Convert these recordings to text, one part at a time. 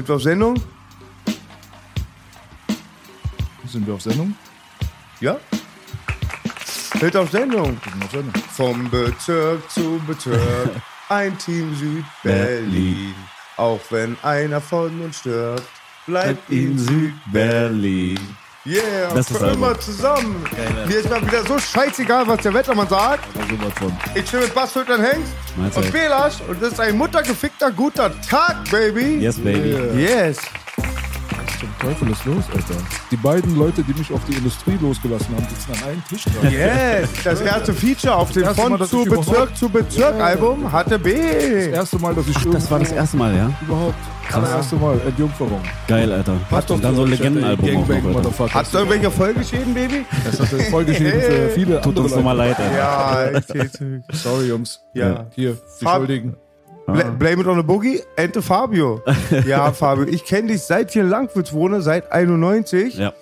Sind wir auf Sendung? Sind wir auf Sendung? Ja? Sind auf Sendung. Wir sind auf Sendung. Vom Bezirk zu Bezirk. Ein Team Südberlin. Auch wenn einer von uns stirbt, bleibt In Südberlin. Yeah, Bestes für immer zusammen. Geil, Mir ist mal wieder so scheißegal, was der Wettermann sagt. Ich stehe mit Bas Hüttern Hengst Mahlzeit. und Belasch und das ist ein muttergefickter guter Tag, Baby. Yes, baby. Yes. Was zum Teufel ist los, Alter? Die beiden Leute, die mich auf die Industrie losgelassen haben, sitzen an einem Tisch dran. Yes. Das erste Feature auf dem Das Von Mal, zu Bezirk zu Bezirk Ja. Album hatte Das B. erste Mal, dass ich Ach, das war das erste Mal, ja? Überhaupt. Das erste Mal. Entjungferung. Geil, Alter. Passt Und dann so ein Legendenalbum auch Gangbang, noch, Alter. Motherfucker. Hast du irgendwelche Folgeschäden, Baby? Das hat jetzt Folgeschäden für viele Tut uns nochmal leid, Alter. Ja, ich seh's. Sorry, Jungs. Ja. Hier, die Fab- Schuldigen. Bla Blame it on the Boogie, Ente Fabio. Ja, Fabio, ich kenne dich seit hier in Langwitz wohne, seit 91. Ja.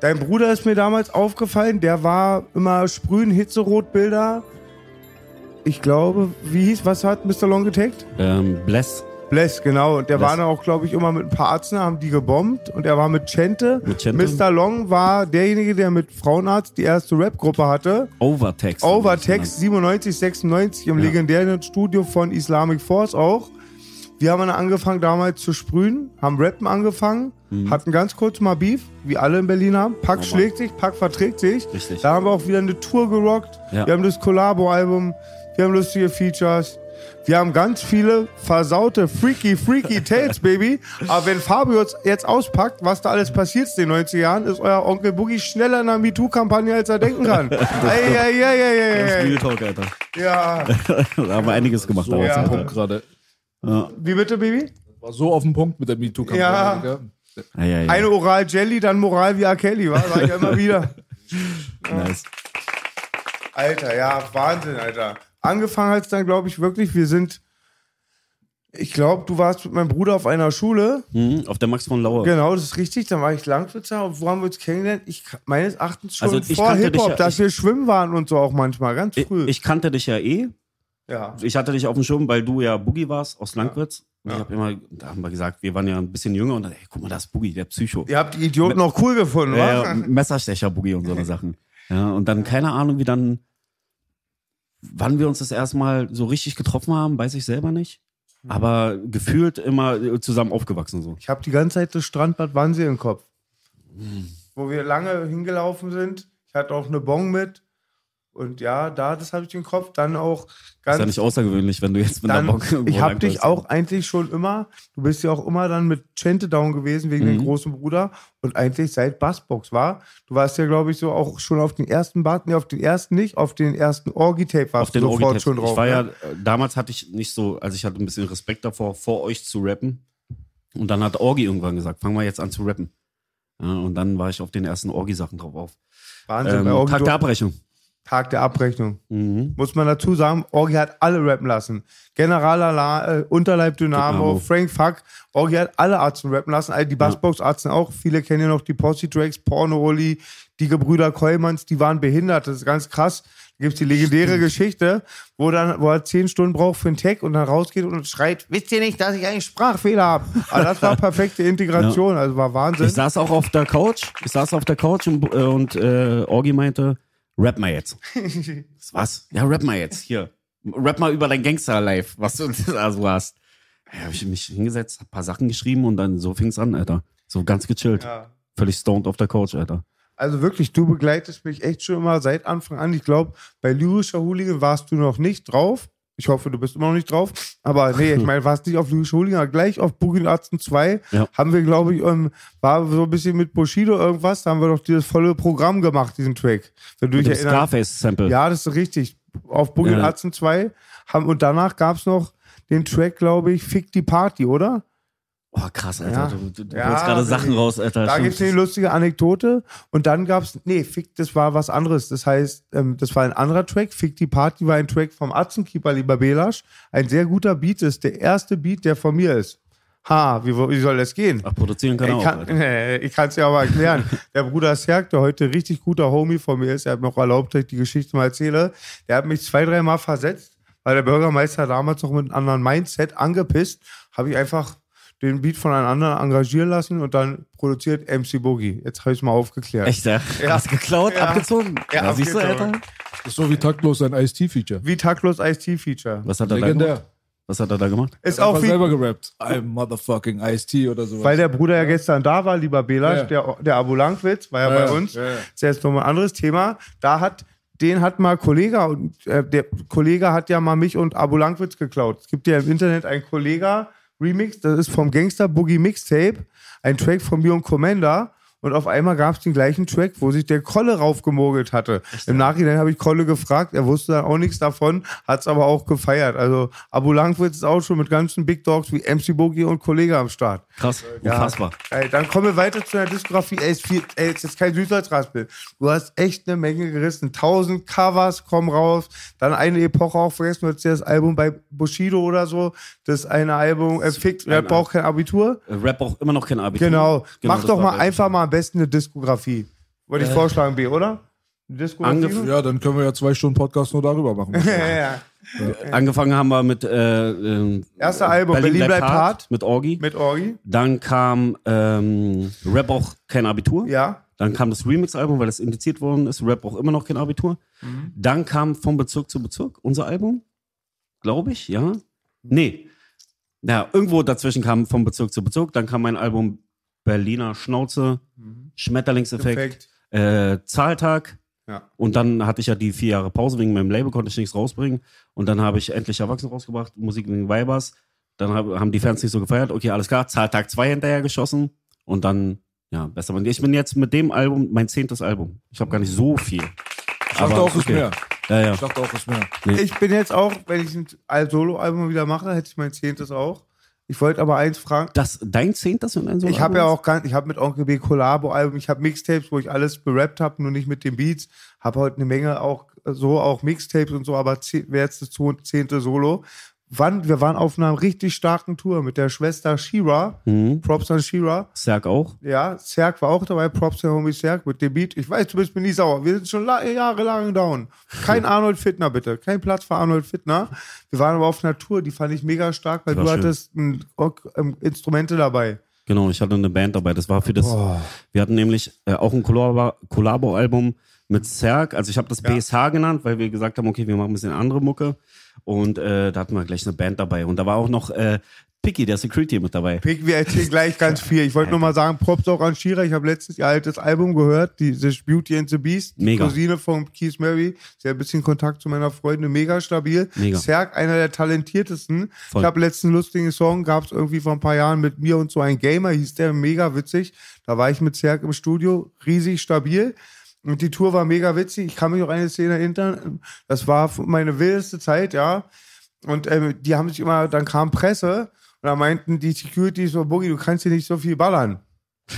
Dein Bruder ist mir damals aufgefallen, der war immer sprühen Hitzerotbilder. Ich glaube, wie hieß, was hat Mr. Long getaggt? Ähm, Bless. Bless, genau. Und der Bless. war dann auch, glaube ich, immer mit ein paar Arzen, haben die gebombt. Und er war mit Chente. Mit Chente. Mr. Long war derjenige, der mit Frauenarzt die erste Rap-Gruppe hatte. Overtext. Overtext 97, 96 im Ja. legendären Studio von Islamic Force auch. Wir haben dann angefangen damals zu sprühen, haben Rappen angefangen, Mhm. hatten ganz kurz mal Beef, wie alle in Berlin haben. Pack Aber- schlägt sich, Pack verträgt sich. Richtig. Da haben wir auch wieder eine Tour gerockt. Ja. Wir haben das Collabo-Album, wir haben lustige Features. Wir haben ganz viele versaute, freaky, freaky Tales, Baby. Aber wenn Fabio jetzt- auspackt, was da alles passiert in den 90er Jahren, ist euer Onkel Boogie schneller in der MeToo-Kampagne, als er denken kann. Das ist ey. Real Talk, Alter. Ja. Da haben wir einiges gemacht. So den Ja. Punkt gerade. Wie bitte, Baby? War so auf den Punkt mit der MeToo-Kampagne. Ja. Ja, ja, ja. Eine Oral Jelly, dann Moral wie R. Kelly, wa? Sag ich ja immer wieder. Nice. Alter, ja, Wahnsinn, Alter. Angefangen hat es dann, glaube ich, wirklich, wir sind, ich glaube, du warst mit meinem Bruder auf einer Schule. Mhm, auf der Max von Lauer. Genau, das ist richtig. Dann war ich Langwitzer. Und wo haben wir uns kennengelernt? Ich, meines Erachtens schon Also ich vor Hip-Hop, ja- dass ich- wir schwimmen waren und so auch manchmal, ganz Ich, früh. ich kannte dich ja eh. ja. Ich hatte dich auf dem Schirm, weil du ja Boogie warst aus Langwitz. Ja. ich habe immer, da haben wir gesagt, wir waren ja ein bisschen jünger und dann, ey, guck mal, das ist Boogie, der Psycho. Ihr habt die Idioten auch cool gefunden, Ja, wa? ja, Messerstecher Boogie und so eine Sachen. Ja, und dann keine Ahnung, wie dann, wann wir uns das erste Mal so richtig getroffen haben, weiß ich selber nicht. Mhm. Aber gefühlt immer zusammen aufgewachsen so. Ich habe die ganze Zeit das Strandbad Wannsee im Kopf. Hm. Wo wir lange hingelaufen sind. Ich hatte auch eine Bon mit. Und ja, da, das habe ich im Kopf. Dann auch Ist ganz. ja nicht außergewöhnlich, wenn du jetzt mit dann, einer Bock ich habe dich auch eigentlich schon immer, du bist ja auch immer dann mit Chente down gewesen wegen Mhm. dem großen Bruder und eigentlich seit Bassbox war. Du warst ja, glaube ich, so auch schon auf den ersten Bart, nee, auf den ersten nicht, auf den ersten Orgi-Tape warst auf den du sofort Orgi-Tapes. schon drauf. Ich war ne? ja, äh, damals hatte ich nicht so, also ich hatte ein bisschen Respekt davor, vor euch zu rappen. Und dann hat Orgi irgendwann gesagt, fangen wir jetzt an zu rappen. Ja, und dann war ich auf den ersten Orgi-Sachen drauf auf. Wahnsinn, Ähm, bei Orgi Tag der Abrechnung. Tag der Abrechnung. Mhm. Muss man dazu sagen, Orgi hat alle rappen lassen. General Ala, äh, Unterleib Dynamo, Dynamo. Frank Fuck. Orgi hat alle Arzen rappen lassen, all die Bassbox-Arzen auch. Viele kennen ja noch die Posse Tracks, Porno Oli, die Gebrüder Kollmanns, die waren behindert. Das ist ganz krass. Da gibt es die legendäre Geschichte, wo, dann, wo er zehn Stunden braucht für einen Tag und dann rausgeht und schreit, wisst ihr nicht, dass ich einen Sprachfehler habe? Aber das war perfekte Integration, also war Wahnsinn. Ich saß auch auf der Couch, ich saß auf der Couch und, äh, und äh, Orgi meinte, rap mal jetzt. was? Ja, rap mal jetzt, hier. Rap mal über dein Gangster-Life, was du da so hast. Ja, hab ich mich hingesetzt, hab ein paar Sachen geschrieben und dann so fing's an, Alter. So ganz gechillt. Ja. Völlig stoned auf der Couch, Alter. Also wirklich, du begleitest mich echt schon immer seit Anfang an. Ich glaube, bei lyrischer Hooligan warst du noch nicht drauf. Ich hoffe, du bist immer noch nicht drauf. Aber nee, ich meine, warst nicht auf Hooligan, aber gleich auf Boogie Arzen 2 Ja. haben wir, glaube ich, ähm, war so ein bisschen mit Bushido irgendwas, da haben wir doch dieses volle Programm gemacht, diesen Track. Wenn du Mit dich. Scarface-Sample. Ja, das ist richtig. Auf Boogie Ja. Arzen 2 haben, und danach gab es noch den Track, glaube ich, Fick die Party, oder? Oh, krass, Alter. Ja. Du, du, du Ja, holst gerade. Sachen raus, Alter. Da gibt es eine lustige Anekdote. Und dann gab es, nee, Fick, das war was anderes. Das heißt, ähm, das war ein anderer Track. Fick die Party war ein Track vom Atzenkeeper, lieber Belasch. Ein sehr guter Beat. Das ist der erste Beat, der von mir ist. Ha, wie, wie soll das gehen? Ach, produzieren kann er Ich auch. kann ich kann es ja aber erklären. Der Bruder Serg, der heute richtig guter Homie von mir ist, er hat mir auch erlaubt, dass ich die Geschichte mal erzähle. Der hat mich zwei, dreimal versetzt, weil der Bürgermeister damals noch mit einem anderen Mindset angepisst, habe ich einfach den Beat von einem anderen engagieren lassen und dann produziert MC Boogie. Jetzt habe ich es mal aufgeklärt. Echt, ja? Ja. Hast geklaut, Ja. abgezogen? Ja, Ja, siehst du. Alter? Das ist so wie taktlos ein Ice-T-Feature. Wie taktlos Ice-T-Feature. Was hat er da gemacht? Legendär. Was hat er da gemacht? Ist Er hat auch wie, selber gerappt. I'm motherfucking Ice-T oder sowas. weil der Bruder ja gestern da war, lieber Belasch, Ja. der, der Abu Langwitz, war ja, Ja, bei uns. Ja, ja. Das ist jetzt nochmal ein anderes Thema. Da hat, den hat mal Kollege, und äh, der Kollege hat ja mal mich und Abu Langwitz geklaut. Es gibt ja im Internet einen Kollega Remix, das ist vom Gangster Boogie Mixtape, ein Track von mir Commander. Und auf einmal gab es den gleichen Track, wo sich der Kolle raufgemogelt hatte. Im Nachhinein habe ich Kolle gefragt, er wusste dann auch nichts davon, hat es aber auch gefeiert. Also Abu Langwitz ist auch schon mit ganzen Big Dogs wie MC Boogie und Kollege am Start. Krass, unfassbar. Ey, dann kommen wir weiter zu der Diskografie. Ey, ist viel, ey, ist jetzt kein Südwärtsraspel. Du hast echt eine Menge gerissen. Tausend Covers kommen raus. Dann eine Epoche auch vergessen. Du hast ja das Album bei Bushido oder so. Das eine Album, äh, Fick, Rap braucht kein Abitur. Rap braucht immer noch kein Abitur. Genau. Mach das doch mal einfach mal am besten eine Diskografie. Würde ich vorschlagen, B, oder? Eine Diskografie? Angef- Ja, dann können wir ja zwei Stunden Podcast nur darüber machen. ja, ja. Angefangen haben wir mit äh, ähm, Erste Album, Berlin bleibt hart. mit Orgi. Mit Orgi. Dann kam ähm, Rap auch kein Abitur. Ja. Dann kam das Remix-Album, weil das indiziert worden ist. Rap auch immer noch kein Abitur. Mhm. Dann kam Vom Bezirk zu Bezirk, unser Album. Glaube ich, ja. Nee. Ja, irgendwo dazwischen kam Vom Bezirk zu Bezirk. Dann kam mein Album Berliner Schnauze, Schmetterlingseffekt, Perfekt. äh, Zahltag. Ja. Und dann hatte ich ja die vier Jahre Pause wegen meinem Label, konnte ich nichts rausbringen. Und dann habe ich endlich Erwachsene rausgebracht, Musik wegen Weibers. Dann hab, haben die Fans nicht so gefeiert. Okay, alles klar, Zahltag 2 hinterher geschossen. Und dann, ja, besser. Ich bin jetzt mit dem Album, mein zehntes Album. Ich habe gar nicht so viel. Ich dachte auch, ist okay. mehr. Ja, ja. Ich dachte auch, ist mehr. Ich bin jetzt auch, wenn ich ein Solo-Album wieder mache, hätte ich mein zehntes auch. Ich wollte aber eins fragen. Das, dein zehntes und ein Solo Ich habe ja auch ganz, ich habe mit Onkel B Collabo-Album, ich habe Mixtapes, wo ich alles berappt habe, nur nicht mit den Beats. Habe heute eine Menge auch so, auch Mixtapes und so, aber wäre jetzt das zehnte Solo. Wann, wir waren auf einer richtig starken Tour mit der Schwester Shira. Mhm. Props an Shira. Serg auch. Ja, Serg war auch dabei, Props an Homie Serg mit dem Beat. Ich weiß, du bist mir nie sauer. Wir sind schon la- jahrelang down. Kein Arnold Fittner, bitte. Kein Platz für Arnold Fittner. Wir waren aber auf einer Tour, die fand ich mega stark, weil du schön. hattest ein, ähm, Instrumente dabei. Genau, ich hatte eine Band dabei. Das war für das. Wir hatten nämlich äh, auch ein Collabo- Collabo-Album mit Serg. Also ich habe das Ja. BSH genannt, weil wir gesagt haben, okay, wir machen ein bisschen andere Mucke. Und äh, da hatten wir gleich eine Band dabei. Und da war auch noch äh, Picky, der Security, mit dabei. Pick, wir erzählen gleich ganz viel. Ich wollte nur mal sagen, Props auch an Shira. Ich habe letztens ihr altes Album gehört, dieses Beauty and the Beast. Mega. Cousine von Keith Mary. Sie hat ein bisschen Kontakt zu meiner Freundin. Mega stabil. Mega. Serg, einer der talentiertesten. Voll. Ich habe letzten lustigen Song, gab es irgendwie vor ein paar Jahren mit mir und so ein Gamer, hieß der, mega witzig. Da war ich mit Serg im Studio, riesig stabil. Und die Tour war mega witzig. Ich kann mich auch eine Szene erinnern. Das war meine wildeste Zeit, ja. Und ähm, die haben sich immer, dann kam Presse und da meinten die Security so, Boogie, du kannst hier nicht so viel ballern.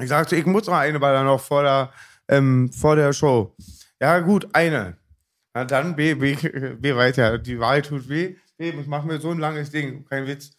Ich sagte, ich muss mal eine ballern noch vor der, ähm, vor der Show. Ja, gut, eine. Na dann, B, B, B weiter. Die Wahl tut weh. B, ich mach mir so ein langes Ding. Kein Witz.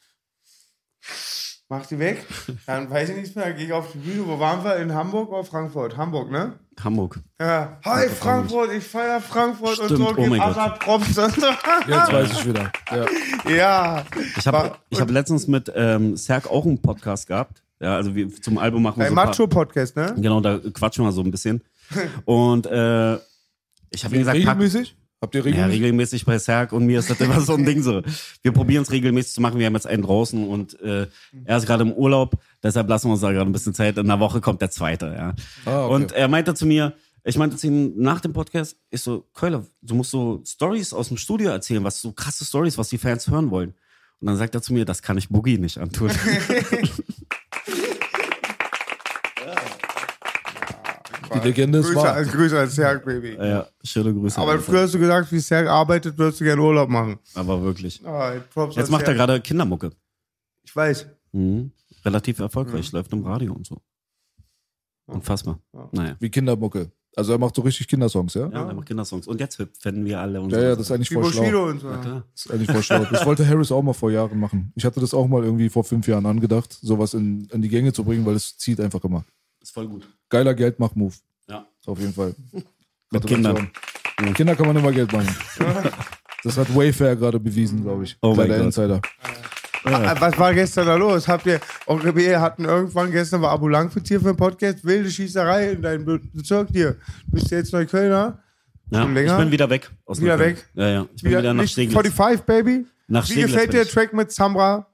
Mach die weg. Dann weiß ich nichts mehr. Gehe ich auf die Bühne. Wo waren wir? In Hamburg oder Frankfurt? Hamburg, ne? Hamburg. Ja. Hi, Frankfurt. Ich feier Frankfurt und Stimmt, so. oh geht mein Gott. Assad Props. Jetzt weiß ich wieder. Ja. ja. Ich habe ich hab letztens mit ähm, Serg auch einen Podcast gehabt. Ja, also wir zum Album machen wir Ein so Macho-Podcast, ne? Genau, da quatschen wir so ein bisschen. Und äh, ich habe ihm gesagt, pack? Habt ihr Ja, regelmäßig? regelmäßig bei Serg und mir ist das immer so ein Ding so. Wir probieren es regelmäßig zu machen. Wir haben jetzt einen draußen und äh, er ist gerade im Urlaub. Deshalb lassen wir uns da gerade ein bisschen Zeit. In einer Woche kommt der zweite. Ja. Ah, okay. Und er meinte zu mir, ich meinte zu ihm nach dem Podcast, ich so, Keule, du musst so Stories aus dem Studio erzählen, was so krasse Stories, was die Fans hören wollen. Und dann sagt er zu mir, das kann ich Boogie nicht antun. Die Legende ist Grüße, wahr. als Grüße als Serg, Baby. ja, schöne Grüße. Aber früher hast du gesagt, wie Serg arbeitet, würdest du gerne Urlaub machen. Aber wirklich. Ah, Jetzt macht er gerade Kindermucke. Ich weiß. Mhm. Relativ erfolgreich, läuft im Radio und so. Unfassbar. Naja. Wie Kindermucke. Also er macht so richtig Kindersongs, ja? Ja, er macht Kindersongs. Und jetzt finden wir alle und Ja, so. ja, das ist eigentlich voll schlau. Bushido und so. Klar. Das ist eigentlich voll schlau. Das wollte Harris auch mal vor Jahren machen. Ich hatte das auch mal irgendwie vor fünf Jahren angedacht, sowas in, in die Gänge zu bringen, weil es zieht einfach immer. Ist voll gut. Geiler Geldmach-Move. Ja. Auf jeden Fall. Mit. Kindern. Kinder kann man immer Geld machen. Das hat Wayfair gerade bewiesen, glaube ich. Oh Kleiner Gott. Insider. Ah, Was war gestern da los? Habt ihr, BE hatten irgendwann, gestern war Abu Langfitz hier für den Podcast, wilde Schießerei in deinem Be- Bezirk hier. Bist du jetzt Neuköllner? Ja, ich bin wieder weg. Aus Wieder Neukölln. weg? Ja, ja. Ich bin wieder, nach nicht Steglitz. 45, Baby? Nach Wie Steglitz gefällt dir der. Track mit Samra,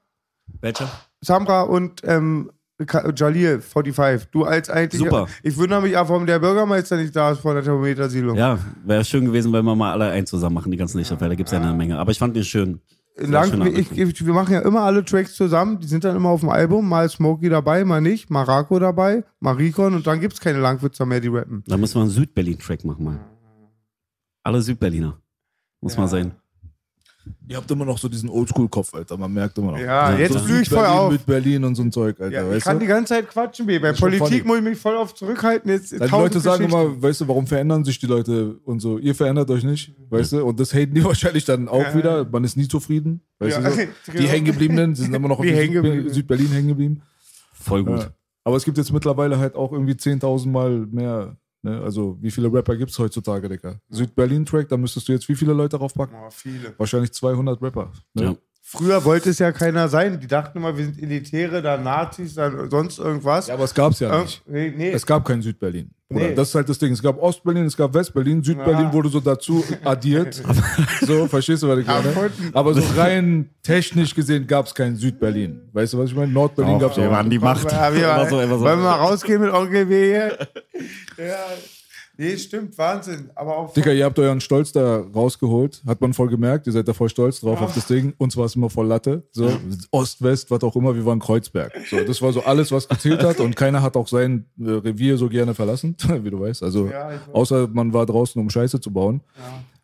Welcher? Samra und ähm, Jalil 45? Du als eigentlich. Super. Ich wundere mich auch, warum der Bürgermeister nicht da ist vor der Thermometersiedlung. Ja, wäre schön gewesen, wenn wir mal alle einen zusammen machen, die ganzen Lichterfälle. Da gibt's ja eine Menge. Aber ich fand den schön. Sehr Lang, ich, ich, wir machen ja immer alle Tracks zusammen, die sind dann immer auf dem Album, mal Smokey dabei, mal nicht, mal Rako dabei, mal Rikon und dann gibt's keine Langwitzer mehr, die rappen. Da müssen wir einen Südberlin-Track machen mal. Alle Südberliner. Muss mal sein. Ihr habt immer noch so diesen Oldschool-Kopf, Alter. Man merkt immer noch. Ja, Ja, jetzt so blühe ich voll Berlin auf. mit Berlin und so ein Zeug, Alter. Ja, ich weißt kann du? die ganze Zeit quatschen, B. Bei Politik muss ich mich voll auf zurückhalten. Jetzt die Leute sagen immer, weißt du, warum verändern sich die Leute und so. Ihr verändert euch nicht, weißt du? Und das haten die wahrscheinlich dann auch Ja. wieder. Man ist nie zufrieden, weißt Ja, du? So. Die. Hängengebliebenen, die sind immer noch auf Die Süd- Hängengebliebenen. Südberlin hängen geblieben. Voll gut. Ja. Aber es gibt jetzt mittlerweile halt auch irgendwie 10.000 Mal mehr. Ne? Also, wie viele Rapper gibt es heutzutage, Digga? Südberlin-Track, da müsstest du jetzt wie viele Leute draufpacken? Oh, viele. Wahrscheinlich 200 Rapper. Ne? Ja. Früher wollte es ja keiner sein. Die dachten immer, wir sind Elitäre, dann Nazis, dann sonst irgendwas. Ja, aber es gab es ja Irg- nicht. nee, nee. Es gab kein Südberlin. Oder? Nee. Das ist halt das Ding. Es gab Ostberlin, es gab Westberlin. Südberlin Ja. wurde so dazu addiert. so, verstehst du, was ich meine? Aber so rein technisch gesehen gab es kein Südberlin. Weißt du, was ich meine? Nordberlin gab es wir auch. waren die Macht. Ja, wir so, so. Wollen wir mal rausgehen mit Onkel W hier? ja. Nee, stimmt, Wahnsinn. Aber auch Dicker, ihr habt euren Stolz da rausgeholt. Hat man voll gemerkt. Ihr seid da voll stolz drauf auf das Ding. Uns war es immer voll Latte. So, Ost, West, was auch immer. Wir waren Kreuzberg. So, das war so alles, was gezählt hat. Und keiner hat auch sein äh, Revier so gerne verlassen, wie du weißt. Also, Ja, außer man war draußen, um Scheiße zu bauen.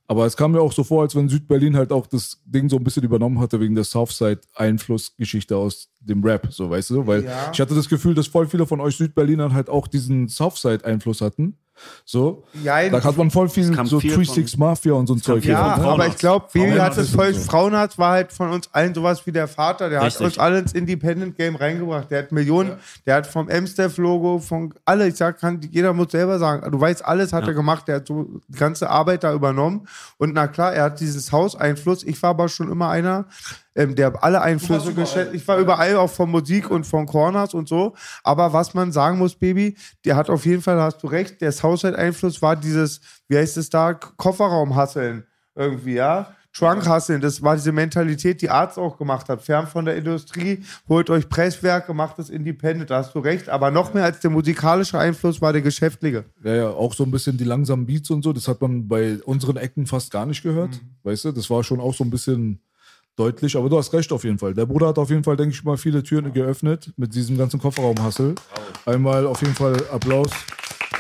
Aber es kam mir auch so vor, als wenn Südberlin halt auch das Ding so ein bisschen übernommen hatte wegen der Southside-Einflussgeschichte aus dem Rap, so weißt du? Weil Ja. ich hatte das Gefühl, dass voll viele von euch Südberlinern halt auch diesen Southside-Einfluss hatten. So. Ja, Da hat man voll viel so 3-6 Mafia und so ein Zeug. Ja, aber ich glaube, Baby hat es voll. so. Frauenarzt war halt von uns allen sowas wie der Vater. Der Richtig. hat uns alle ins Independent-Game reingebracht. Der hat Millionen, der hat vom M-Staff-Logo, von alle, ich sag, kann, jeder muss selber sagen, du weißt, alles hat Ja. er gemacht. Der hat so die ganze Arbeit da übernommen. Und na klar, er hat dieses Hauseinfluss. Ich war aber schon immer einer, ähm, der alle Einflüsse geschätzt. Ich war überall auch von Musik und von Corners und so. Aber was man sagen muss, Baby, der hat auf jeden Fall, da hast du recht, der Southside-Einfluss war dieses, wie heißt es da, Kofferraum-Hasseln irgendwie, ja. Trunk-Hasseln, das war diese Mentalität, die Arzt auch gemacht hat. Fern von der Industrie, holt euch Presswerke, macht es independent, da hast du recht. Aber noch mehr als der musikalische Einfluss war der geschäftliche. Ja, ja, auch so ein bisschen die langsamen Beats und so, das hat man bei unseren Ecken fast gar nicht gehört. Weißt du, das war schon auch so ein bisschen deutlich, aber du hast recht auf jeden Fall. Der Bruder hat auf jeden Fall, denke ich mal, viele Türen geöffnet mit diesem ganzen Kofferraumhassel. Einmal auf jeden Fall Applaus.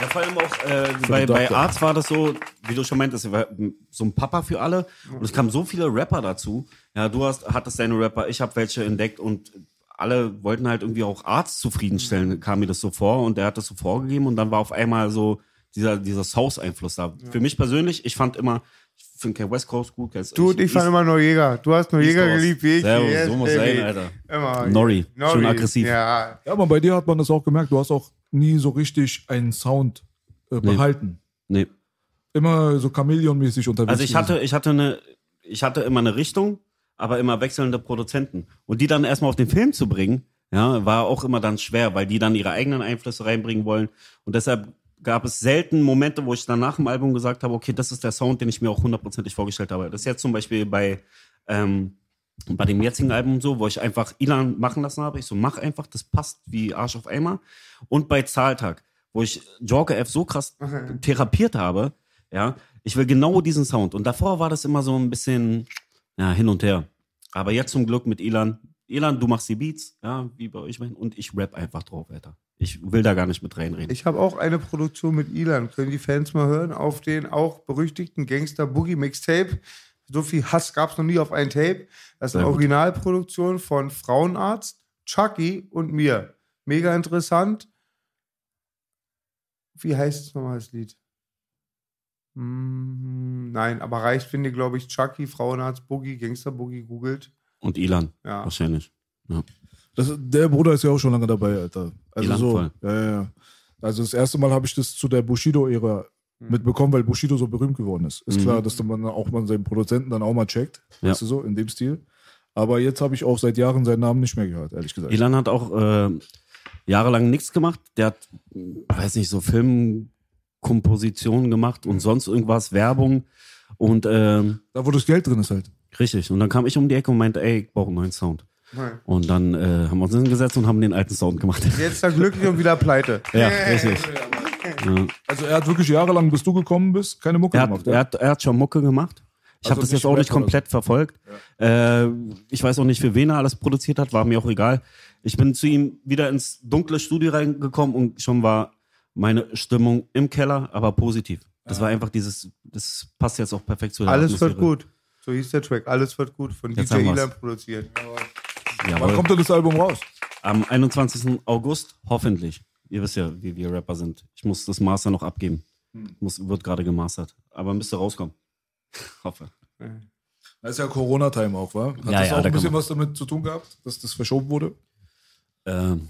Ja, vor allem auch äh, bei, bei. Arzt war das so, wie du schon meintest, er war so ein Papa für alle. Und es kamen so viele Rapper dazu. Ja, du hast, hattest deine Rapper, ich habe welche entdeckt und alle wollten halt irgendwie auch Arzt zufriedenstellen, kam mir das so vor und er hat das so vorgegeben und dann war auf einmal so dieser, dieser South-Einfluss da. Für mich persönlich, ich fand immer, ich finde kein West Coast gut. kein- Du und ich fand immer Neujäger. Du hast Coast. geliebt, wie ich. Servus, Yes, so muss baby. sein, Alter. Immer. Nori, schön aggressiv. Ja, Ja, aber bei dir hat man das auch gemerkt, du hast auch nie so richtig einen Sound äh, behalten. Nee. Immer so Chamäleon-mäßig unterwegs. Also ich hatte, ich hatte eine, ich hatte immer eine Richtung, aber immer wechselnde Produzenten. Und die dann erstmal auf den Film zu bringen, ja, war auch immer dann schwer, weil die dann ihre eigenen Einflüsse reinbringen wollen. Und deshalb gab es selten Momente, wo ich dann nach dem Album gesagt habe, okay, das ist der Sound, den ich mir auch hundertprozentig vorgestellt habe. Das ist jetzt zum Beispiel bei, ähm, bei dem jetzigen Album so, wo ich einfach Ilan machen lassen habe. Ich so, mach einfach, das passt wie Arsch auf Eimer. Und bei Zahltag, wo ich Joker F so krass therapiert habe, ja, ich will genau diesen Sound. Und davor war das immer so ein bisschen, ja, hin und her. Aber jetzt zum Glück mit Ilan. Ilan, du machst die Beats, ja, wie bei euch und ich rap einfach drauf, Alter. Ich will da gar nicht mit reinreden. Ich habe auch eine Produktion mit Ilan, können die Fans mal hören, auf den auch berüchtigten Gangster Boogie Mixtape. So viel Hass gab es noch nie auf ein Tape. Das ist eine. Originalproduktion von Frauenarzt, Chucky und mir. Mega interessant. Wie heißt es nochmal, das Lied? Hm, nein, aber reicht, wenn ihr, glaube ich, Chucky, Frauenarzt, Boogie, Gangster Boogie googelt. Und Ilan, Ja. wahrscheinlich. Ja. Das, der Bruder ist ja auch schon lange dabei, Alter. Also so. Ja, ja, ja. Also das erste Mal habe ich das zu der Bushido-Ära mitbekommen, weil Bushido so berühmt geworden ist. Ist Mhm. klar, dass man auch mal seinen Produzenten dann auch mal checkt. Ja. Weißt du so, in dem Stil. Aber jetzt habe ich auch seit Jahren seinen Namen nicht mehr gehört, ehrlich gesagt. Ilan hat auch äh, jahrelang nichts gemacht. Der hat, äh, weiß nicht, so Filmkompositionen gemacht und sonst irgendwas, Werbung. Und ähm, Da, wo das Geld drin ist halt. richtig. Und dann kam ich um die Ecke und meinte, ey, ich brauche einen neuen Sound. Nein. Und dann äh, haben wir uns hingesetzt und haben den alten Sound gemacht. Jetzt ist er glücklich und wieder pleite. ja, richtig. Ja. Also er hat wirklich jahrelang, bis du gekommen bist, keine Mucke Er, gemacht. hat, er, hat, er hat schon Mucke gemacht. Ich Also habe das jetzt auch nicht komplett verfolgt. Äh, ich weiß auch nicht, für wen er alles produziert hat, war mir auch egal. Ich bin zu ihm wieder ins dunkle Studio reingekommen und schon war meine Stimmung im Keller, aber positiv. Das war einfach dieses, das passt jetzt auch perfekt zu der Alles wird Atmosphäre. gut. So hieß der Track. Alles wird gut. Von Jetzt DJ. Ilan produziert. Wann Jawohl. kommt denn das Album raus? Am 21. August, hoffentlich. Ihr wisst ja, wie wir Rapper sind. Ich muss das Master noch abgeben. Muss, wird gerade gemastert. Aber müsste rauskommen. Hoffe. Das ist ja Corona-Time auch, wa? Hat Ja, das ja, auch da ein bisschen was damit zu tun gehabt, dass das verschoben wurde? Ähm,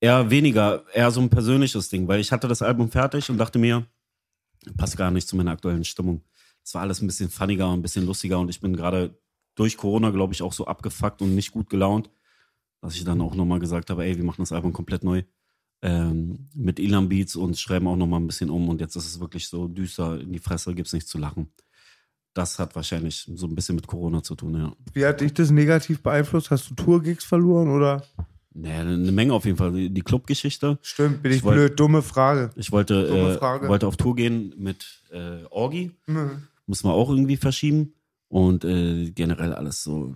eher weniger, eher so ein persönliches Ding, weil ich hatte das Album fertig und dachte mir, passt gar nicht zu meiner aktuellen Stimmung. Es war alles ein bisschen funniger und ein bisschen lustiger und ich bin gerade durch Corona, glaube ich, auch so abgefuckt und nicht gut gelaunt, dass ich dann auch nochmal gesagt habe, ey, wir machen das Album komplett neu. Ähm, mit Elan Beats und schreiben auch nochmal ein bisschen um und jetzt ist es wirklich so düster, in die Fresse gibt's nichts zu lachen. Das hat wahrscheinlich so ein bisschen mit Corona zu tun, ja. Wie hat dich das negativ beeinflusst? Hast du Tourgigs verloren oder? Naja, eine Menge auf jeden Fall. Die Clubgeschichte. Stimmt, bin ich, Ich wollt- blöd. Dumme Frage. Ich wollte, Dumme äh, Frage. wollte auf Tour gehen mit äh, Orgi. Mhm. Müssen wir auch irgendwie verschieben. Und äh, generell alles so.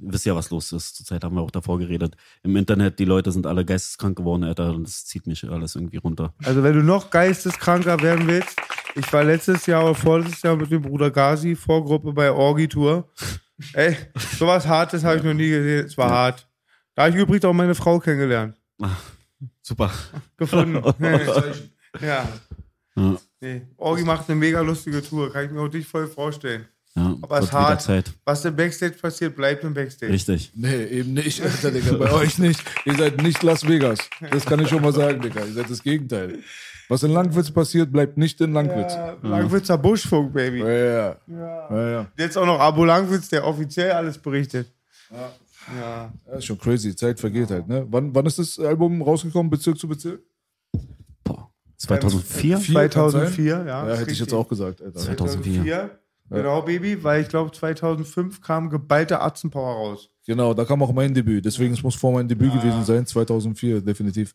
Ihr wisst ja, was los ist. Zurzeit haben wir auch davor geredet. Im Internet, die Leute sind alle geisteskrank geworden, Alter. Und das zieht mich alles irgendwie runter. Also wenn du noch geisteskranker werden willst, ich war letztes Jahr oder vorletztes Jahr mit dem Bruder Gazi, Vorgruppe bei Orgi Tour. Ey, sowas Hartes habe ich noch nie gesehen. Es war hart. Da habe ich übrigens auch meine Frau kennengelernt. Super. Gefunden. ja. Ja, Nee. Orgi macht eine mega lustige Tour. Kann ich mir auch nicht voll vorstellen. Ja Aber es ist hart. Zeit. Was im Backstage passiert, bleibt im Backstage. Richtig. Nee, eben nicht, Alter, Digga. Bei euch nicht. Ihr seid nicht Las Vegas. Das kann ich schon mal sagen, Digga. Ihr seid das Gegenteil. Was in Langwitz passiert, bleibt nicht in Langwitz. Ja, Langwitzer Buschfunk, Baby. Ja, ja. ja. ja. Jetzt auch noch Abo Langwitz, der offiziell alles berichtet. Ja. Das ist schon crazy. Zeit vergeht halt, ne? Wann, wann ist das Album rausgekommen, Bezirk zu Bezirk? Boah. 2004? Vier, kann 2004, ja. Ja, hätte ich jetzt richtig. auch gesagt, Alter. 2004. Genau, Baby, weil ich glaube 2005 kam geballte Atzenpower raus. Genau, da kam auch mein Debüt. Deswegen, es muss vor meinem Debüt gewesen sein, 2004, definitiv.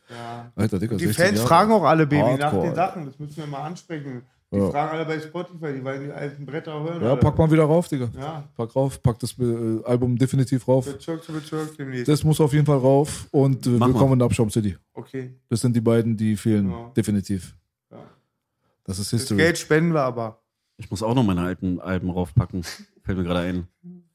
Alter, Digga, Die 16 Fans Jahre. fragen auch alle, Baby, nach Hardcore, den Alter. Sachen. Das müssen wir mal ansprechen. Die Ja. fragen alle bei Spotify, die wollen die alten Bretter hören. Ja, alle. pack mal wieder rauf, Digga. Ja, Pack rauf, pack das äh, Album definitiv rauf. Bezirk zu Bezirk demnächst. Das muss auf jeden Fall rauf und äh, Mach mal. willkommen in Upshop City. Okay. Das sind die beiden, die fehlen. Ja. Definitiv. Ja. Das ist Das History. Geld spenden wir aber. Ich muss auch noch meine alten Alben raufpacken. Fällt mir gerade ein.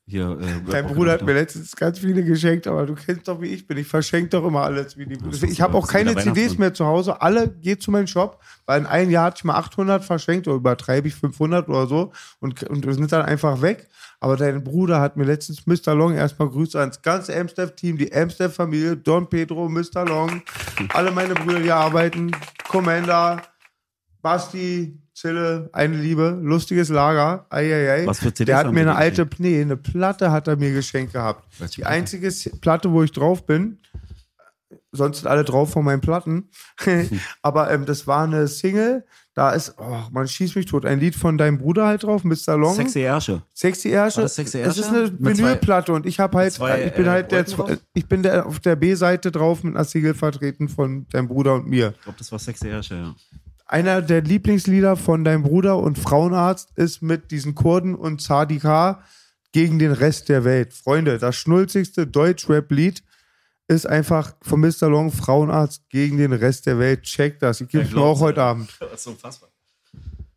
Hier, äh, Dein Bruder hat mir letztens ganz viele geschenkt, aber du kennst doch, wie ich bin. Ich verschenke doch immer alles. Wie die ich habe auch keine CDs mehr zu Hause. Alle geht zu meinem Shop, weil in einem Jahr hatte ich mal 800 verschenkt oder übertreibe ich 500 oder so und, und sind dann einfach weg. Aber dein Bruder hat mir letztens Mr. Long erstmal Grüße ans ganze Amstaff-Team, die Amstaff-Familie, Don Pedro, Mr. Long, alle meine Brüder, die arbeiten, Commander, Basti, Zille, eine Liebe, lustiges Lager. Eieiei. Was für CDs Der hat mir eine alte, nee, eine Platte hat er mir geschenkt gehabt. Welche Die einzige Platte, wo ich drauf bin, sonst sind alle drauf von meinen Platten. Aber ähm, das war eine Single. Da ist, oh, man schießt mich tot. Ein Lied von deinem Bruder halt drauf, Mr. Long. Sexy Ärsche. Sexy Ärsche. Das Sexy Es ist eine Vinylplatte und ich habe halt, zwei, ich bin äh, halt der, drauf? ich bin der auf der B-Seite drauf mit einer Single vertreten von deinem Bruder und mir. Ich glaube, das war Sexy Ärsche, ja. Einer der Lieblingslieder von deinem Bruder und Frauenarzt ist mit diesen Kurden und Sadi K. gegen den Rest der Welt. Freunde, das schnulzigste Deutsch-Rap-Lied ist einfach von Mr. Long Frauenarzt gegen den Rest der Welt. Check das. Ich gebe es mir auch heute Abend. Das ist unfassbar.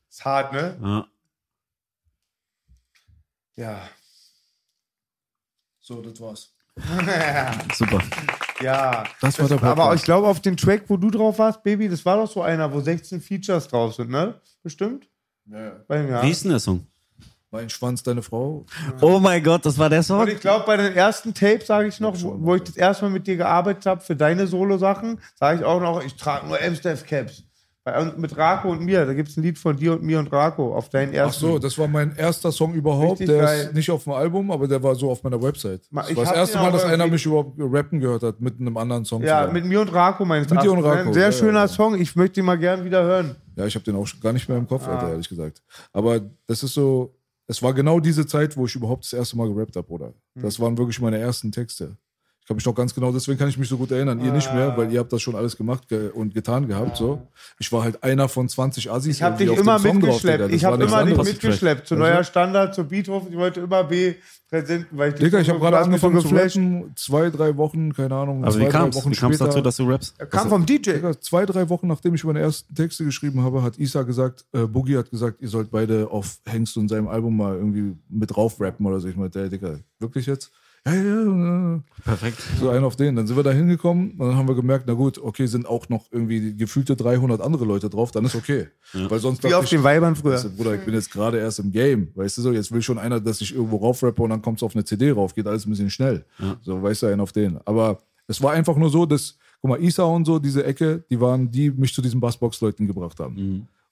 Ist hart, ne? Ja. Ja. So, das war's. Super. Ja. Das war der Aber Podcast. ich glaube, auf dem Track, wo du drauf warst, Baby, das war doch so einer, wo 16 Features drauf sind, ne? Bestimmt? Ja, ja. Bei. Wie ist denn der Song? Mein Schwanz, deine Frau. Oh mein Gott, das war der Und Song? ich glaube, bei den ersten Tapes, sage ich noch, wo, wo ich das erste Mal mit dir gearbeitet habe für deine Solo-Sachen, sage ich auch noch, ich trage nur M-Staff-Caps. Bei- Mit Rako und mir, da gibt es ein Lied von dir und mir und Rako auf deinen Ach ersten. so, das war mein erster Song überhaupt. Richtig der ist nicht auf dem Album, aber der war so auf meiner Website. Das ich war das erste Mal, dass einer mich überhaupt rappen gehört hat mit einem anderen Song. ja, mit mir und Rako meines Mit dir und. Rako, Ein sehr ja, schöner ja. Song, ich möchte ihn mal gern wieder hören. Ja, ich habe den auch gar nicht mehr im Kopf, Ah. Alter, ehrlich gesagt. Aber das ist so, es war genau diese Zeit, wo ich überhaupt das erste Mal gerappt habe, Bruder. Hm. Das waren wirklich meine ersten Texte. Ich kann mich noch ganz genau, deswegen kann ich mich so gut erinnern. Ihr nicht Ah. mehr, weil ihr habt das schon alles gemacht ge und getan gehabt. So. Ich war halt einer von 20 Assis. Ich habe dich auf immer drauf, mitgeschleppt. Das ich habe immer dich mitgeschleppt. Zu du? neuer Standard, zu Beathof. Ich wollte immer B präsenten, weil ich Digga, ich habe gerade angefangen zu rappen, zwei, drei Wochen, keine Ahnung, Also zwei, wie drei kam's? Wochen Wie kam's später. dazu, dass du rappst? Er kam vom DJ. Digga, zwei, drei Wochen nachdem ich meine ersten Texte geschrieben habe, hat Isa gesagt, äh, Boogie hat gesagt, ihr sollt beide auf Hengst und seinem Album mal irgendwie mit drauf rappen oder so. Ich meinte, Digga, wirklich jetzt? Ja, ja, ja. Perfekt. So einen auf den. Dann sind wir da hingekommen und dann haben wir gemerkt, na gut, okay, sind auch noch irgendwie gefühlte 300 andere Leute drauf, dann ist okay. Weil sonst Wie auf ich, den Weibern früher. Weißt du, Bruder, ich bin jetzt gerade erst im Game. Weißt du so, jetzt will schon einer, dass ich irgendwo raufrappe und dann kommt es auf eine CD rauf. Geht alles ein bisschen schnell. So, weißt du, einen auf den. Aber es war einfach nur so, dass, guck mal, Isa und so, diese Ecke, die waren, die mich zu diesen Bassbox-Leuten gebracht haben.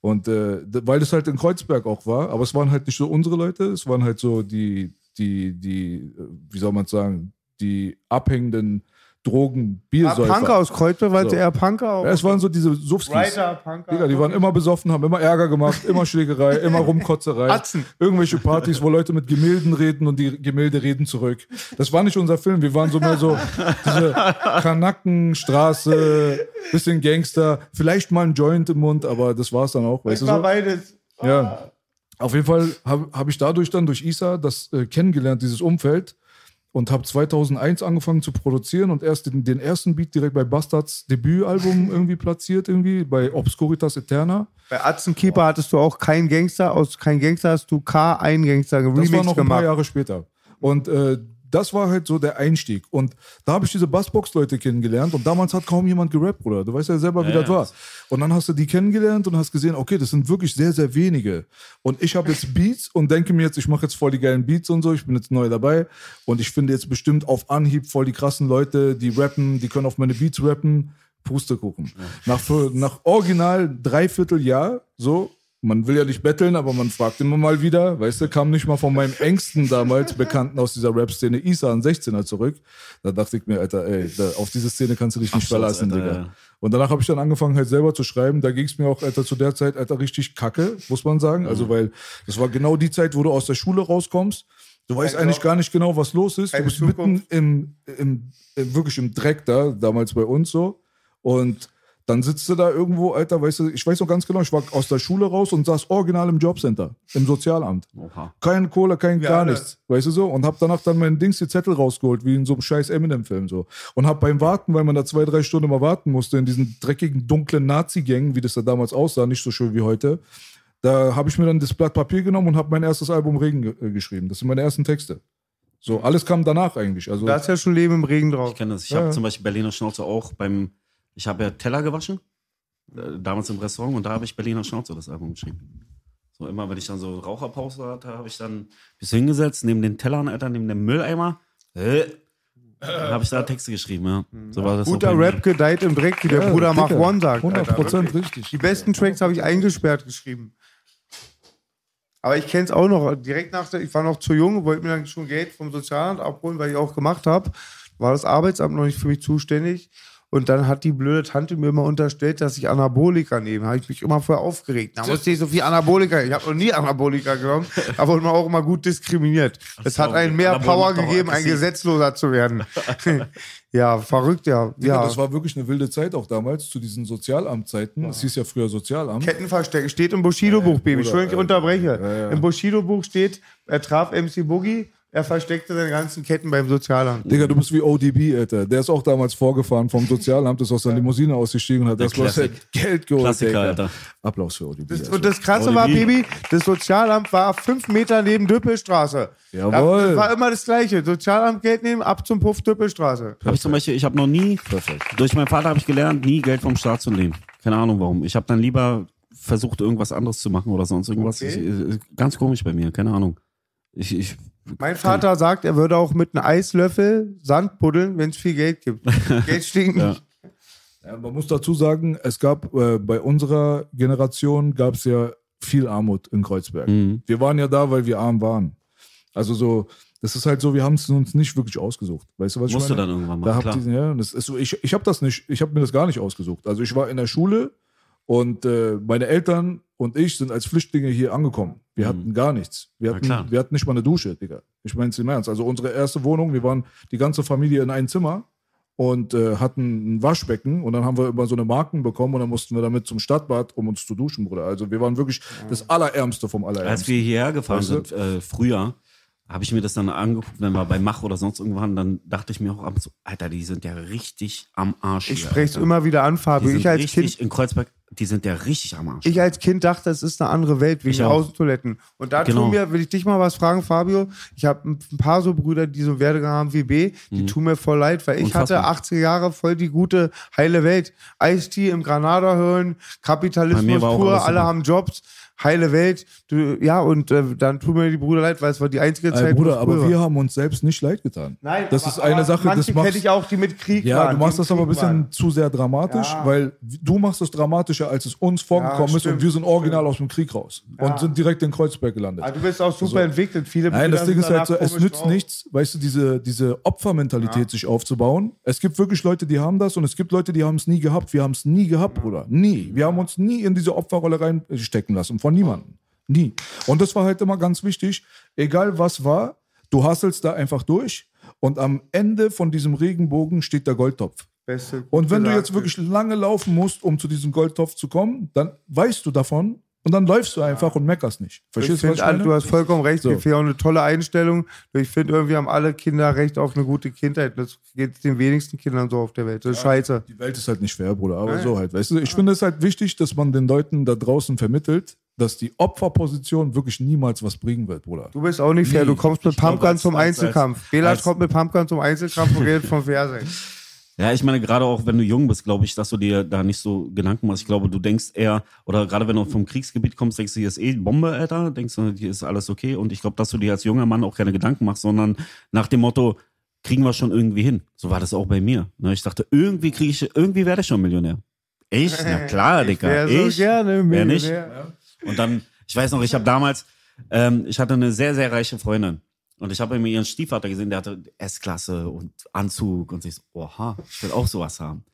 Und äh, weil das halt in Kreuzberg auch war, aber es waren halt nicht so unsere Leute, es waren halt so die, die, die, äh, wie soll man sagen, die abhängenden Drogen, Ah, Biersäufer. Punker aus Kreuzberg, weil So. eher Punker auch. Ja, es waren so diese Sufskis. Writer, Punker. Digga, die waren immer besoffen, haben immer Ärger gemacht, immer Schlägerei, immer Rumkotzerei. Atzen. Irgendwelche Partys, wo Leute mit Gemälden reden und die Gemälde reden zurück. Das war nicht unser Film. Wir waren so mehr so diese Kanackenstraße, bisschen Gangster, vielleicht mal ein Joint im Mund, aber das war's dann auch, weißt Ich du war so? beides. Ja. Auf jeden Fall habe hab ich dadurch dann durch Isa das äh, kennengelernt, dieses Umfeld. Und habe 2001 angefangen zu produzieren und erst den, den ersten Beat direkt bei Bastards Debütalbum irgendwie platziert, irgendwie bei Obscuritas Eterna. Bei Atzenkeeper hattest du auch kein Gangster, aus kein Gangster hast du K, ein Gangster Das war noch ein paar gemacht. Jahre später. Und äh, das war halt so der Einstieg. Und da habe ich diese Bassbox-Leute kennengelernt und damals hat kaum jemand gerappt, Bruder. Du weißt ja selber, wie Ja, das ja. war. Und dann hast du die kennengelernt und hast gesehen, okay, das sind wirklich sehr, sehr wenige. Und ich habe jetzt Beats und denke mir jetzt, ich mache jetzt voll die geilen Beats und so. Ich bin jetzt neu dabei. Und ich finde jetzt bestimmt auf Anhieb voll die krassen Leute, die rappen, die können auf meine Beats rappen. Pustekuchen. Nach, für, nach original dreiviertel Jahr, so, man will ja nicht betteln, aber man fragt immer mal wieder, weißt du, kam nicht mal von meinem engsten damals Bekannten aus dieser Rap-Szene, Isa, ein 16er zurück. Da dachte ich mir, Alter, ey, da, auf diese Szene kannst du dich nicht Absturz, verlassen, Alter, Digga. ja. Und danach habe ich dann angefangen, halt selber zu schreiben. Da ging es mir auch, Alter, zu der Zeit, Alter, richtig kacke, muss man sagen. Mhm. Also, weil das war genau die Zeit, wo du aus der Schule rauskommst. Du weißt eigentlich gar nicht genau, was los ist. Du bist mitten im, im, wirklich im Dreck da, damals bei uns so. Und dann sitzt du da irgendwo, Alter, weißt du, ich weiß noch ganz genau, ich war aus der Schule raus und saß original im Jobcenter, im Sozialamt. Oha. Kein Kohle, kein Wir gar nichts, weißt du so? Und hab danach dann meinen Dings die Zettel rausgeholt, wie in so einem scheiß Eminem-Film so. Und hab beim Warten, weil man da zwei, drei Stunden mal warten musste, in diesen dreckigen, dunklen Nazi-Gängen, wie das da damals aussah, nicht so schön wie heute, da habe ich mir dann das Blatt Papier genommen und habe mein erstes Album Regen ge äh, geschrieben. Das sind meine ersten Texte. So, alles kam danach eigentlich. Also, Da ist ja schon Leben im Regen drauf. Ich kenne das. Ich Ja, habe ja. zum Beispiel Berliner Schnauze auch beim, ich habe ja Teller gewaschen, äh, damals im Restaurant, und da habe ich Berliner Schnauze das Album geschrieben. So immer, wenn ich dann so Raucherpause hatte, habe ich dann bis hingesetzt, neben den Tellern, Alter, neben dem Mülleimer, äh, habe ich da Texte geschrieben, ja. So war das Guter. Rap gedeiht im Dreck, wie der Ja, Bruder Mach. One sagt. 100 Alter, Prozent wirklich. richtig. Die besten Tracks habe ich eingesperrt geschrieben. Aber ich kenne es auch noch. Direkt nach der, ich war noch zu jung, wollte mir dann schon Geld vom Sozialamt abholen, weil ich auch gemacht habe. War das Arbeitsamt noch nicht für mich zuständig. Und dann hat die blöde Tante mir immer unterstellt, dass ich Anabolika nehme. Habe ich mich immer vorher aufgeregt. Da musste ich so viel Anabolika. Ich habe noch nie Anabolika genommen, aber immer auch immer gut diskriminiert. Es hat einen mehr Power gegeben, ein. Gesetzloser zu werden. ja, verrückt, ja. Ja. Das war wirklich eine wilde Zeit auch damals, zu diesen Sozialamtzeiten. Es hieß ja früher Sozialamt. Kettenverstecken steht im Bushido-Buch, Baby. Entschuldigung, ich unterbreche. Im Bushido-Buch steht, er traf MC Boogie, er versteckte seine ganzen Ketten beim Sozialamt. Digga, du bist wie ODB, Alter. Der ist auch damals vorgefahren vom Sozialamt, ist aus der Limousine ausgestiegen und hat das Classic. Geld geholt. Klassiker, Digga. Alter. Applaus für ODB. Das, also. und das Krasse ODB. war, Baby, das Sozialamt war fünf Meter neben Düppelstraße. Jawohl. Das war immer das Gleiche. Sozialamt Geld nehmen, ab zum Puff Düppelstraße. Habe ich zum Beispiel, ich habe noch nie, durch meinen Vater habe ich gelernt, nie Geld vom Staat zu nehmen. Keine Ahnung warum. Ich habe dann lieber versucht, irgendwas anderes zu machen oder sonst irgendwas. Okay. Ganz komisch bei mir, keine Ahnung. Ich, ich, Mein Vater sagt, er würde auch mit einem Eislöffel Sand buddeln, wenn es viel Geld gibt. Geld stinkt Ja. nicht. Ja, man muss dazu sagen, es gab äh, bei unserer Generation gab es ja viel Armut in Kreuzberg. Mhm. Wir waren ja da, weil wir arm waren. Also so, das ist halt so, wir haben es uns nicht wirklich ausgesucht. Weißt du, was ich musste meine? dann irgendwann Da machen, habt klar. ja, das ist so, ich ich habe das nicht, ich habe mir das gar nicht ausgesucht. Also ich war in der Schule und äh, meine Eltern und ich sind als Flüchtlinge hier angekommen. Wir hatten gar nichts. Wir Mhm. Hatten, wir hatten nicht mal eine Dusche, Digga. Ich meine es im Ernst. Also unsere erste Wohnung, wir waren die ganze Familie in einem Zimmer und äh, hatten ein Waschbecken und dann haben wir immer so eine Marken bekommen und dann mussten wir damit zum Stadtbad, um uns zu duschen, Bruder. Also wir waren wirklich das Allerärmste vom Als Allerärmsten. wir hierher gefahren Weißt du? sind, äh, früher, habe ich mir das dann angeguckt, wenn wir bei Mach oder sonst irgendwann, dann dachte ich mir auch abends so, Alter, die sind ja richtig am Arsch. Ich spreche es immer wieder an, Die Fabio. sind Ich als richtig Kind in Kreuzberg, die sind ja richtig am Arsch. ich als Kind dachte, es ist eine andere Welt wegen. Außentoiletten. Und da Genau. tun mir, will ich dich mal was fragen, Fabio. Ich habe ein paar so Brüder, die so einen Werdegang haben wie B, die tun mir voll leid, weil ich Mhm. Unfassbar. hatte 80er Jahre voll die gute, heile Welt. Ice-T im Granada hören, Kapitalismus pur, alle haben Jobs, heile Welt. Du, ja, und äh, dann tun mir die Brüder leid, weil es war die einzige Ey, Zeit, wo Bruder, aber cool wir war. haben uns selbst nicht leid getan. Nein, das aber, ist eine aber Sache, das machst ich auch, die mit Krieg Ja, waren. du machst das aber ein bisschen waren. zu sehr dramatisch, Ja. weil du machst es dramatischer, als es uns vorgekommen ist und stimmt, wir sind original aus dem Krieg raus und sind direkt in Kreuzberg gelandet. Ah, du bist auch super entwickelt. Viele Nein, das Ding ist halt so, es nützt drauf. nichts, weißt du, diese, diese Opfermentalität sich aufzubauen. Es gibt wirklich Leute, die haben das und es gibt Leute, die haben es nie gehabt. Wir haben es nie gehabt, Bruder. Nie. Wir haben uns nie in diese Opferrolle reinstecken lassen. Von niemandem. Nie. Und das war halt immer ganz wichtig. Egal was war, du hasselst da einfach durch und am Ende von diesem Regenbogen steht der Goldtopf. Beste, Und wenn du jetzt wirklich lange laufen musst, um zu diesem Goldtopf zu kommen, dann weißt du davon und dann läufst du einfach und meckerst nicht. Ich Verstehst du, was finde, ich meine? du hast vollkommen recht. So. Ich finde auch eine tolle Einstellung. Ich finde, irgendwie haben alle Kinder Recht auf eine gute Kindheit. Das geht den wenigsten Kindern so auf der Welt. Das ist scheiße. Die Welt ist halt nicht fair, Bruder, aber so halt, weißt du? Ich finde es halt wichtig, dass man den Leuten da draußen vermittelt, dass die Opferposition wirklich niemals was bringen wird, Bruder. Du bist auch nicht fair. Nee, Du kommst mit ich Pumpgun zum als- Einzelkampf. Belas kommt mit Pumpgun zum Einzelkampf und redet vom Fair sein. Ja, ich meine, gerade auch wenn du jung bist, glaube ich, dass du dir da nicht so Gedanken machst. Ich glaube, du denkst eher, oder gerade wenn du vom Kriegsgebiet kommst, denkst du, hier ist eh Bombe, Alter, denkst du, hier ist alles okay. Und ich glaube, dass du dir als junger Mann auch keine Gedanken machst, sondern nach dem Motto, kriegen wir schon irgendwie hin. So war das auch bei mir. Ne, Ich dachte, irgendwie kriege ich, irgendwie werde ich schon Millionär. Ich? Na klar, Digga. Wär so ich? gerne Wer nicht? Millionär. Und dann, ich weiß noch, ich habe damals, ähm, ich hatte eine sehr, sehr reiche Freundin. Und ich habe mir ihren Stiefvater gesehen, der hatte S-Klasse und Anzug und ich so, oha, ich will auch sowas haben.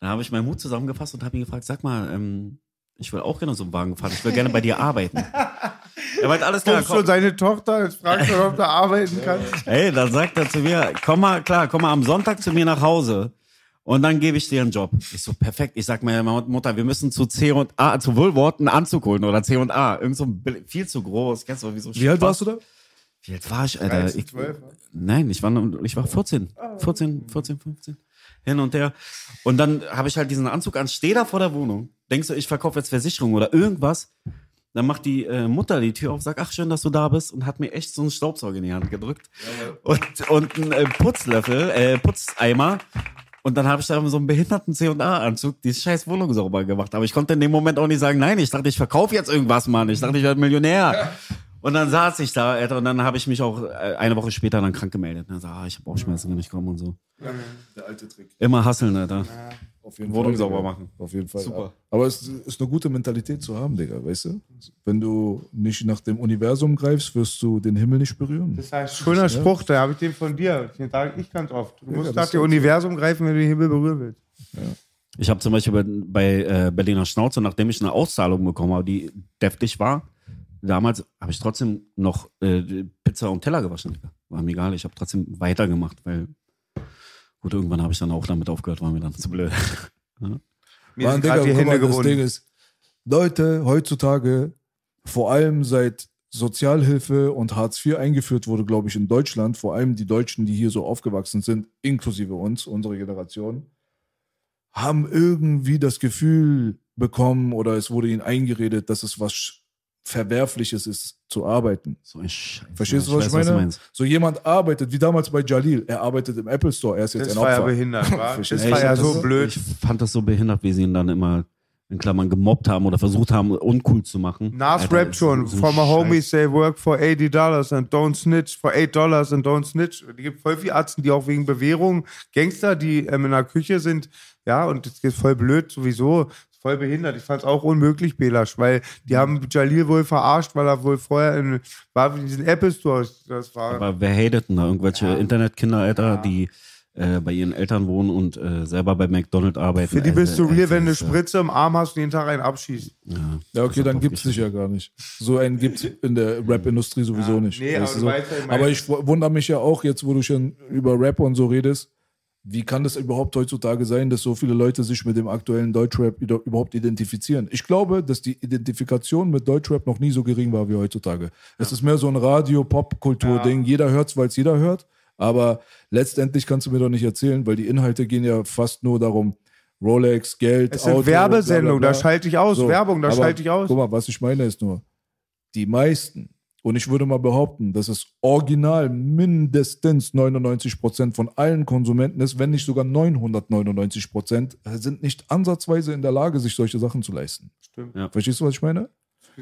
Dann habe ich meinen Mut zusammengefasst und habe ihn gefragt, sag mal, ähm, ich will auch gerne so einen Wagen fahren, ich will gerne bei dir arbeiten. Er meint, alles klar, Kommst schon komm. seine Tochter, jetzt fragst du, ob du arbeiten kannst. Ey, dann sagt er zu mir, komm mal, klar, komm mal am Sonntag zu mir nach Hause und dann gebe ich dir einen Job. Ich so, perfekt. Ich sag meiner Mutter, wir müssen zu C und A, zu Wohlwort einen Anzug holen oder C und A. Irgend so viel zu groß. Kennst du, wie so Wie alt warst du da? Wie alt war ich, Alter? 13, ich, 12, ne? nein, ich war, ich war 14. 14, 14, 15. Hin und her. Und dann habe ich halt diesen Anzug an, stehe da vor der Wohnung. Denkst du, ich verkaufe jetzt Versicherung oder irgendwas? Dann macht die äh, Mutter die Tür auf, sagt, ach schön, dass du da bist und hat mir echt so einen Staubsauger in die Hand gedrückt und, und einen äh, Putzlöffel, äh, Putzeimer. Und dann habe ich da so einen behinderten C&A-Anzug die scheiß Wohnung sauber gemacht. Aber ich konnte in dem Moment auch nicht sagen, nein, ich dachte, ich verkaufe jetzt irgendwas, Mann. Ich dachte, ich werde Millionär. Und dann saß ich da, Alter, und dann habe ich mich auch äh, eine Woche später dann krank gemeldet. Und dann sag, ah, ich habe Bauchschmerzen, kann ich kommen und so. Der alte Trick. Immer hasseln, Alter. Auf jeden Wohnung Fall, sauber Digga. machen. Auf jeden Fall. Super. Aber es ist eine gute Mentalität zu haben, Digga, weißt du? Wenn du nicht nach dem Universum greifst, wirst du den Himmel nicht berühren. Das heißt, schöner Spruch, da habe ich den von dir. Den sage ich ganz oft. Du musst das nach dem so. Universum greifen, wenn du den Himmel berühren willst. Ich habe zum Beispiel bei, bei äh, Berliner Schnauze, nachdem ich eine Auszahlung bekommen habe, die deftig war, damals habe ich trotzdem noch äh, Pizza und Teller gewaschen. Digga. War mir egal, ich habe trotzdem weitergemacht, weil gut, irgendwann habe ich dann auch damit aufgehört, war mir dann zu blöd. Mir Mann, gerade die Hände mal, das. Ding ist, Leute, heutzutage, vor allem seit Sozialhilfe und Hartz IV eingeführt wurde, glaube ich, in Deutschland, vor allem die Deutschen, die hier so aufgewachsen sind, inklusive uns, unsere Generation, haben irgendwie das Gefühl bekommen oder es wurde ihnen eingeredet, dass es was Verwerfliches ist, zu arbeiten. So ein Scheiß. Verstehst du, was ich weiß, meine? meinst. so jemand arbeitet, wie damals bei Jalil, er arbeitet im Apple Store, er ist jetzt Das ein war ja Opfer. behindert, wa? Das war ich ja so das, blöd. Ich fand das so behindert, wie sie ihn dann immer in Klammern gemobbt haben oder versucht haben, uncool zu machen. Nas Alter, ist schon. so my Scheiß. homies, they work for 80 dollars and don't snitch. For 8 dollars and don't snitch. Die gibt voll viele Arzten, die auch wegen Bewährung Gangster, die ähm, in der Küche sind. Ja, und das ist voll blöd sowieso. Voll behindert. Ich fand es auch unmöglich, Belasch, weil die haben Jalil wohl verarscht, weil er wohl vorher in, war in diesen Apple Stores. Das war. Aber wer hatet denn da? Irgendwelche Internetkinder, Alter, die äh, bei ihren Eltern wohnen und äh, selber bei McDonald's arbeiten. für die bist du real, wenn du Alter, Spritze im Arm hast und jeden Tag einen abschießt. Ja, Ja, okay, dann hat gibt's dich ja gar nicht. So einen gibt's in der Rap-Industrie sowieso nicht. nee, aber so? weißt, ich aber ich wundere mich ja auch jetzt, wo du schon über Rap und so redest, wie kann das überhaupt heutzutage sein, dass so viele Leute sich mit dem aktuellen Deutschrap überhaupt identifizieren? Ich glaube, dass die Identifikation mit Deutschrap noch nie so gering war wie heutzutage. Es ist mehr so ein Radio-Pop-Kultur-Ding. Jeder hört's, weil es jeder hört. Aber letztendlich kannst du mir doch nicht erzählen, weil die Inhalte gehen ja fast nur darum, Rolex, Geld, Es sind Auto, Werbesendungen, bla, bla, da bla. schalte ich aus. So, Werbung, da schalte ich aus. Guck mal, was ich meine ist nur, die meisten, und ich würde mal behaupten, dass es original mindestens 99 Prozent von allen Konsumenten ist, wenn nicht sogar 999 Prozent, sind nicht ansatzweise in der Lage, sich solche Sachen zu leisten. Stimmt. Ja. Verstehst du, was ich meine?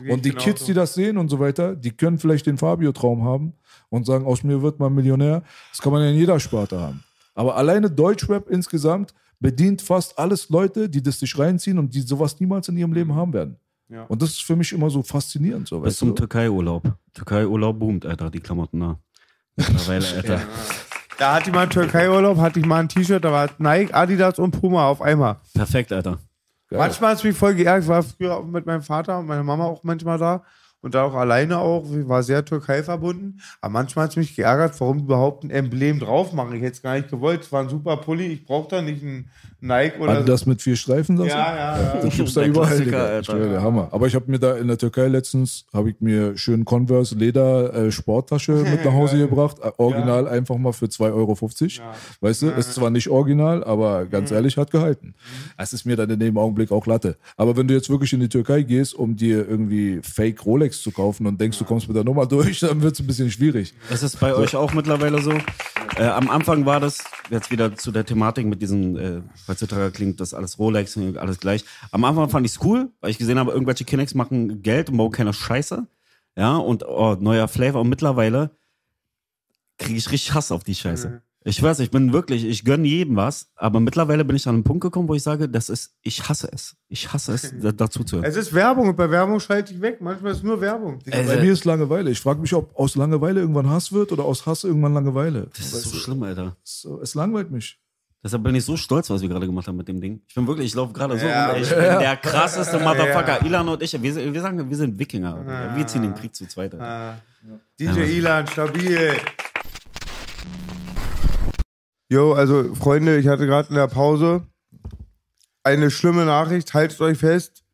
Und die. Kids, die das sehen und so weiter, die können vielleicht den Fabio-Traum haben und sagen, aus mir wird man Millionär. Das kann man ja in jeder Sparte haben. Aber alleine Deutschrap insgesamt bedient fast alles Leute, die das sich reinziehen und die sowas niemals in ihrem Leben haben werden. Ja. Und das ist für mich immer so faszinierend. So, Bis zum? Türkei-Urlaub. Türkei-Urlaub boomt, Alter, die Klamotten da. Mittlerweile, Alter. Da hatte ich mal einen Türkei-Urlaub, hatte ich mal ein T-Shirt, da war Nike, Adidas und Puma auf einmal. Perfekt, Alter. Geil. Manchmal hat es mich voll geärgert. Ich war früher auch mit meinem Vater und meiner Mama auch manchmal da. Und da auch alleine auch. Ich war sehr Türkei verbunden. Aber manchmal hat es mich geärgert, warum überhaupt ein Emblem drauf machen. Ich hätte es gar nicht gewollt. Es war ein super Pulli. Ich brauche da nicht einen Nike oder Adidas mit vier Streifen, du? Ja, ja, ja. Das gibt's da Der überall. Alter. Der Hammer. Aber ich habe mir da in der Türkei letztens, habe ich mir schön Converse Leder äh, Sporttasche mit nach Hause gebracht. Äh, original einfach mal für 2,50 Euro. Weißt du, ist zwar nicht original, aber ganz ehrlich, hat gehalten. Es ist mir dann in dem Augenblick auch Latte. Aber wenn du jetzt wirklich in die Türkei gehst, um dir irgendwie Fake Rolex zu kaufen und denkst, du kommst mit der Nummer durch, dann wird es ein bisschen schwierig. Ist es bei euch auch mittlerweile so? Äh, am Anfang war das, jetzt wieder zu der Thematik mit diesen, äh, heutzutage klingt das alles Rolex, alles gleich. Am Anfang fand ich es cool, weil ich gesehen habe, irgendwelche Kinects machen Geld und bauen keine Scheiße. Ja, und oh, neuer Flavor. Und mittlerweile kriege ich richtig Hass auf die Scheiße. Ich weiß, ich bin wirklich, ich gönne jedem was, aber mittlerweile bin ich an einen Punkt gekommen, wo ich sage, das ist, ich hasse es. Ich hasse es, da, dazu zu hören. Es ist Werbung und bei Werbung schalte ich weg. Manchmal ist es nur Werbung. Äh, Bei mir ist Langeweile. Ich frage mich, ob aus Langeweile irgendwann Hass wird oder aus Hass irgendwann Langeweile. Das ist so schlimm, Alter. So, es langweilt mich. Deshalb bin ich so stolz, was wir gerade gemacht haben mit dem Ding. Ich bin wirklich, ich laufe gerade so Ja, rum. Ich ja. bin der krasseste Motherfucker. Ilan und ich, wir, wir sagen, wir sind Wikinger. Wir ziehen den Krieg zu zweit. Ah. DJ Ilan, stabil. Jo, also Freunde, ich hatte gerade in der Pause eine schlimme Nachricht. Haltet euch fest.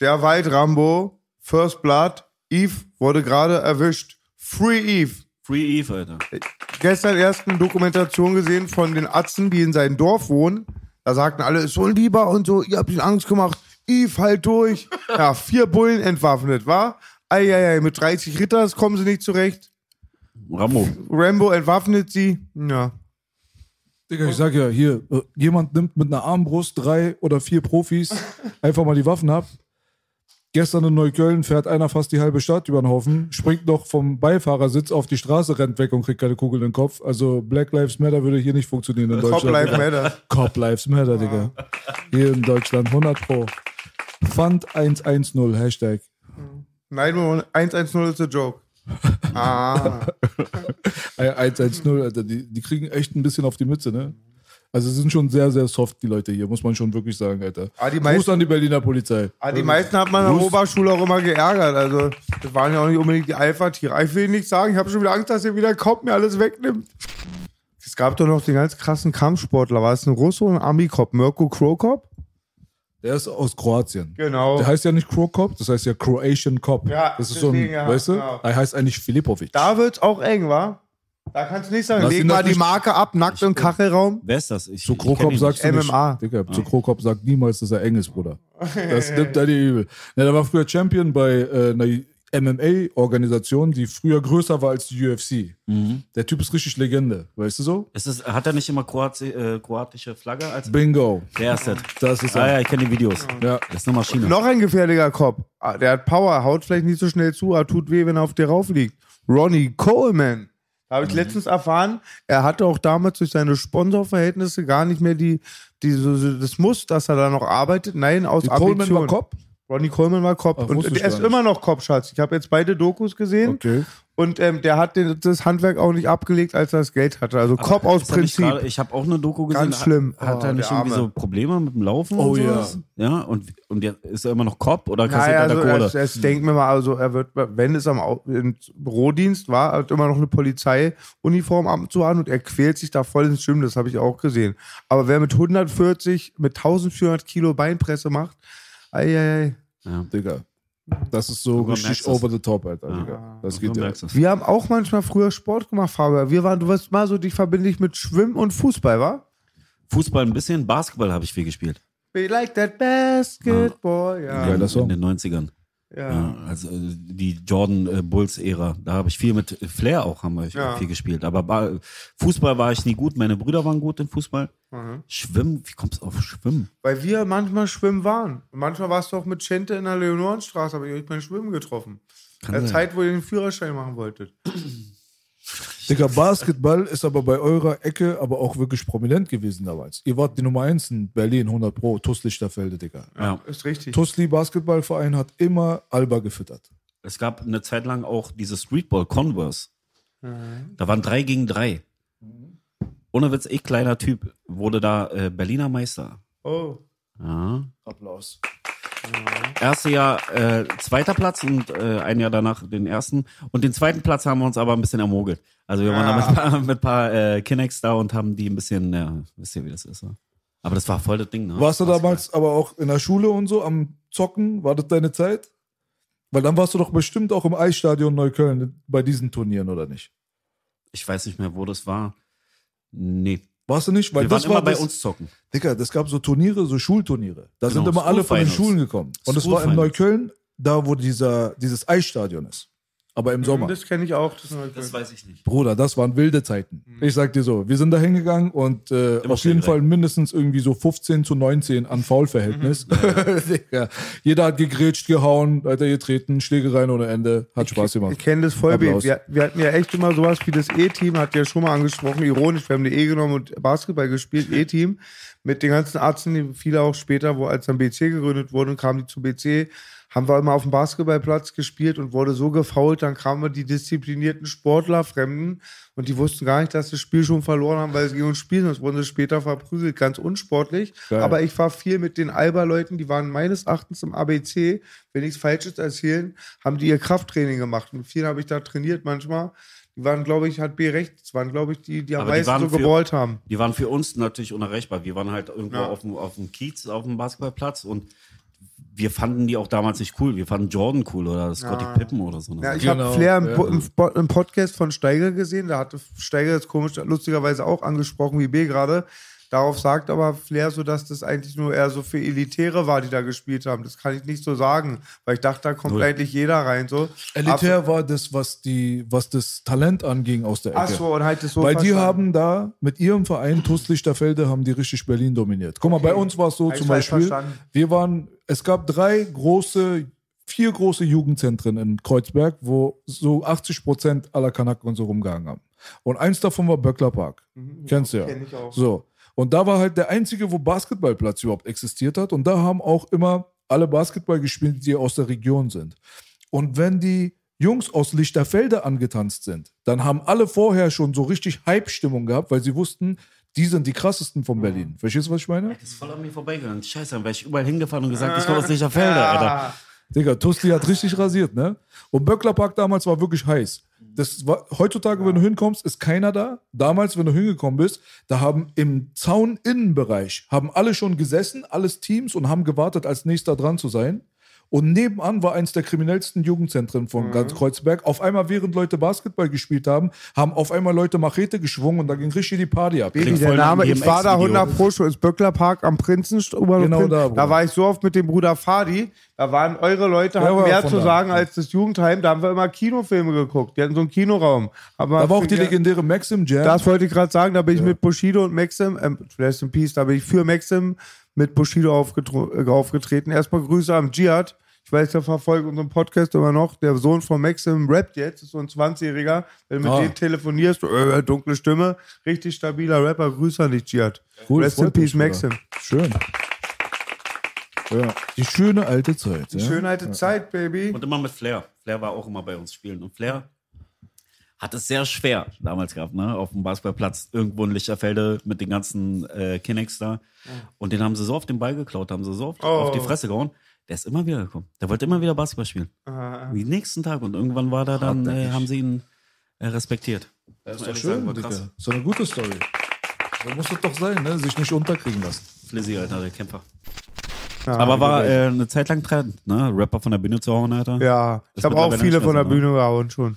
Der White Rambo, First Blood, Eve wurde gerade erwischt. Free Eve. Free Eve, Alter. Gestern erst eine Dokumentation gesehen von den Atzen, die in seinem Dorf wohnen. Da sagten alle, ist so ein Lieber und so, ihr habt ihn Angst gemacht. Eve, halt durch. Ja, vier Bullen entwaffnet, war? Eieiei, mit 30 Ritters kommen sie nicht zurecht. Rambo. Rambo entwaffnet sie. Ja. Digga, ich sag ja, hier, äh, jemand nimmt mit einer Armbrust drei oder vier Profis einfach mal die Waffen ab. Gestern in Neukölln fährt einer fast die halbe Stadt über den Haufen, springt noch vom Beifahrersitz auf die Straße, rennt weg und kriegt keine Kugel in den Kopf. Also Black Lives Matter würde hier nicht funktionieren in Deutschland. Life Matter. Cop Lives Matter, Digga. Hier in Deutschland 100 Pro. Fund 110, Hashtag. Nein, 110 ist a joke. Ah. Äh, 110, Alter, die, die kriegen echt ein bisschen auf die Mütze, ne? Also sind schon sehr, sehr soft, die Leute hier, muss man schon wirklich sagen, Alter. Ah, die Gruß meisten- an die Berliner Polizei. Ah, die meisten hat man in der Oberschule auch immer geärgert. Also, das waren ja auch nicht unbedingt die Alpha-Tiere. Ich will nicht sagen, ich habe schon wieder Angst, dass ihr wieder kommt, mir alles wegnimmt. Es gab doch noch den ganz krassen Kampfsportler. War es ein Russo und ein Ami-Cop? Mirko Krokop? Der ist aus Kroatien. Genau. Der heißt ja nicht Krokop, das heißt ja Croatian Cop. Ja, das ist so ein, deswegen, ja, weißt du? genau. Er heißt eigentlich Filipovic. Da wird's auch eng, wa? Da kannst du nicht sagen, Lass leg mal das die Marke ab, nackt im Kachelraum. Wer ist das? Ich, Zu ich kenn Krokop ihn sagst du nicht. MMA. Digga, Zu Krokop sagt niemals, dass er eng ist, Bruder. Das nimmt er dir übel. Ja, der war früher Champion bei äh, einer MMA-Organisation, die früher größer war als die UFC. Mhm. Der Typ ist richtig Legende, weißt du so? Ist es, hat er nicht immer Kroati äh, kroatische Flagge als Bingo. Der ist das. Das ist Ah ja, ich kenne die Videos. Ja. Das ist eine Maschine. Noch ein gefährlicher Cop. Ah, Der hat Power, haut vielleicht nicht so schnell zu, aber tut weh, wenn er auf dir raufliegt. Ronnie Coleman. Habe ich letztens erfahren, er hatte auch damals durch seine Sponsorverhältnisse gar nicht mehr die, die so, das Muss, dass er da noch arbeitet. Nein, aus Die Coleman Ambition. war Cop? Ronnie Coleman war Cop. Ach, und ich er gar ist immer noch Cop, Schatz. Ich habe jetzt beide Dokus gesehen. Okay. Und ähm, der hat den, das Handwerk auch nicht abgelegt, als er das Geld hatte. Also Cop aus er Prinzip. gerade- ich habe auch eine Doku gesehen. Ganz schlimm. Hat, hat Oh, er nicht der irgendwie so Probleme mit dem Laufen? Oh und ja. sowas? Ja, und, und jetzt ist er immer noch Cop oder kassiert Naja, er also Kohle? es, es denkt mir mal, also er wird, wenn es am im Bürodienst war, hat immer noch eine Polizeiuniform und zu an und er quält sich da voll ins Schwimmen, das habe ich auch gesehen. Aber wer mit 140, mit 1400 Kilo Beinpresse macht, ei, ei, ei. ja. Digga. Das ist so Du richtig over the top, Alter, Ja. Digga. Das Du geht ja. Wir haben auch manchmal früher Sport gemacht, Fabian. Wir waren, du warst mal so, dich verbinde ich mit Schwimmen und Fußball, wa? Fußball ein bisschen, Basketball habe ich viel gespielt. Be like that basketball, ja. Geiler in Song. den 90ern. Ja. Ja, also äh, die Jordan äh, Bulls Ära. Da habe ich viel mit Flair auch haben wir Ja. viel gespielt. Aber ba Fußball war ich nie gut. Meine Brüder waren gut im Fußball. Mhm. Schwimmen, wie kommst du auf Schwimmen? Weil wir manchmal schwimmen waren. Manchmal warst du auch mit Schente in der Leonorenstraße, habe ich euch beim Schwimmen getroffen. Kann In der sein. Zeit, wo ihr den Führerschein machen wolltet. Digga, Basketball ist aber bei eurer Ecke aber auch wirklich prominent gewesen damals. Ihr wart die Nummer 1 in Berlin, 100 Pro, TuS Lichterfelde, Digga. Ja. Ist richtig. Tusli Basketballverein hat immer Alba gefüttert. Es gab eine Zeit lang auch diese Streetball Converse. Da waren drei gegen drei. Ohne Witz, ich kleiner Typ wurde da äh, Berliner Meister. Oh. Ja. Applaus. Erste Jahr äh, zweiter Platz und äh, ein Jahr danach den ersten. Und den zweiten Platz haben wir uns aber ein bisschen ermogelt. Also wir waren da mit ein paar, mit paar äh, Kinects da und haben die ein bisschen, ja, wisst ihr, wie das ist. Ja? Aber das war voll das Ding, ne? Warst du damals aber auch in der Schule und so am Zocken? War das deine Zeit? Weil dann warst du doch bestimmt auch im Eisstadion Neukölln bei diesen Turnieren, oder nicht? Ich weiß nicht mehr, wo das war. Nee. Warst du nicht? Weil wir waren das immer war bei das, uns zocken. Digga, das gab so Turniere, so Schulturniere. Da sind Genau, immer alle von den Schulen gekommen. Und das School war in. Neukölln, da wo dieser, dieses Eisstadion ist. Aber im Sommer. Das kenne ich auch. Das Das weiß ich nicht. Bruder, das waren wilde Zeiten. Ich sag dir so, wir sind da hingegangen und äh, auf jeden Fall mindestens irgendwie so 15 zu 19 an Foulverhältnis. Digga. Jeder hat gegrätscht, gehauen, hat er getreten, Schlägereien ohne Ende. Hat Spaß Ich gemacht. kenne das voll. Wir, wir hatten ja echt immer sowas wie das E-Team, hat ja schon mal angesprochen, ironisch. Wir haben eine E genommen und Basketball gespielt, E-Team. Mit den ganzen Arzten, die viele auch später, wo als dann BC gegründet wurde, kamen die zu BC, haben wir immer auf dem Basketballplatz gespielt und wurde so gefault, dann kamen die disziplinierten Sportler, Fremden, und die wussten gar nicht, dass sie das Spiel schon verloren haben, weil sie gegen uns spielen, sonst wurden sie später verprügelt, ganz unsportlich. Geil. Aber ich war viel mit den Alba-Leuten, die waren meines Erachtens im ABC, wenn nichts Falsches erzählen, haben die ihr Krafttraining gemacht. Mit vielen habe ich da trainiert manchmal. Die waren, glaube ich, hat B recht, das waren, glaube ich, die, die am meisten so geballt haben. Die waren für uns natürlich unerreichbar. Wir waren halt irgendwo Ja. auf, dem, auf dem Kiez, auf dem Basketballplatz und wir fanden die auch damals nicht cool. Wir fanden Jordan cool oder Scottie Pippen oder so. Ja, ich Genau, habe Flair im, ja. Im, im Podcast von Steiger gesehen. Da hatte Steiger jetzt komisch, lustigerweise auch angesprochen, wie B gerade. Darauf sagt aber Flair so, dass das eigentlich nur eher so für Elitäre war, die da gespielt haben. Das kann ich nicht so sagen, weil ich dachte, da kommt Null. eigentlich jeder rein. So. Elitär war das, was die, was das Talent anging aus der Ecke. Ach so, und halt das so Weil die verstanden. haben da mit ihrem Verein TuS Lichterfelde haben die richtig Berlin dominiert. Guck mal, bei uns war es so ich zum Beispiel, verstanden. wir waren, es gab drei große, vier große Jugendzentren in Kreuzberg, wo so 80 Prozent aller Kanaken und so rumgehangen haben. Und eins davon war Böckler Park. Kennst du ja. Mhm. kenn ich auch. So. Und da war halt der einzige, wo Basketballplatz überhaupt existiert hat. Und da haben auch immer alle Basketball gespielt, die aus der Region sind. Und wenn die Jungs aus Lichterfelde angetanzt sind, dann haben alle vorher schon so richtig Hype-Stimmung gehabt, weil sie wussten, Die sind die krassesten von Berlin. Verstehst du, was ich meine? Das ist voll an mir vorbeigegangen. Scheiße, dann wäre ich überall hingefahren und gesagt, ich komme aus Lichterfelde, Alter. Digga, Tusti hat richtig rasiert, ne? Und Böcklerpark damals war wirklich heiß. Das war, heutzutage, wenn du hinkommst, ist keiner da. Damals, wenn du hingekommen bist, da haben im Zaun-Innenbereich, haben alle schon gesessen, alles Teams und haben gewartet, als nächster dran zu sein. Und nebenan war eins der kriminellsten Jugendzentren von ganz Kreuzberg. Auf einmal, während Leute Basketball gespielt haben, haben auf einmal Leute Machete geschwungen und da ging richtig die Party ab. Baby, der Name, ich war da DMX-Video. 100 Pro schon ins Böcklerpark am Prinzenstraße. Genau da, da, Bruder. war ich so oft mit dem Bruder Fadi. Da waren eure Leute, hatten war mehr zu da. sagen als das Jugendheim. Da haben wir immer Kinofilme geguckt. Die hatten so einen Kinoraum. Aber Da war auch die legendäre Maxim Jam. Das wollte ich gerade sagen, da bin ich mit Bushido und Maxim, ähm, rest in peace, da bin ich für Maxim mit Bushido äh, aufgetreten. Erstmal Grüße am Djihad. Ich weiß, der verfolgt unseren Podcast immer noch. Der Sohn von Maxim rappt jetzt, ist so ein 20-Jähriger. Wenn du mit Ah. dem telefonierst, äh, dunkle Stimme, richtig stabiler Rapper. Grüße an dich, Djihad. Cool, Rest in peace. Maxim. Schön. Ja, die schöne alte Zeit. Die ja? schöne alte Zeit, Baby. Und immer mit Flair. Flair war auch immer bei uns spielen. Und Flair hat es sehr schwer damals gehabt, ne? Auf dem Basketballplatz irgendwo in Lichterfelde mit den ganzen äh, Kinecks da. Und den haben sie so auf den Ball geklaut, haben sie so auf, auf die Fresse gehauen. Der ist immer wieder gekommen. Der wollte immer wieder Basketball spielen. Wie nächsten Tag. Und irgendwann war da dann, äh, haben sie ihn äh, respektiert. Das ist doch schön, Digga. So eine gute Story. So muss es doch sein, ne? Sich nicht unterkriegen lassen. Flizzy, Alter, der Kämpfer. Ja, Aber war äh, eine Zeit lang Trend, ne? Rapper von der Bühne zu hauen, Alter. ja, ich habe auch viele von der ne? Bühne gehauen schon.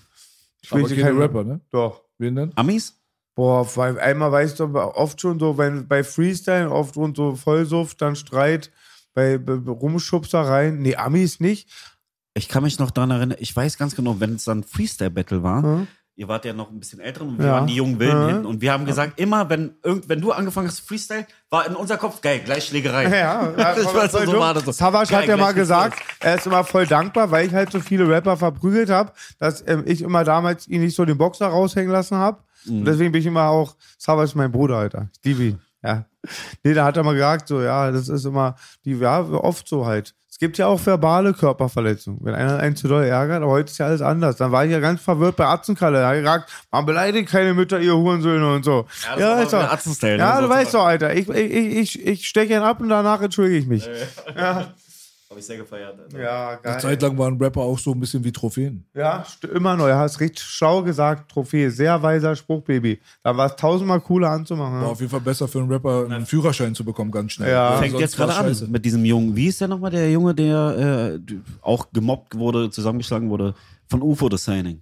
Will sie kein keinen Rapper, ne? Doch. Wen denn? Amis? Boah, weil einmal weißt du, oft schon so, wenn bei Freestyle oft und so Vollsuft, dann Streit, bei, bei Rumschubsereien. Nee, Amis nicht. Ich kann mich noch daran erinnern, ich weiß ganz genau, wenn es dann Freestyle-Battle war, Mhm. Ihr wart ja noch ein bisschen älter und wir Ja. waren die jungen Wilden Mhm. hinten und wir haben gesagt, immer wenn, irgend, wenn du angefangen hast zu Freestyle, war in unser Kopf, geil, gleich Schlägerei. Ja, Ich weiß, so war das so. Geil, hat ja mal gesagt, er ist immer voll dankbar, weil ich halt so viele Rapper verprügelt habe, dass ähm, ich immer damals ihn nicht so den Boxer raushängen lassen habe. Mhm. Und deswegen bin ich immer auch, Savage ist mein Bruder, Alter. Ich liebe ihn. Ja. Nee, da hat er mal gesagt, so, ja, das ist immer, die, ja, oft so halt. Es gibt ja auch verbale Körperverletzungen, wenn einer einen zu doll ärgert, aber heute ist ja alles anders. Dann war ich ja ganz verwirrt bei Atzenkalle. Da hat er gesagt, man beleidigt keine Mütter, ihr Hurensöhne und so. Ja, das aber ist doch- ne? Ja, So du zum weißt doch, Alter. Ich, ich, ich, ich, ich steche ihn ab und danach entschuldige ich mich. Hab ich sehr gefeiert. Alter. Ja, Eine geil. Zeit lang waren Rapper auch so ein bisschen wie Trophäen. Ja, immer neu. Hast richtig schlau gesagt, Trophäe. Sehr weiser Spruch, Baby. Da war es tausendmal cooler anzumachen. War Ja. auf jeden Fall besser für einen Rapper, einen Führerschein zu bekommen, ganz schnell. Ja. Fängt jetzt gerade an scheiße. mit diesem Jungen. Wie ist der nochmal, der Junge, der äh, auch gemobbt wurde, zusammengeschlagen wurde von UFO The Signing?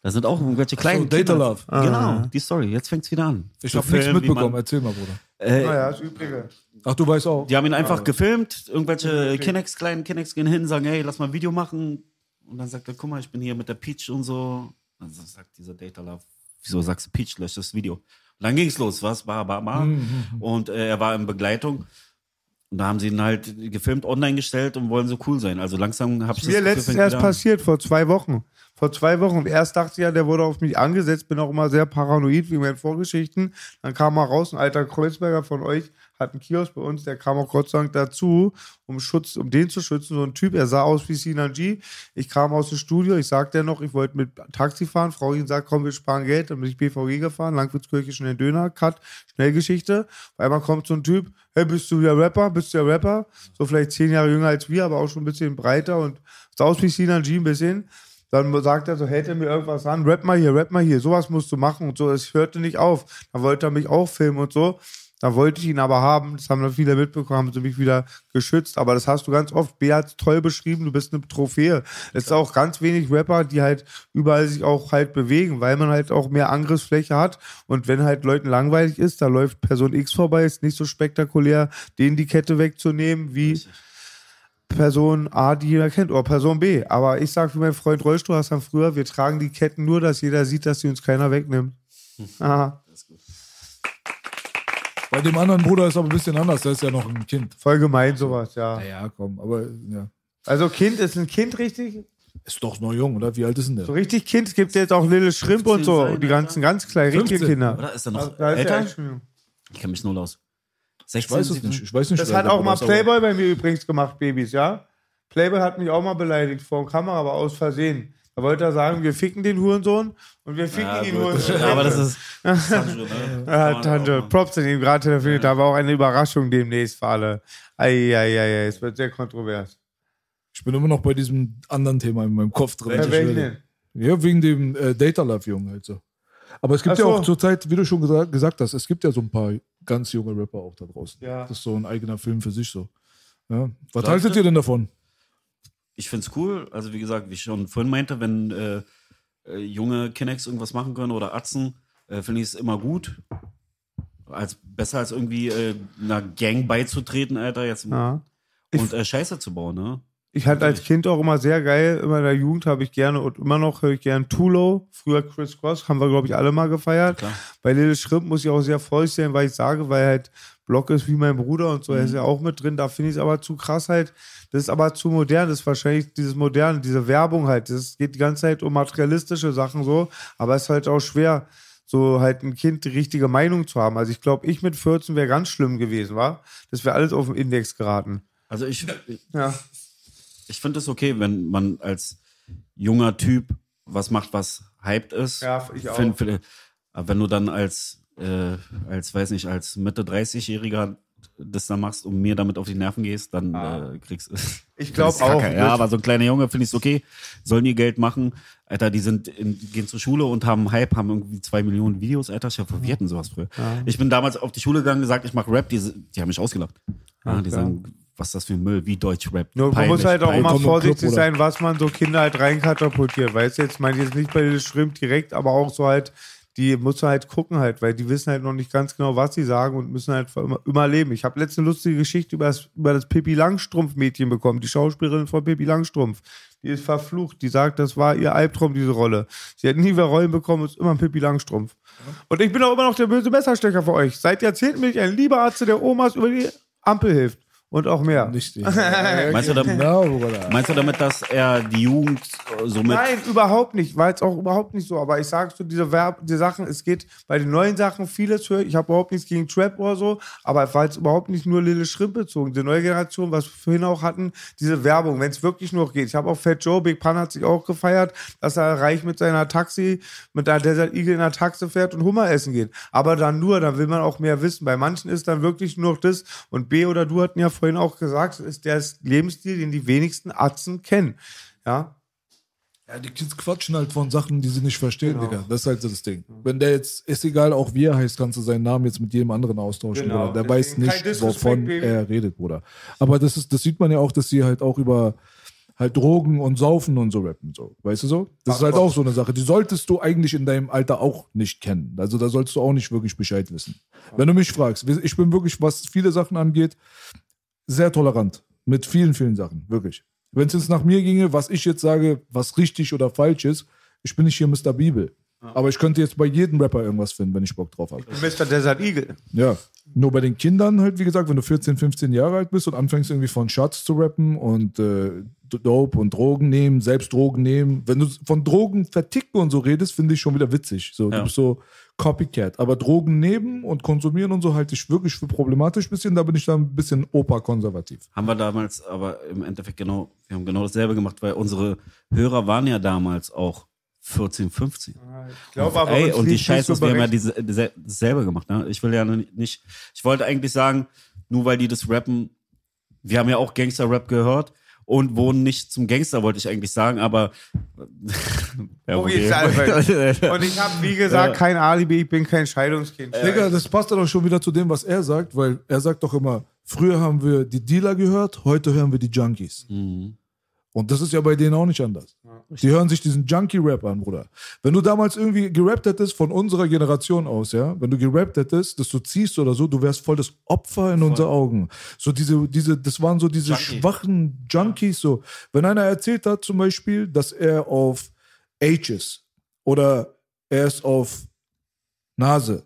Da sind auch irgendwelche kleinen Data Kinder. Love. Genau, die Story. Jetzt fängt's wieder an. Ich So habe nichts mitbekommen. Erzähl mal, Bruder. Äh, Naja, das Übrige. Ach, du weißt auch. Die haben ihn einfach gefilmt, irgendwelche Kinects, kleinen Kinects gehen hin, sagen, hey, lass mal ein Video machen. Und dann sagt er, guck mal, ich bin hier mit der Peach und so. Dann sagt dieser Data Love, wieso sagst du Peach, lösch das Video. Und dann ging's los, was? Bar, bar, bar. Und äh, er war in Begleitung. Und da haben sie ihn halt gefilmt, online gestellt und wollen so cool sein. Also langsam habe ich Mir das Gefühl, letztens erst passiert, vor zwei Wochen. Vor zwei Wochen. Und erst dachte ich ja, der wurde auf mich angesetzt, bin auch immer sehr paranoid wie meine Vorgeschichten. Dann kam mal raus, ein alter Kreuzberger von euch hat einen Kiosk bei uns, der kam auch Gott sei Dank dazu, um Schutz, um den zu schützen. So ein Typ, er sah aus wie Sinan G. Ich kam aus dem Studio, ich sagte noch, ich wollte mit Taxi fahren. Frau ihn sagt, komm, wir sparen Geld. Dann bin ich BVG gefahren, Langwitzkirche schnell Döner, Cut, Schnellgeschichte. Auf einmal kommt so ein Typ, hey, bist du der Rapper? Bist du der Rapper? So vielleicht zehn Jahre jünger als wir, aber auch schon ein bisschen breiter und sah aus wie Sinan G ein bisschen. Dann sagt er so, hält er mir irgendwas an, rap mal hier, rap mal hier, sowas musst du machen und so. Es hörte nicht auf. Dann wollte er mich auch filmen und so. Da wollte ich ihn aber haben. Das haben dann viele mitbekommen, haben sie mich wieder geschützt. Aber das hast du ganz oft. B hat toll beschrieben, du bist eine Trophäe. Es ist auch ganz wenig Rapper, die halt überall sich auch halt bewegen, weil man halt auch mehr Angriffsfläche hat. Und wenn halt Leuten langweilig ist, da läuft Person X vorbei, ist nicht so spektakulär, denen die Kette wegzunehmen, wie Person A, die jeder kennt, oder Person B. Aber ich sag wie mein Freund Rollstuhl Hassan früher, wir tragen die Ketten nur, dass jeder sieht, dass sie uns keiner wegnimmt. Aha, Bei dem anderen Bruder ist aber ein bisschen anders. Der ist ja noch ein Kind. voll gemein sowas, ja. Naja, komm, aber ja. Also Kind ist ein Kind richtig? Ist doch noch jung, oder? Wie alt ist denn der? So richtig Kind. Es gibt jetzt auch Little Shrimp und 15 so. sein, die ganzen ganz kleinen, richtigen 15, Kinder. Oder ist er noch Also, da ist er älter? echt schon jung. Ich kenne mich null aus. Ich 16, weiß es 17? nicht. Ich weiß nicht, Das hat auch mal Playboy bei mir übrigens gemacht, Babys, ja? Playboy hat mich auch mal beleidigt vor der Kamera, aber aus Versehen. Da wollte er sagen, wir ficken den Hurensohn und wir ficken Ja, ihn gut. Hurensohn. Ja, aber das ist Sancho, ne? Ja, machen. Props an ihm gerade telefoniert. Da war auch eine Überraschung demnächst für alle. Eieiei, es wird sehr kontrovers. Ich bin immer noch bei diesem anderen Thema in meinem Kopf drin. Werde- denn? Ja, wegen dem äh, Data Love Jungen halt so. Aber es gibt Ach ja so. auch zurzeit, wie du schon gesagt, gesagt hast, es gibt ja so ein paar ganz junge Rapper auch da draußen. Ja. Das ist so ein eigener Film für sich so. Ja. Was haltet du? ihr denn davon? Ich find's cool. Also wie gesagt, wie ich schon vorhin meinte, wenn äh, äh, junge Kinecks irgendwas machen können oder Atzen, äh, finde ich es immer gut. Als, besser als irgendwie äh, einer Gang beizutreten, Alter, jetzt Ja. und äh, Scheiße zu bauen, ne? Ich hatte als Kind auch immer sehr geil, immer in der Jugend habe ich gerne und immer noch höre ich gerne Tulo. Früher Chris Cross, haben wir, glaube ich, alle mal gefeiert. Klar. Bei Little Shrimp muss ich auch sehr froh sein, weil ich sage, weil halt Block ist wie mein Bruder und so, er ist Mhm. ja auch mit drin. Da finde ich es aber zu krass halt. Das ist aber zu modern. Das ist wahrscheinlich dieses Moderne, diese Werbung halt. Das geht die ganze Zeit um materialistische Sachen so, aber es ist halt auch schwer, so halt ein Kind die richtige Meinung zu haben. Also ich glaube, ich mit 14 wäre ganz schlimm gewesen, war? Das wäre alles auf den Index geraten. Also ich, Ja. ich finde es okay, wenn man als junger Typ was macht, was hyped ist. Ja, ich auch. Find- find- aber wenn du dann als, äh, als weiß nicht, als Mitte 30-Jähriger das dann machst und mir damit auf die Nerven gehst, dann äh, kriegst du. Ich glaube auch. Ja, aber so ein kleiner Junge finde ich es okay. Sollen ihr Geld machen. Alter, die sind in, gehen zur Schule und haben Hype, haben irgendwie zwei Millionen Videos, Alter. Ich hab, wir hatten sowas früher. Ich bin damals auf die Schule gegangen, gesagt, ich mach Rap, die, die haben mich ausgelacht. Ja, die klar. sagen, was ist das für ein Müll, wie Deutsch Rap. Nur man muss halt auch im vorsichtig sein, was man so Kinder halt reinkatapultiert. Weißt du, jetzt meine ich jetzt nicht bei den Shrimp direkt, aber auch so halt, die muss man halt gucken halt, weil die wissen halt noch nicht ganz genau, was sie sagen und müssen halt immer, immer leben. Ich habe letzte lustige Geschichte über das, über das Pippi Langstrumpf-Mädchen bekommen, die Schauspielerin von Pippi Langstrumpf. Die ist verflucht. Die sagt, das war ihr Albtraum, diese Rolle. Sie hat nie mehr Rollen bekommen, ist immer ein Pippi Langstrumpf. Und ich bin auch immer noch der böse Messerstecher für euch. Seit Jahrzehnten bin ich ein lieber Arzt, der Omas über die Ampel hilft. Und auch mehr. Nicht Meinst du, damit, No, Bruder. meinst du damit, dass er die Jugend so mit. Nein, überhaupt nicht. War jetzt auch überhaupt nicht so. Aber ich sage so, diese Verb, die Sachen, es geht bei den neuen Sachen vieles höre. Ich habe überhaupt nichts gegen Trap oder so, aber es war jetzt überhaupt nicht nur Lille Schrimp bezogen. Die neue Generation, was wir vorhin auch hatten, diese Werbung, wenn es wirklich nur geht. Ich habe auch Fat Joe, Big Pun hat sich auch gefeiert, dass er reich mit seiner Taxi, mit der Desert Eagle in der Taxe fährt und Hummer essen geht. Aber dann nur, dann will man auch mehr wissen. Bei manchen ist dann wirklich nur noch das. Und B oder du hatten ja vorhin auch gesagt, es ist der Lebensstil, den die wenigsten Atzen kennen. Ja, Ja, die Kids quatschen halt von Sachen, die sie nicht verstehen, Genau. Digga. Das ist halt so das Ding. Wenn der jetzt, ist egal, auch wie er heißt, kannst du seinen Namen jetzt mit jedem anderen austauschen, Genau. Bruder. Der Deswegen weiß nicht, wovon Baby. er redet, Bruder. Aber das ist, das sieht man ja auch, dass sie halt auch über halt Drogen und Saufen und so rappen, so. Weißt du so? Das ist halt auch so eine Sache. Die solltest du eigentlich in deinem Alter auch nicht kennen. Also da solltest du auch nicht wirklich Bescheid wissen. Wenn du mich fragst, ich bin wirklich, was viele Sachen angeht, sehr tolerant. Mit vielen, vielen Sachen. Wirklich. Wenn es jetzt nach mir ginge, was ich jetzt sage, was richtig oder falsch ist, ich bin nicht hier Mr. Bibel. Aber ich könnte jetzt bei jedem Rapper irgendwas finden, wenn ich Bock drauf habe. Mr. Desert Eagle. Ja. Nur bei den Kindern halt, wie gesagt, wenn du 14, 15 Jahre alt bist und anfängst irgendwie von Shots zu rappen und äh, Dope und Drogen nehmen, selbst Drogen nehmen. Wenn du von Drogen verticken und so redest, finde ich schon wieder witzig. So, Ja. Du bist so Copycat. Aber Drogen nehmen und konsumieren und so halte ich wirklich für problematisch bisschen. Da bin ich dann ein bisschen opa-konservativ. Haben wir damals aber im Endeffekt genau, wir haben genau dasselbe gemacht, weil unsere Hörer waren ja damals auch 14, 15. Ich glaube aber, Ey, und die Scheiße, wir haben ja diese, dasselbe gemacht. Ne? Ich will ja nicht, ich wollte eigentlich sagen, nur weil die das rappen, wir haben ja auch Gangster-Rap gehört und wurden nicht zum Gangster, wollte ich eigentlich sagen, aber ja, einfach. Und ich habe, wie gesagt, kein Alibi, ich bin kein Scheidungskind. Digga, das passt dann auch schon wieder zu dem, was er sagt, weil er sagt doch immer, früher haben wir die Dealer gehört, heute hören wir die Junkies. Und das ist ja bei denen auch nicht anders. Die hören sich diesen Junkie-Rap an, Bruder. Wenn du damals irgendwie gerappt hättest, von unserer Generation aus, ja, wenn du gerappt hättest, dass du ziehst oder so, du wärst voll das Opfer in unseren Augen. So diese, diese, das waren so diese Junkie. schwachen Junkies, so. Wenn einer erzählt hat zum Beispiel, dass er auf H ist oder er ist auf Nase,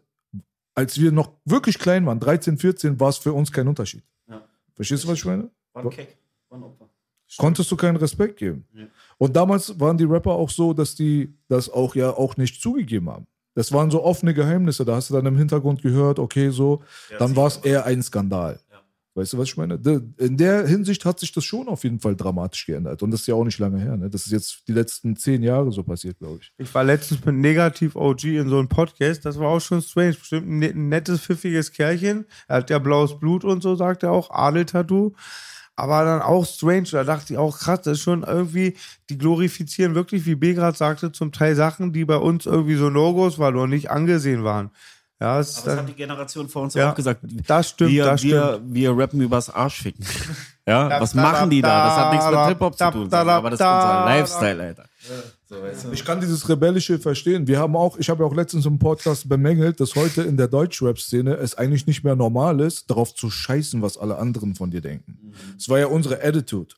als wir noch wirklich klein waren, 13, 14, war es für uns kein Unterschied. Ja. Verstehst du, was ich meine? War Keck, war ein Opfer. Konntest du keinen Respekt geben. Und damals waren die Rapper auch so, dass die das auch ja auch nicht zugegeben haben. Das waren so offene Geheimnisse. Da hast du dann im Hintergrund gehört, okay, so, dann war es eher ein Skandal. Weißt du, was ich meine? In der Hinsicht hat sich das schon auf jeden Fall dramatisch geändert. Und das ist ja auch nicht lange her. Ne? Das ist jetzt die letzten zehn Jahre so passiert, glaube ich. Ich war letztens mit Negativ OG in so einem Podcast, das war auch schon strange. Bestimmt ein, ein nettes, pfiffiges Kerlchen. Er hat ja blaues Blut und so, sagt er auch, Adel-Tattoo. Aber dann auch strange, da dachte ich auch krass, das ist schon irgendwie, die glorifizieren wirklich, wie B gerade sagte, zum Teil Sachen, die bei uns irgendwie so No-Gos waren oder nicht angesehen waren. Ja, es Aber das hat die Generation vor uns Ja, auch gesagt. das stimmt, wir, das wir, wir rappen übers Arschficken. Ja, was machen die da? Das hat nichts mit Hip-Hop zu tun, da, aber das ist unser. Lifestyle, Alter. Ich kann dieses Rebellische verstehen. Wir haben auch, ich habe ja auch letztens im Podcast bemängelt, dass heute in der Deutschrap-Szene es eigentlich nicht mehr normal ist, darauf zu scheißen, was alle anderen von dir denken. Das war ja unsere Attitude.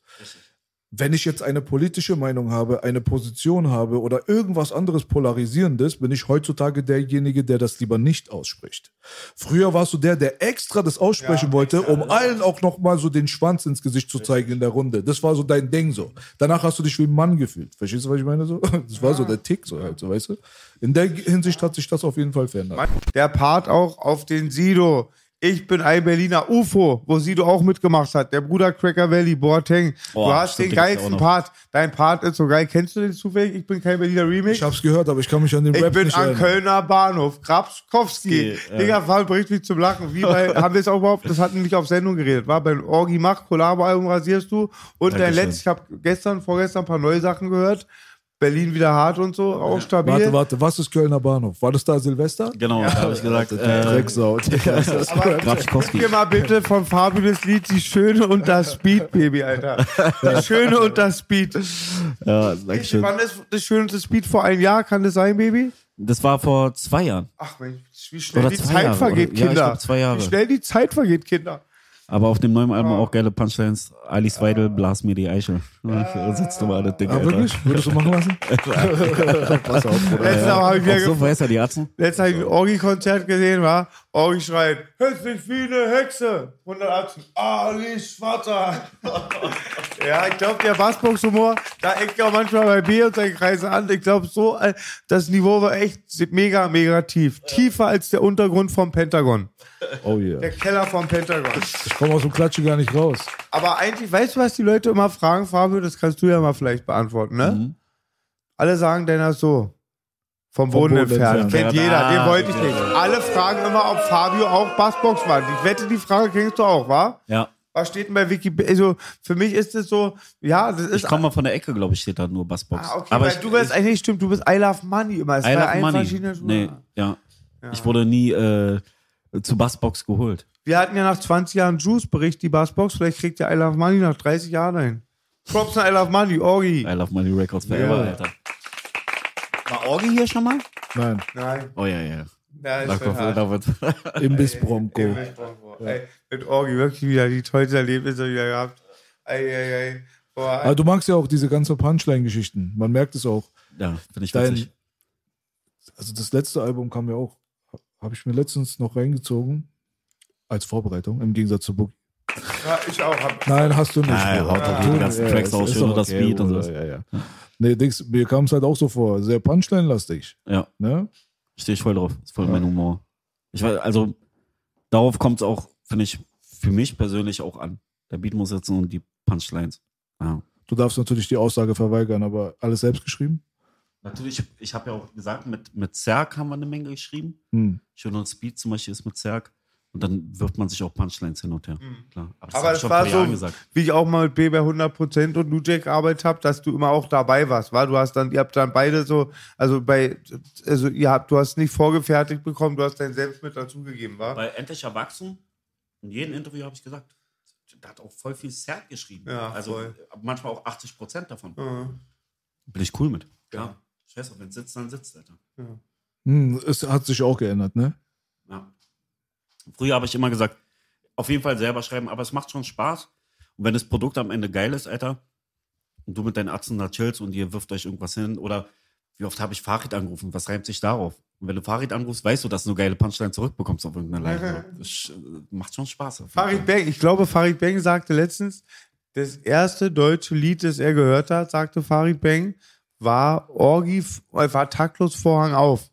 Wenn ich jetzt eine politische Meinung habe, eine Position habe oder irgendwas anderes Polarisierendes, bin ich heutzutage derjenige, der das lieber nicht ausspricht. Früher warst du der, der extra das aussprechen wollte, um allen auch nochmal so den Schwanz ins Gesicht zu zeigen in der Runde. Das war so dein Ding so. Danach hast du dich wie ein Mann gefühlt. Verstehst du, was ich meine? So? Das war so der Tick, so halt, so, weißt du? In der Hinsicht hat sich das auf jeden Fall verändert. Der Part auch auf den Sido. Ich bin ein Berliner UFO, wo Sido auch mitgemacht hat. Der Bruder Cracker Valley, Boateng. Oh, du hast den geilsten. Part. Dein Part ist so geil. Kennst du den zufällig? Ich bin kein Berliner Remix. Ich hab's gehört, aber ich kann mich an den Ich Rap bin nicht am erinnern. Kölner Bahnhof, Grabskowski. Ja. Digga, Fall bringt mich zum Lachen. Wie bei, haben wir es auch überhaupt, das hatten wir nicht auf Sendung geredet, war beim Orgi Mach, Collabo-Album rasierst du. Und dein Dankeschön. letztes, ich habe gestern, vorgestern ein paar neue Sachen gehört. Berlin wieder hart und so, auch stabil. Warte, warte, was ist Kölner Bahnhof? War das da Silvester? Genau, da habe ich gesagt, äh, Drecksau. Gib mir mal bitte von Fabio das Lied Die Schöne und das Speed, Baby, Alter. Die Schöne und das Speed. ja, Ich, Dankeschön. wann ist das Schöne und das Speed? Vor einem Jahr, kann das sein, Baby? Das war vor zwei Jahren. Ach, Mensch, wie schnell Oder die Zeit Jahre, vergeht, oder- ja, ich Kinder. glaub, zwei Jahre. Wie schnell die Zeit vergeht, Kinder. Aber auf dem neuen Album auch geile Punchlines. Alice Weidel, blas mir die Eichel. Ja. Sitzt du mal das Ding, Ah, Alter. wirklich? Würdest du machen lassen? Pass auf, Bruder. Letztes Mal habe ich wieder Auch so weiß er die Atzen. Letztes habe ich ein Orgi-Konzert gesehen, war. Orgi schreit, hässlich wie eine Hexe. 118, Alice Schwarzer. ja, ich glaube, der Bassbox-Humor, da eckt auch manchmal bei B und seinen Kreisen an. Ich glaube, so, äh, das Niveau war echt mega, mega tief. Tiefer als der Untergrund vom Pentagon. Oh yeah. Der Keller vom Pentagon. Ich komme aus dem Klatsche gar nicht raus. Aber eigentlich, weißt du, was die Leute immer fragen, Fabio? Das kannst du ja mal vielleicht beantworten, ne? Mhm. Alle sagen, deiner ist so. Vom, Vom Boden, Boden entfernt. entfernt. Kennt Ja, jeder, den wollte ich nicht. Alle fragen immer, ob Fabio auch Bassbox war. Ich wette, die Frage kennst du auch, wa? Ja. Was steht denn bei Wikipedia? Also, für mich ist es so, ja, das ist. Ich komme mal von der Ecke, glaube ich, steht da nur Bassbox. ah, okay, Aber weil ich, du bist eigentlich, stimmt, du bist I Love Money immer. Es I love money. Nee, ja. Ich wurde nie äh, zu Bassbox geholt. Wir hatten ja nach 20 Jahren Juice-Bericht die Bassbox. Vielleicht kriegt der I Love Money nach 30 Jahren ein. Props an I Love Money, Orgi. I love money records forever, Ja. Alter. War Orgi hier schon mal? Nein, Nein, Oh ja, ja. ja, ist schon kommt, hart. da wird, Imbiss Bronco. Ey, mit Orgi wirklich wieder die tollsten Erlebnisse wieder gehabt. Ei, ei, ei. Boah, Aber du magst ja auch diese ganze Punchline-Geschichten. Man merkt es auch. ja, finde ich Dein, witzig. also das letzte Album kam ja auch, habe ich mir letztens noch reingezogen. Als Vorbereitung, im Gegensatz zu Boogie. ja, ich auch. Hab, Nein, hast du nicht. Ja, Bruder. haut doch die ganzen Ja, Tracks aus, schön das Beat und Bruder, so. Ja, ja. Nee, Dings, mir kam es halt auch so vor, sehr Punchline-lastig. Ja, Ne? stehe ich voll drauf. Ist voll mein Humor. Ich weiß, also, darauf kommt es auch, finde ich, für mich persönlich auch an. Der Beat muss sitzen und die Punchlines. Ja. Du darfst natürlich die Aussage verweigern, aber alles selbst geschrieben? Natürlich, ich habe ja auch gesagt, mit, mit Zerg haben wir eine Menge geschrieben. Hm. Schön und Speed zum Beispiel ist mit Zerg. Und dann wirft man sich auch Punchlines hin und her. Klar. Aber das aber ich schon war so, gesagt. wie ich auch mal mit B bei 100% und Jack gearbeitet habe, dass du immer auch dabei warst, war. Du hast dann, ihr habt dann beide so, also bei, also ihr habt, du hast nicht vorgefertigt bekommen, du hast dein selbst mit dazugegeben, war. Bei Endlich Erwachsen, in jedem Interview habe ich gesagt, da hat auch voll viel Zerg geschrieben. Ja, also voll. manchmal auch 80 Prozent davon. Mhm. Bin ich cool mit. Klar. Scheiße, wenn es sitzt, dann sitzt, Alter. Hm, es hat sich auch geändert, ne? Ja. Früher habe ich immer gesagt, auf jeden Fall selber schreiben, aber es macht schon Spaß. Und wenn das Produkt am Ende geil ist, Alter, und du mit deinen Atzen da chillst und ihr wirft euch irgendwas hin, oder wie oft habe ich Farid angerufen, was reimt sich darauf? Und wenn du Farid anrufst, weißt du, dass du eine geile Punchline zurückbekommst auf irgendeiner Line. Das macht schon Spaß. Farid. Bang, ich glaube, Farid Bang sagte letztens, das erste deutsche Lied, das er gehört hat, sagte Farid Bang, war Orgi, äh, war taktlos Vorhang auf.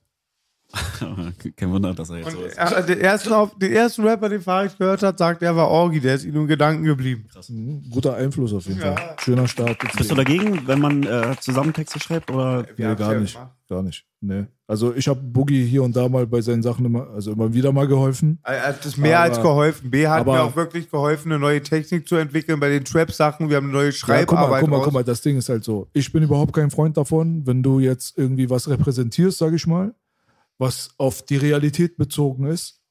Kein Wunder, dass er jetzt so Und ist. er, den, ersten, auf- den ersten Rapper, den Farid gehört hat, sagt, er war Orgi, der ist ihm in Gedanken geblieben. Mhm, Guter Einfluss auf jeden Ja. Fall. Schöner Start. Bist du dagegen, wenn man äh, zusammen Texte schreibt? Oder? Nee, gar ja nicht. gemacht. Gar nicht. Nee. Also ich habe Boogie hier und da mal bei seinen Sachen immer, also immer wieder mal geholfen. Er hat es mehr Aber- als geholfen. B hat aber- mir auch wirklich geholfen, eine neue Technik zu entwickeln bei den Trap-Sachen. Wir haben eine neue Ja, guck mal, Schreibarbeit. guck mal, raus. guck mal, das Ding ist halt so. Ich bin überhaupt kein Freund davon, wenn du jetzt irgendwie was repräsentierst, sag ich mal, was auf die Realität bezogen ist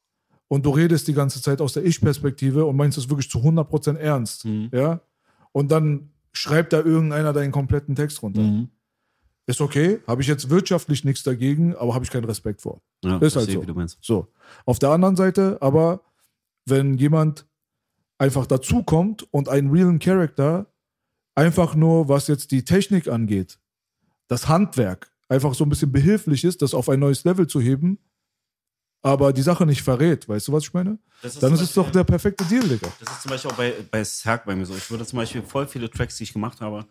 und du redest die ganze Zeit aus der Ich-Perspektive und meinst es wirklich zu 100% ernst, Mhm. ja? Und dann schreibt da irgendeiner deinen kompletten Text runter. Mhm. Ist okay, habe ich jetzt wirtschaftlich nichts dagegen, aber habe ich keinen Respekt vor. Ja, Ist halt so. So. Auf der anderen Seite, aber wenn jemand einfach dazukommt und einen realen Character einfach nur, was jetzt die Technik angeht, das Handwerk, einfach so ein bisschen behilflich ist, das auf ein neues Level zu heben, aber die Sache nicht verrät, weißt du, was ich meine? Das Dann ist es doch der perfekte Deal, Digga. Das ist zum Beispiel auch bei, bei Serg bei mir so. Ich würde zum Beispiel voll viele Tracks, die ich gemacht habe,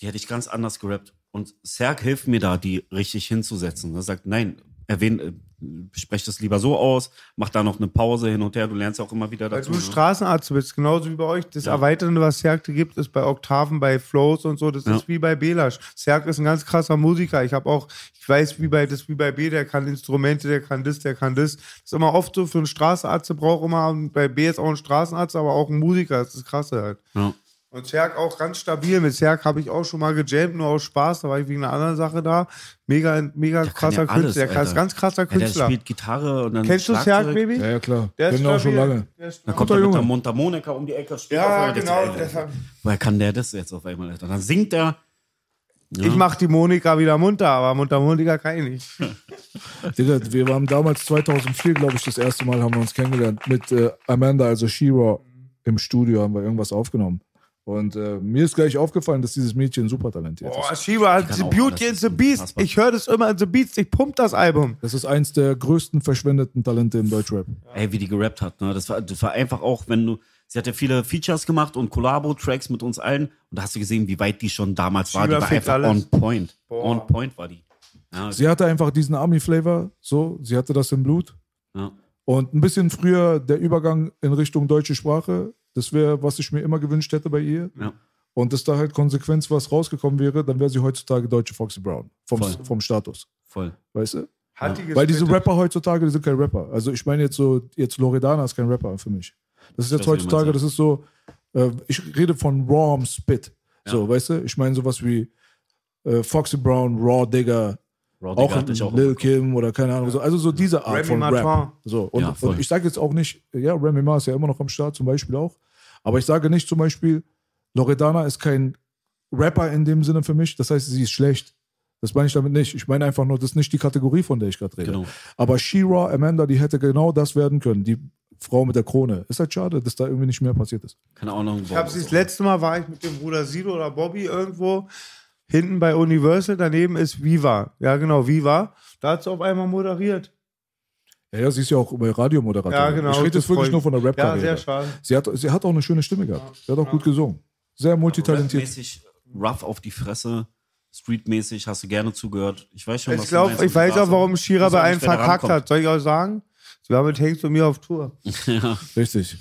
die hätte ich ganz anders gerappt. Und Serg hilft mir da, die richtig hinzusetzen. Er sagt, nein, erwähn, äh, sprech das lieber so aus, mach da noch eine Pause hin und her. Du lernst auch immer wieder Weil dazu. du ne? Straßenarzt bist, genauso wie bei euch. Das Ja. Erweiternde, was Serg gibt, ist bei Oktaven, bei Flows und so. Das Ja. ist wie bei Belasch. Serg ist ein ganz krasser Musiker. Ich habe auch, ich weiß, wie bei das wie bei B, der kann Instrumente, der kann das, der kann das. Das ist immer oft so für einen Straßenarzt, braucht immer, und bei B ist auch ein Straßenarzt, aber auch ein Musiker. Das ist krass halt. Ja. Und Serg auch ganz stabil. Mit Serg habe ich auch schon mal gejammt, nur aus Spaß. Da war ich wegen einer anderen Sache da. Mega, mega krasser ja alles, Künstler. Der ist ganz krasser Ja, der Künstler. spielt Gitarre und dann Kennst du Serg, Schlagzeug. Baby? Ja, ja, klar. Der wir auch schon lange. Stabil. kommt er mit der Mundharmonika um die Ecke. spielt Ja, genau. Deshalb- Woher kann der das jetzt auf einmal, Alter? Dann singt er. Ja. Ich mach die Monika wieder munter, aber Mundharmonika kann ich nicht. Digga, wir waren damals 2004, glaube ich, das erste Mal haben wir uns kennengelernt mit äh, Amanda, also Shira, im Studio haben wir irgendwas aufgenommen. Und äh, mir ist gleich aufgefallen, dass dieses Mädchen super talentiert Boah, ist. Shiva hat The Beauty and the Beast. Ich höre das immer in The Beats. Ich pump das Album. Das ist eins der größten verschwendeten Talente im Deutschrap. Ey, wie die gerappt hat, ne? Das war, das war einfach auch, wenn du. Sie hat ja viele Features gemacht und Collabo-Tracks mit uns allen. Und da hast du gesehen, wie weit die schon damals war. Die Shiva war einfach alles. on point. Boah. On point war die. Ja, Sie hatte einfach diesen Army-Flavor, so, sie hatte das im Blut. ja. Und ein bisschen früher der Übergang in Richtung deutsche Sprache, das wäre, was ich mir immer gewünscht hätte bei ihr. ja. Und dass da halt Konsequenz was rausgekommen wäre, dann wäre sie heutzutage deutsche Foxy Brown. Vom, Voll. vom Status. Voll. Weißt du? Hat die Weil diese. Rapper heutzutage, die sind kein Rapper. Also ich meine jetzt so, jetzt Loredana ist kein Rapper für mich. Das ist jetzt du heutzutage, das ist so, äh, ich rede von Raw Spit. So, Ja. weißt du? Ich meine sowas wie äh, Foxy Brown, Raw Digger, Raw auch auch. Lil Kim oder keine Ahnung. So, also so diese Art Remy von Martin. Rap. So, und, Ja, und ich sage jetzt auch nicht, ja, Remy Ma ist ja immer noch am Start, zum Beispiel auch. Aber ich sage nicht zum Beispiel, Loredana ist kein Rapper in dem Sinne für mich. Das heißt, sie ist schlecht. Das meine ich damit nicht. Ich meine einfach nur, das ist nicht die Kategorie, von der ich gerade rede. Genau. Aber She-Ra, Amanda, die hätte genau das werden können. Die Frau mit der Krone. Ist halt schade, dass da irgendwie nicht mehr passiert ist. Keine Ahnung. Ich habe sie das letzte Mal war ich mit dem Bruder Sido oder Bobby irgendwo hinten bei Universal. Daneben ist Viva. Ja, genau, Viva. Da hat sie auf einmal moderiert. Ja, ja, sie ist ja auch bei Radiomoderatorin. Ja, genau. Ich rede das jetzt wirklich nur von der Ja, Rap-Karriere. sehr schade. sie, hat, sie hat auch eine schöne Stimme gehabt. Sie hat auch gut gesungen. Sehr multitalentiert. Mäßig rough auf die Fresse. Streetmäßig hast du gerne zugehört. Ich weiß schon, was Ich du glaube, meinst. ich weiß Du auch, warum Shira bei einem verkackt hat. Soll ich auch sagen? Sie war mit Hanks und mir auf Tour. ja. Richtig.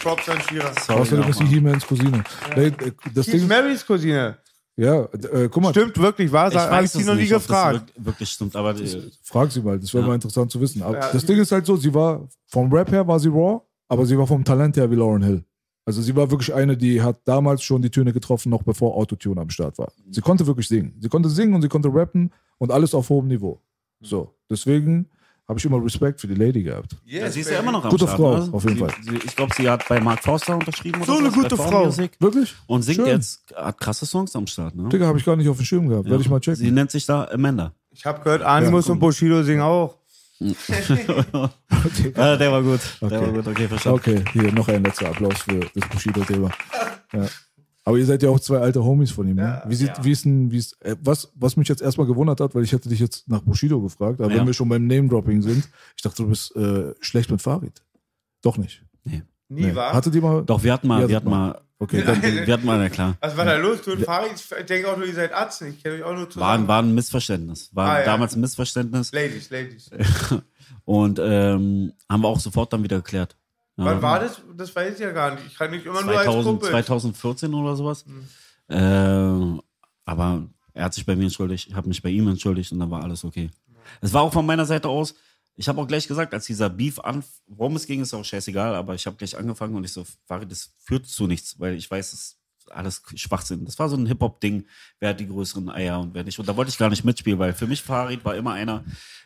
Props an Shira. Außerdem ist sie He-Mans Cousine. Nee, äh, das Sie ist Ding, Marys Cousine. Ja, äh, guck mal, Stimmt wirklich, war Ich Habe ich sie noch nie nicht, das gefragt. wirk- wirklich stimmt, aber äh, frag sie mal, das wäre Ja. mal interessant zu wissen. Aber Ja. das Ding ist halt so, sie war, vom Rap her war sie raw, aber sie war vom Talent her wie Lauren Hill. Also sie war wirklich eine, die hat damals schon die Töne getroffen, noch bevor Autotune am Start war. Sie konnte wirklich singen. Sie konnte singen und sie konnte rappen und alles auf hohem Niveau. So, deswegen habe ich immer Respekt für die Lady gehabt. ja, sie ist ja immer noch am Gute Start. Frau, ne? auf jeden sie, Fall. Sie, ich glaube, sie hat bei Mark Forster unterschrieben. So oder eine was, gute Frau. Music. Wirklich? Und singt Schön. jetzt, hat krasse Songs am Start. Ne? Digga, habe ich gar nicht auf dem Schirm gehabt. Werde ich mal Sie checken. nennt sich da Amanda. Ich habe gehört, Animus Ja, und Bushido singen auch. Ah, der war gut. Der Okay. war gut, okay, verstanden. Okay, hier noch ein letzter Applaus für das Bushido-Thema. Ja. Aber ihr seid ja auch zwei alte Homies von ihm. Ne? Wie, sieht, wie ist denn, wie ist, äh, was, was mich jetzt erstmal gewundert hat, weil ich hätte dich jetzt nach Bushido gefragt, aber Ja. wenn wir schon beim Name-Dropping sind, ich dachte, du bist äh, schlecht mit Farid. Doch nicht. Nee. Nie, war? Hattet ihr mal? Doch, wir hatten mal, Ja, wir hatten mal, okay, dann, wir hatten mal, na klar. Was war da los? Du und Farid? Ich denke auch nur, ihr seid Arzt. Ich kenne euch auch nur War, zusammen. ein- war ein Missverständnis. War Ah, ja. damals ein Missverständnis. Ladies, Ladies. Und ähm, haben wir auch sofort dann wieder geklärt. Wann war das? Das weiß ich ja gar nicht. Ich kann nicht immer nur als 2000, Kumpel. 2014 oder sowas. Hm. Äh, aber er hat sich bei mir entschuldigt, ich habe mich bei ihm entschuldigt und dann war alles okay. Es war auch von meiner Seite aus, ich habe auch gleich gesagt, als dieser Beef an, worum es ging, ist auch scheißegal, aber ich habe gleich angefangen und ich so, Farid, das führt zu nichts, weil ich weiß, es ist alles Schwachsinn. Das war so ein Hip-Hop-Ding, wer hat die größeren Eier und wer nicht. Und da wollte ich gar nicht mitspielen, weil für mich Farid war immer einer,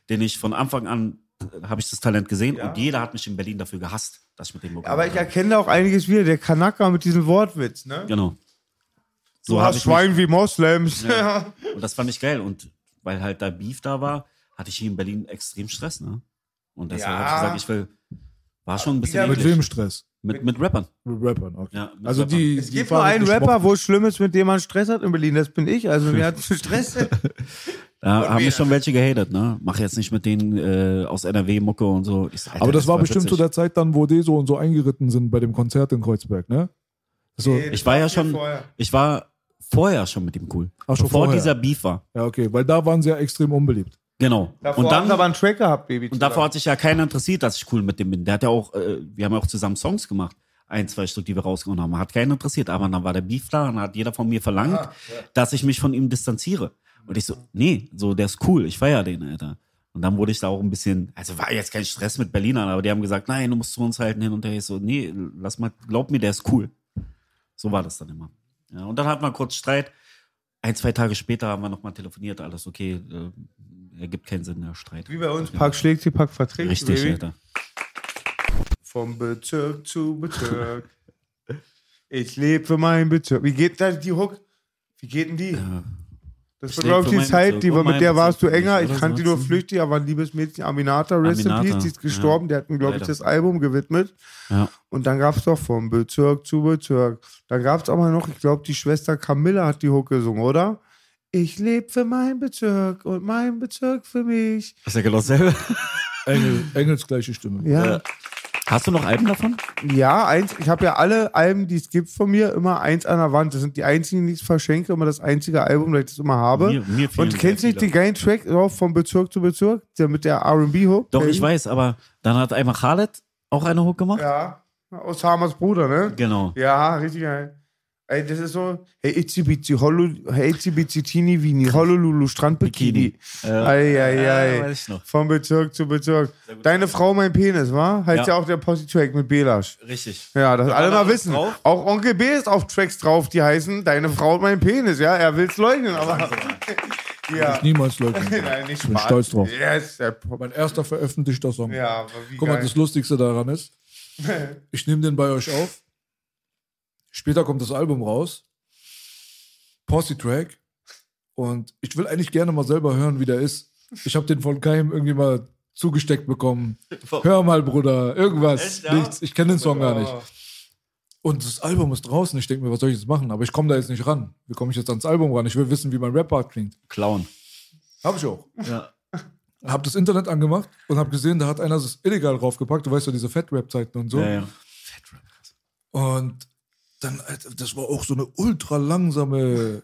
den ich von Anfang an, äh, habe ich das Talent gesehen Ja. und jeder hat mich in Berlin dafür gehasst, ich mit dem Mucke Aber ich erkenne da auch einiges wieder. Der Kanaka mit diesem Wortwitz, ne? Genau. Du hab hast ich mich- Schwein wie Moslems. Ja. Und das fand ich geil. Und weil halt da Beef da war, hatte ich hier in Berlin extrem Stress, ne? Und deshalb Ja. habe ich gesagt, ich will. War schon ein bisschen Wieder Mit wem Stress? Mit, mit Rappern. Mit Rappern, okay. Ja, mit also Rappern. die. Es die gibt nur einen Rapper, wo es schlimm ist, mit dem man Stress hat in Berlin. Das bin ich. Also wir hatten Stress. Da haben mich schon welche gehatet, ne? Mach jetzt nicht mit denen äh, aus NRW Mucke und so. Ich so, Alter, Aber das, war bestimmt witzig. zu der Zeit dann, wo Deso und so eingeritten sind bei dem Konzert in Kreuzberg, ne? So, Nee, Ich war ja schon, vorher. ich war vorher schon mit ihm cool. Ach, schon bevor vorher. dieser Beef war. ja, okay, weil da waren sie ja extrem unbeliebt. Genau. Davor und haben dann, sie aber einen Track gehabt, Baby. Und davor hat sich ja keiner interessiert, dass ich cool mit dem bin. Der hat ja auch, äh, wir haben ja auch zusammen Songs gemacht. Ein, zwei Stück, die wir rausgehauen haben. Hat keinen interessiert. Aber dann war der Beef da und hat jeder von mir verlangt, dass ich mich von ihm distanziere. Und ich so, nee, so, der ist cool. Ich feier den, Alter. Und dann wurde ich da auch ein bisschen, also war jetzt kein Stress mit Berlinern, aber die haben gesagt, nein, du musst zu uns halten hin und her. Ich so, nee, lass mal, glaub mir, der ist cool. So war das dann immer. Ja, und dann hatten wir kurz Streit. Ein, zwei Tage später haben wir nochmal telefoniert, alles okay, äh, ergibt keinen Sinn, der Streit. Wie bei uns, Pack schlägt sie, Pack verträgt Richtig, Baby. Alter. Vom Bezirk zu Bezirk. ich lebe für meinen Bezirk. Wie geht da die Hook? Wie geht denn die? Das Ich war, glaube ich, die Zeit, die und war, mit der warst du enger. Ich oder kannte die nur flüchtig, aber ein liebes Mädchen, Aminata, Rest in Peace, die ist gestorben. Der hat mir, glaube ich, das Album gewidmet. Ja. Und dann gab es doch vom Bezirk zu Bezirk. Da gab es auch mal noch, ich glaube, die Schwester Camilla hat die Hook gesungen, oder? Ich lebe für meinen Bezirk und mein Bezirk für mich. Ist ja genau dasselbe. Engel, Engels gleiche Stimme. Ja, Hast du noch Alben davon? ja eins, ich habe ja alle Alben, die es gibt von mir, immer eins an der Wand. Das sind die einzigen, die ich verschenke, immer das einzige Album, das ich das immer habe. Mir- mir und kennst du nicht den geilen Track drauf vom Bezirk zu Bezirk? Der mit der RB-Hook? Doch, ich weiß, aber dann hat einmal Khaled auch eine Hook gemacht. Ja, aus Hamers Bruder, ne? Genau. Ja, richtig geil. Ey, das ist so, hey, Itzi Bitzi, Hollu, hey, Itzi Bitzi, Tini, Vini, Honolulu, Strandbikini. Äh, Ei, ei, ja, ei. weiß ich noch. Vom Bezirk zu Bezirk. Deine Frau, mein Penis, wa? Heißt ja, Ja. auch der Posse-Track mit Belasch. Richtig. Ja, das alle mal wissen. drauf. Auch Onkel B ist auf Tracks drauf, die heißen Deine Frau mein Penis, ja? Er will's leugnen, aber. ja. Niemals leugnen. Nein, nicht Ich bin Spaß. stolz drauf. Yes, Mein erster veröffentlichter Song. ja, aber wie Guck mal, geil. das Lustigste daran ist, ich nehme den bei euch auf. Später kommt das Album raus. Posse-Track. Und ich will eigentlich gerne mal selber hören, wie der ist. Ich habe den von keinem irgendwie mal zugesteckt bekommen. Hör mal, Bruder, irgendwas. Echt, ja? Nichts. Ich kenne den Song gar nicht. Oh. Und das Album ist draußen. Ich denke mir, was soll ich jetzt machen? Aber ich komme da jetzt nicht ran. Wie komme ich jetzt ans Album ran? Ich will wissen, wie mein Rap-Part klingt. Clown. Habe ich auch. Ja. Hab das Internet angemacht und habe gesehen, da hat einer das illegal draufgepackt. Du weißt ja, diese Fat-Rap-Zeiten und so. Ja, ja. Und dann, Alter, das war auch so eine ultra langsame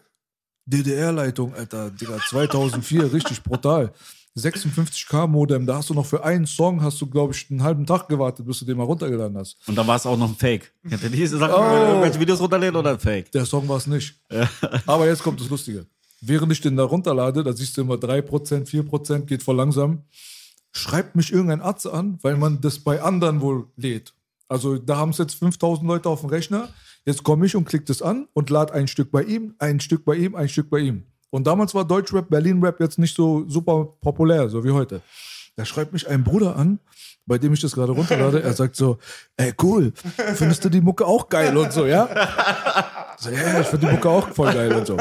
DDR-Leitung, Alter, Digga, 2004, richtig brutal. 56k Modem, da hast du noch für einen Song, hast du, glaube ich, einen halben Tag gewartet, bis du den mal runtergeladen hast. Und dann war es auch noch ein Fake. Kennt ihr diese Sachen, Oh. irgendwelche Videos runterlädt oder ein Fake? Der Song war es nicht. Aber jetzt kommt das Lustige. Während ich den da runterlade, da siehst du immer 3%, 4%, geht voll langsam. Schreibt mich irgendein Arzt an, weil man das bei anderen wohl lädt. Also da haben es jetzt 5000 Leute auf dem Rechner. Jetzt komme ich und klicke das an und lade ein Stück bei ihm, ein Stück bei ihm, ein Stück bei ihm. Und damals war Deutschrap, Berlin-Rap jetzt nicht so super populär, so wie heute. Da schreibt mich ein Bruder an, bei dem ich das gerade runterlade. Er sagt so, ey cool, findest du die Mucke auch geil und so, ja? So, ja, ich finde die Mucke auch voll geil und so.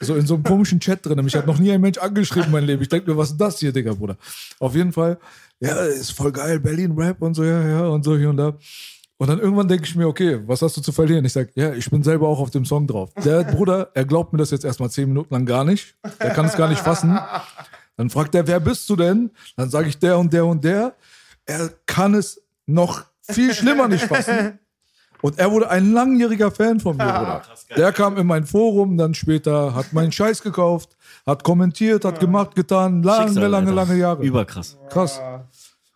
So in so einem komischen Chat drin. Mich hat noch nie ein Mensch angeschrieben, mein Leben. Ich denke mir, was ist das hier, Digga, Bruder? Auf jeden Fall, ja, ist voll geil, Berlin-Rap und so, ja, ja, und so hier und da. Und dann irgendwann denke ich mir, okay, was hast du zu verlieren? Ich sage, ja, ich bin selber auch auf dem Song drauf. Der Bruder, er glaubt mir das jetzt erstmal zehn Minuten lang gar nicht. Der kann es gar nicht fassen. Dann fragt er, wer bist du denn? Dann sage ich der und der und der. Er kann es noch viel schlimmer nicht fassen. Und er wurde ein langjähriger Fan von mir, Bruder. Der kam in mein Forum, dann später, hat meinen Scheiß gekauft, hat kommentiert, hat gemacht, getan, lange, lange, lange Jahre. Überkrass. Krass.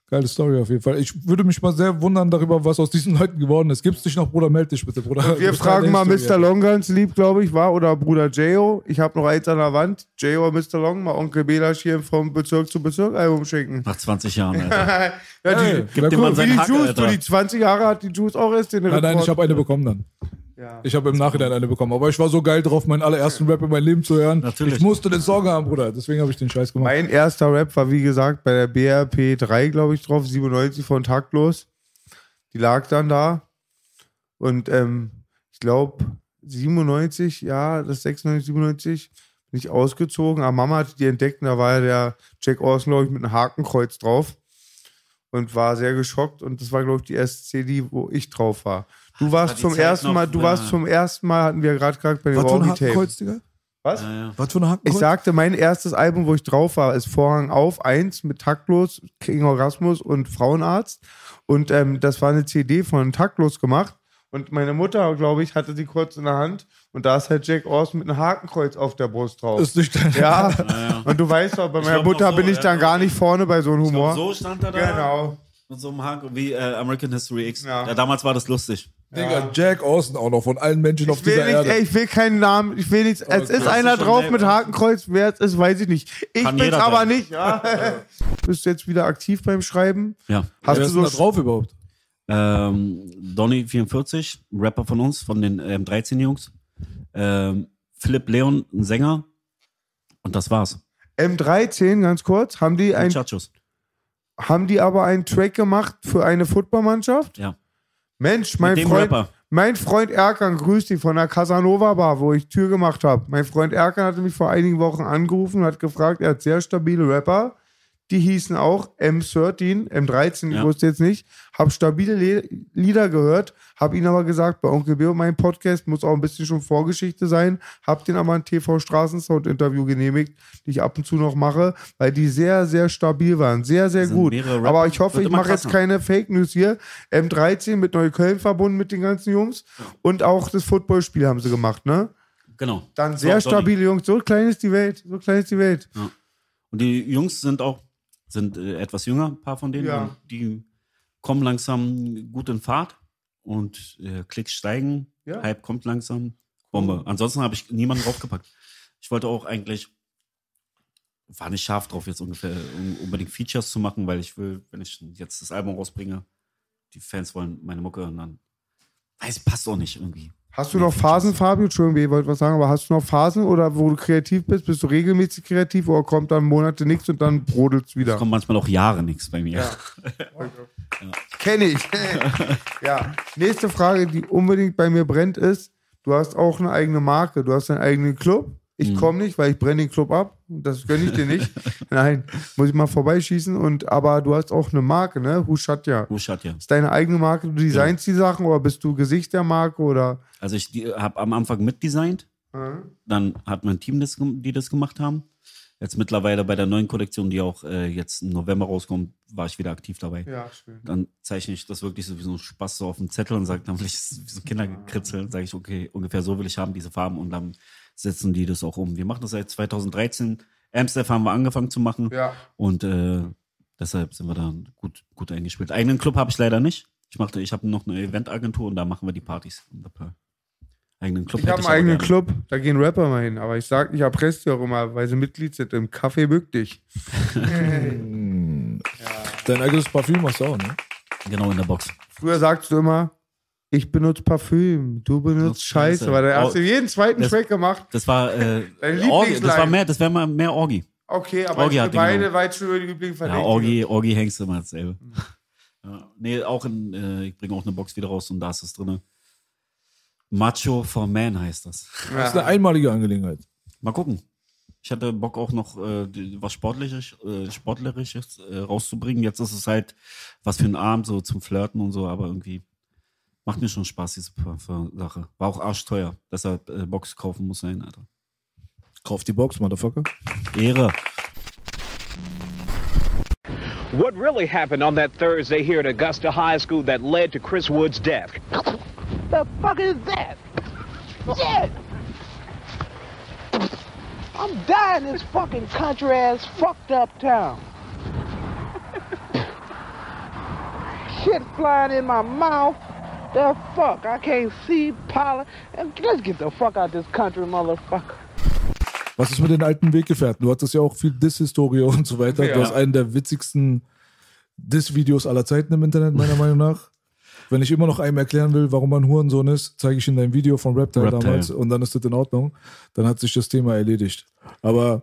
Geile Story auf jeden Fall. Ich würde mich mal sehr wundern darüber, was aus diesen Leuten geworden ist. Gibt's dich noch, Bruder? Meld dich bitte, Bruder. Wir fragen mal. Mr. Long ganz lieb, glaube ich, war oder Bruder J.O. Ich habe noch eins an der Wand. J.O. Mr. Long, mal Onkel Belasch hier vom Bezirk zu Bezirk Album schicken. Nach 20 Jahren, Alter. Ja, die, Hey, Gib cool. Mann wie die Hack, Juice, Alter. du die 20 Jahre hat die Juice auch erst den Nein, nein, ich habe eine bekommen dann. Ja. Ich habe im Nachhinein eine bekommen. Aber ich war so geil drauf, meinen allerersten Rap in meinem Leben zu hören. Natürlich. Ich musste den Song haben, Bruder. Deswegen habe ich den Scheiß gemacht. Mein erster Rap war, wie gesagt, bei der BRP 3, glaube ich, drauf, 97 von Taktlos. Die lag dann da. Und ähm, ich glaube, 97, ja, das 96, 97, bin ich ausgezogen. Aber Mama hatte die entdeckt und da war ja der Jack Orson, glaube ich, mit einem Hakenkreuz drauf. Und war sehr geschockt. Und das war, glaube ich, die erste CD, wo ich drauf war. Du warst zum Zeit ersten noch, Mal, du ja. warst zum ersten Mal, hatten wir gerade gesagt, bei den Was für ein. Hakenkreuz, Digga? Was? Ja, ja. Was für ein Hakenkreuz? Ich sagte, mein erstes Album, wo ich drauf war, ist Vorhang auf 1 mit Taktlos, King Orgasmus und Frauenarzt. Und ähm, das war eine CD von Taktlos gemacht. Und meine Mutter, glaube ich, hatte die kurz in der Hand. Und da ist halt Jack Orson mit einem Hakenkreuz auf der Brust drauf. ist nicht dein ja. und du weißt doch, bei meiner Mutter so, bin ich ja. dann gar nicht vorne bei so einem Humor. So stand er da. Genau. Mit so einem Hack wie äh, American History X. Ja. Ja. damals war das lustig. Digga, Jack Austin auch noch von allen Menschen auf dieser nicht, Erde. ey, ich will keinen Namen, ich will nichts. Es ist einer drauf mit Hakenkreuz, wer es ist, weiß ich nicht. Ich Kann bin's jeder aber sein. nicht. Ja. Bist du jetzt wieder aktiv beim Schreiben? Ja. Hast Wer du ist denn da so drauf überhaupt? Ähm, Donny44, ein Rapper von uns, von den ähm, 13 Jungs. Ähm, Philipp Leon, ein Sänger. Und das war's. M13, ganz kurz, haben die, ein, Chachos. haben die aber einen Track gemacht für eine Footballmannschaft? Ja. Mensch, mein Freund, Rapper. mein Freund Erkan, grüß dich von der Casanova Bar, wo ich Tür gemacht habe. Mein Freund Erkan hatte mich vor einigen Wochen angerufen und hat gefragt, er hat sehr stabile Rapper. Die hießen auch M13, M13, ich Ja. wusste jetzt nicht. Hab stabile Le Lieder gehört, hab ihnen aber gesagt, bei Onkel Beo, mein Podcast muss auch ein bisschen schon Vorgeschichte sein. Hab den aber ein TV Straßensound Interview genehmigt, die ich ab und zu noch mache, weil die sehr, sehr stabil waren. Sehr, sehr gut. Aber ich hoffe, ich mache jetzt keine Fake News hier. M13 mit Neukölln verbunden mit den ganzen Jungs. Und auch das Footballspiel haben sie gemacht, ne? Genau. Dann sehr So, stabile Jungs. So klein ist die Welt. So klein ist die Welt. Und die Jungs sind auch sind äh, etwas jünger, ein paar von denen. Ja. Die kommen langsam gut in Fahrt und äh, Klicks steigen. Ja. Hype kommt langsam. Bombe. Ansonsten habe ich niemanden draufgepackt. Ich wollte auch eigentlich, war nicht scharf drauf, jetzt ungefähr um, unbedingt Features zu machen, weil ich will, wenn ich jetzt das Album rausbringe, die Fans wollen meine Mucke und dann weiß, passt auch nicht irgendwie. Hast du noch Phasen, Fabio? Entschuldigung, ich wollte was sagen, aber hast du noch Phasen oder wo du kreativ bist? Bist du regelmäßig kreativ oder kommt dann Monate nichts und dann brodelt's Es wieder? kommt manchmal auch Jahre nichts bei mir. Kenne ich. ja. Nächste Frage, die unbedingt bei mir brennt, ist: Du hast auch eine eigene Marke, du hast einen eigenen Club. Ich Mhm. komme nicht, weil ich brenne den Club ab. Das gönne ich dir nicht. Nein, muss ich mal vorbeischießen. Und aber du hast auch eine Marke, ne? Hushatja. Huschat, ja. Ist deine eigene Marke, du designst die Sachen oder bist du Gesicht der Marke oder? Also ich habe am Anfang mitdesignt. Dann hat mein Team, das, die das gemacht haben. Jetzt mittlerweile bei der neuen Kollektion, die auch äh, jetzt im November rauskommt, war ich wieder aktiv dabei. Ja, schön. Dann zeichne ich das wirklich so wie so ein Spaß so auf dem Zettel und sage, dann will ich es wie so Kinderkritzeln, sage ich, okay, ungefähr so will ich haben, diese Farben und dann setzen die das auch um. Wir machen das seit 2013. Amstaff haben wir angefangen zu machen Ja. und äh, deshalb sind wir da gut, gut eingespielt. Eigenen Club habe ich leider nicht. Ich machte, ich habe noch eine Eventagentur und da machen wir die Partys. Und da- Eigenen Club Ich habe einen eigenen gerne. Club, da gehen Rapper mal hin. Aber ich sag, ich erpresse die auch immer, weil sie Mitglied sind im Café Bück dich. Dein eigenes Parfüm hast du auch, ne? Genau in der Box. Früher sagst du immer, ich benutze Parfüm, du benutzt Scheiße. Scheiße. Weil da hast Oh, du jeden zweiten das- Track gemacht. Das war, äh, Dein Orgi, das war mehr, das wäre mal mehr Orgi. Okay, aber Orgi hat beide genommen. weit schon über die Üblichen Ja, verlinkt. Orgi, Orgi hängst du immer dasselbe. Ja, nee, auch in, äh, ich bringe auch eine Box wieder raus und da ist es drin. Macho for Man heißt das. Das ist eine einmalige Angelegenheit. Mal gucken. Ich hatte Bock auch noch äh, was Sportliches, äh, Sportlerisches äh, rauszubringen. Jetzt ist es halt was für einen Abend, so zum Flirten und so, aber irgendwie macht mir schon Spaß, diese P- P- Sache. War auch arschteuer. Deshalb äh, Box kaufen muss sein, Alter. Kauf die Box, Motherfucker. Ehre. What really happened on that Thursday here at Augusta High School that led to Chris Wood's death? The fuck is that? Shit! I'm dying in this fucking country ass fucked up town. Shit flying in my mouth. The fuck? I can't see pollen. Let's get the fuck out this country, motherfucker. Was ist mit den alten Weggefährten? Du hattest ja auch viel Diss-Historie und so weiter. Ja. Du hast einen der witzigsten Diss-Videos aller Zeiten im Internet, meiner Meinung nach. Wenn ich immer noch einem erklären will, warum man Hurensohn ist, zeige ich ihm dein Video von Reptile, Reptile. damals und dann ist das in Ordnung. Dann hat sich das Thema erledigt. Aber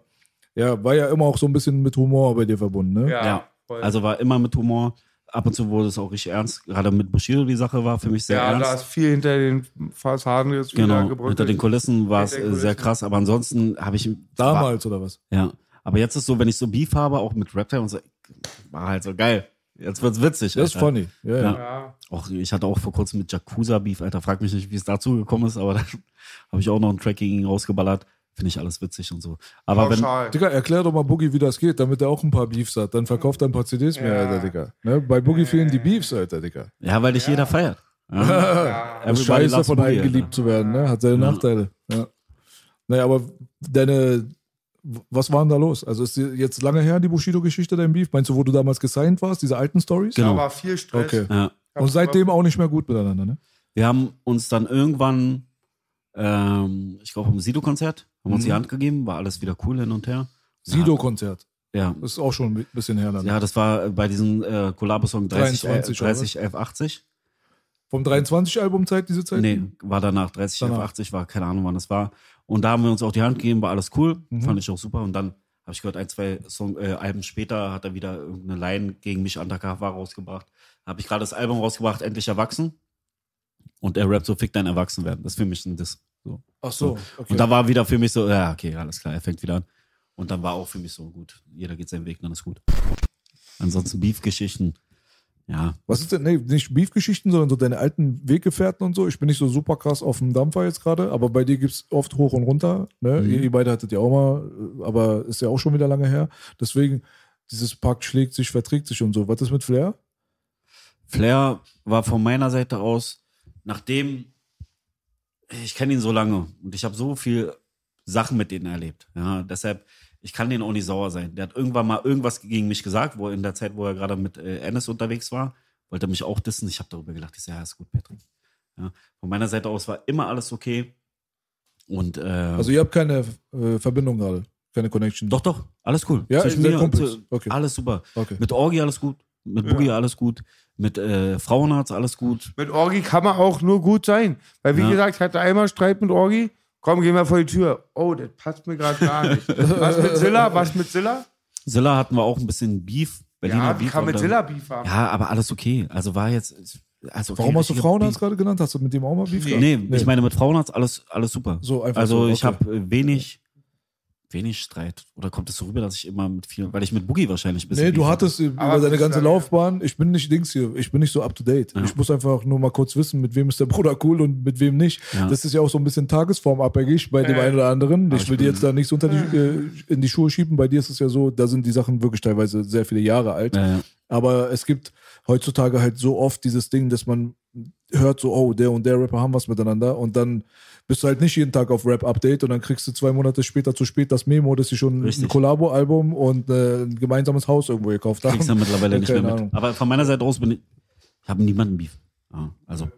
ja, war ja immer auch so ein bisschen mit Humor bei dir verbunden, ne? Ja, voll. also war immer mit Humor. Ab und zu wurde es auch richtig ernst. Gerade mit Bushido die Sache war für mich sehr ja, da ernst. ist viel hinter den Fassaden jetzt wieder Genau, hinter den Kulissen war es äh, sehr krass, aber ansonsten habe ich Damals oder was? War, ja, aber jetzt ist so, wenn ich so Beef habe, auch mit Raptor und so, war halt so geil. Jetzt wird's witzig. Das ist funny. Ja, ja. Ja. Ja. Auch, ich hatte auch vor kurzem mit Yakuza Beef, Alter, frag mich nicht, wie es dazu gekommen ist, aber da habe ich auch noch ein Track gegen ihn rausgeballert. Finde ich alles witzig und so. Aber wenn, Pauschal. Digga, erklär doch mal Boogie, wie das geht, damit er auch ein paar Beefs hat. Dann verkauft er ein paar CDs mehr, Ja. Alter, Digga. Ne? Bei Boogie fehlen die Beefs, Alter, Digga. ja, weil dich jeder feiert. Ja. Ja. Scheiße, von allen geliebt zu werden, ne? Hat seine Ja. Nachteile. Ja. Naja, aber deine, was war denn da los? Also ist jetzt lange her, die Bushido-Geschichte, dein Beef? Meinst du, wo du damals gesigned warst, diese alten Stories? Genau. Da war viel Stress. Okay. Ja. Und seitdem auch nicht mehr gut miteinander, ne? Wir haben uns dann irgendwann, ähm, ich glaube, am Sido-Konzert, haben uns die Hand gegeben, war alles wieder cool hin und her. Sido-Konzert. Ja, Das ist auch schon ein bisschen her dann. ja das war bei diesem äh, Collabo-Song 30, 23, äh, 30 11, 80. Vom 23-Album Zeit, diese Zeit? Nee, war danach 30, Danach. 11, 80, war keine Ahnung, wann das war. Und da haben wir uns auch die Hand gegeben, war alles cool, Mhm. fand ich auch super. Und dann habe ich gehört, ein, zwei Song, äh, Alben später hat er wieder irgendeine Line gegen mich undercover rausgebracht. Habe ich gerade das Album rausgebracht, Endlich Erwachsen. Und er rappt so, fick dein Erwachsenwerden. Das ist für mich ein Diss. So. Ach so, okay. Und da war wieder für mich so, ja, okay, alles klar, er fängt wieder an. Und dann war auch für mich so, gut, jeder geht seinen Weg, dann ist gut. Ansonsten Beef-Geschichten, ja, Was ist denn, nee, nicht Beef-Geschichten, sondern so deine alten Weggefährten und so. Ich bin nicht so super krass auf dem Dampfer jetzt gerade, aber bei dir gibt's oft hoch und runter. Ne? Mhm. Ihr, ihr beide hattet ja auch mal, äh, aber ist ja auch schon wieder lange her. Deswegen, dieses Pakt schlägt sich, verträgt sich und so. Was ist mit Flair? Flair war von meiner Seite aus, nachdem ich kenne ihn so lange und ich habe so viel Sachen mit denen erlebt. Ja, deshalb, ich kann denen auch nicht sauer sein. Der hat irgendwann mal irgendwas gegen mich gesagt, wo in der Zeit, wo er gerade mit äh, Ennis unterwegs war, wollte er mich auch dissen. Ich habe darüber gelacht. Ich sage, ja, ist gut, Patrick. Ja, von meiner Seite aus war immer alles okay. Und äh, Also ihr habt keine äh, Verbindung gerade, keine Connection. doch, doch, alles cool. Ja, Zwischen mir und Kumpels. so- Okay. Alles super. Okay. Mit Orgi alles gut. Mit Boogie alles gut. Mit äh, Frauenarzt alles gut. Mit Orgi kann man auch nur gut sein. Weil, wie Ja. gesagt, ich hatte einmal Streit mit Orgi. Komm, gehen wir vor die Tür. Oh, das passt mir gerade gar nicht. Was mit Zilla? Was mit Zilla? Silla hatten wir auch ein bisschen Beef. Berliner Ja, Beef. kann mit Zilla Beef haben. Ja, aber alles okay. Also war jetzt. Also okay, Warum hast du Frauenarzt Beef. gerade genannt? Hast du mit dem auch mal Beef gehabt? Nee, ich meine mit Frauenarzt alles, alles super. So, einfach also so, ich okay. habe wenig, wenig Streit. Oder kommt es so rüber, dass ich immer mit vielen, weil ich mit Boogie wahrscheinlich ein bisschen. Nee, du hattest Aber über deine ganze Laufbahn, ich bin nicht Dings hier, ich bin nicht so up to date. Ich muss einfach nur mal kurz wissen, mit wem ist der Bruder cool und mit wem nicht. Ja. Das ist ja auch so ein bisschen tagesformabhängig bei dem einen oder anderen. Ich ich will dir bin- jetzt da nichts unter die, äh, in die Schuhe schieben. Bei dir ist es ja so, da sind die Sachen wirklich teilweise sehr viele Jahre alt. Ja, ja. Aber es gibt heutzutage halt so oft dieses Ding, dass man hört so, oh, der und der Rapper haben was miteinander und dann bist du halt nicht jeden Tag auf Rap-Update und dann kriegst du zwei Monate später zu spät das Memo, dass sie schon Richtig. ein Kollabo-Album und äh, ein gemeinsames Haus irgendwo gekauft haben. Kriegst ja mittlerweile nicht mehr mit. Ahnung. Aber von meiner Seite aus bin ich, ich habe niemanden Beef. Ja, also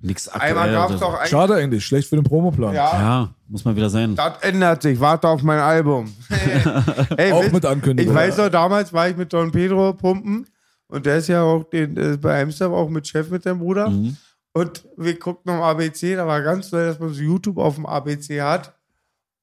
nichts aktuell. Einmal so. doch ein. Schade eigentlich, schlecht für den Promoplan. Ja, Ja, muss mal wieder sein. das ändert sich. Warte auf mein Album. Ey, Auch wisst- mit Ankündigung. Ich weiß noch, damals war ich mit Don Pedro pumpen und der ist ja auch den, äh, bei Amsterdam auch mit Chef mit seinem Bruder. Mhm. Und wir guckten am ABC, da war ganz neu, dass man so YouTube auf dem ABC hat.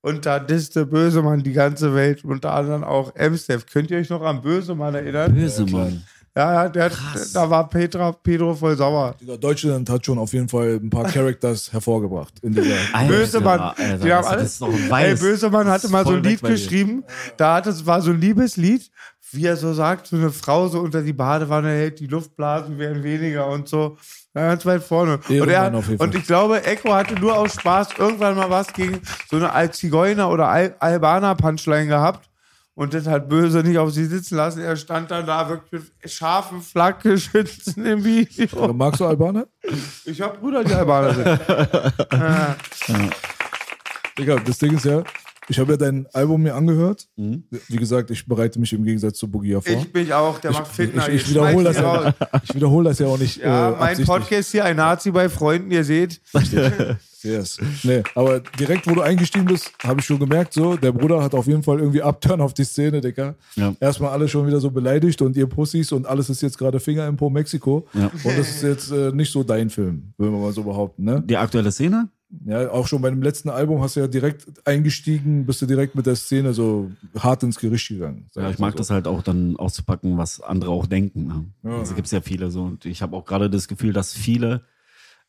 Und da disste Bösemann die ganze Welt, unter anderem auch Amsterdam. Könnt ihr euch noch an Bösemann erinnern? Böse, Mann. Ja, ja, der, da war Petra, Pedro voll sauer. Deutschland hat schon auf jeden Fall ein paar Characters hervorgebracht in dieser. Alter, Bösemann. Alter, Die haben alles- Ey. Bösemann hatte mal so ein Lied geschrieben, da hat es war so ein Liebeslied, wie er so sagt, so eine Frau so unter die Badewanne hält, die Luftblasen werden weniger und so. Ja, ganz weit vorne. Und, er, und ich glaube, Echo hatte nur aus Spaß irgendwann mal was gegen so eine Al- Zigeuner oder Al Albaner Punchline gehabt. und das hat böse nicht auf sie sitzen lassen. Er stand dann da wirklich mit scharfen Flakgeschützen im Video. Oder magst du Albaner? Ich hab Brüder, die Albaner sind. Digga, das Ding ist ja, ich habe ja dein Album mir angehört. Wie gesagt, ich bereite mich im Gegensatz zu Boogie vor. Ich bin auch, der macht Fitner. ich, ich, wiederhole das ja, ich wiederhole das ja auch nicht. Ja, äh, mein. Podcast hier, ein Nazi bei Freunden, ihr seht. Yes. Nee, aber direkt, wo du eingestiegen bist, habe ich schon gemerkt, so, der Bruder hat auf jeden Fall irgendwie Upturn auf die Szene, Digga. Ja. Erstmal alle schon wieder so beleidigt und ihr Pussys und alles ist jetzt gerade Finger im Po Mexiko. Ja. Und das ist jetzt äh, nicht so dein Film, würden wir mal so behaupten, ne? Die aktuelle Szene? Ja, auch schon bei dem letzten Album hast du ja direkt eingestiegen, bist du direkt mit der Szene so hart ins Gericht gegangen. Ja, ich mag so. das halt auch dann auszupacken, was andere auch denken. Ne? Also gibt es ja viele so. Und ich habe auch gerade das Gefühl, dass viele,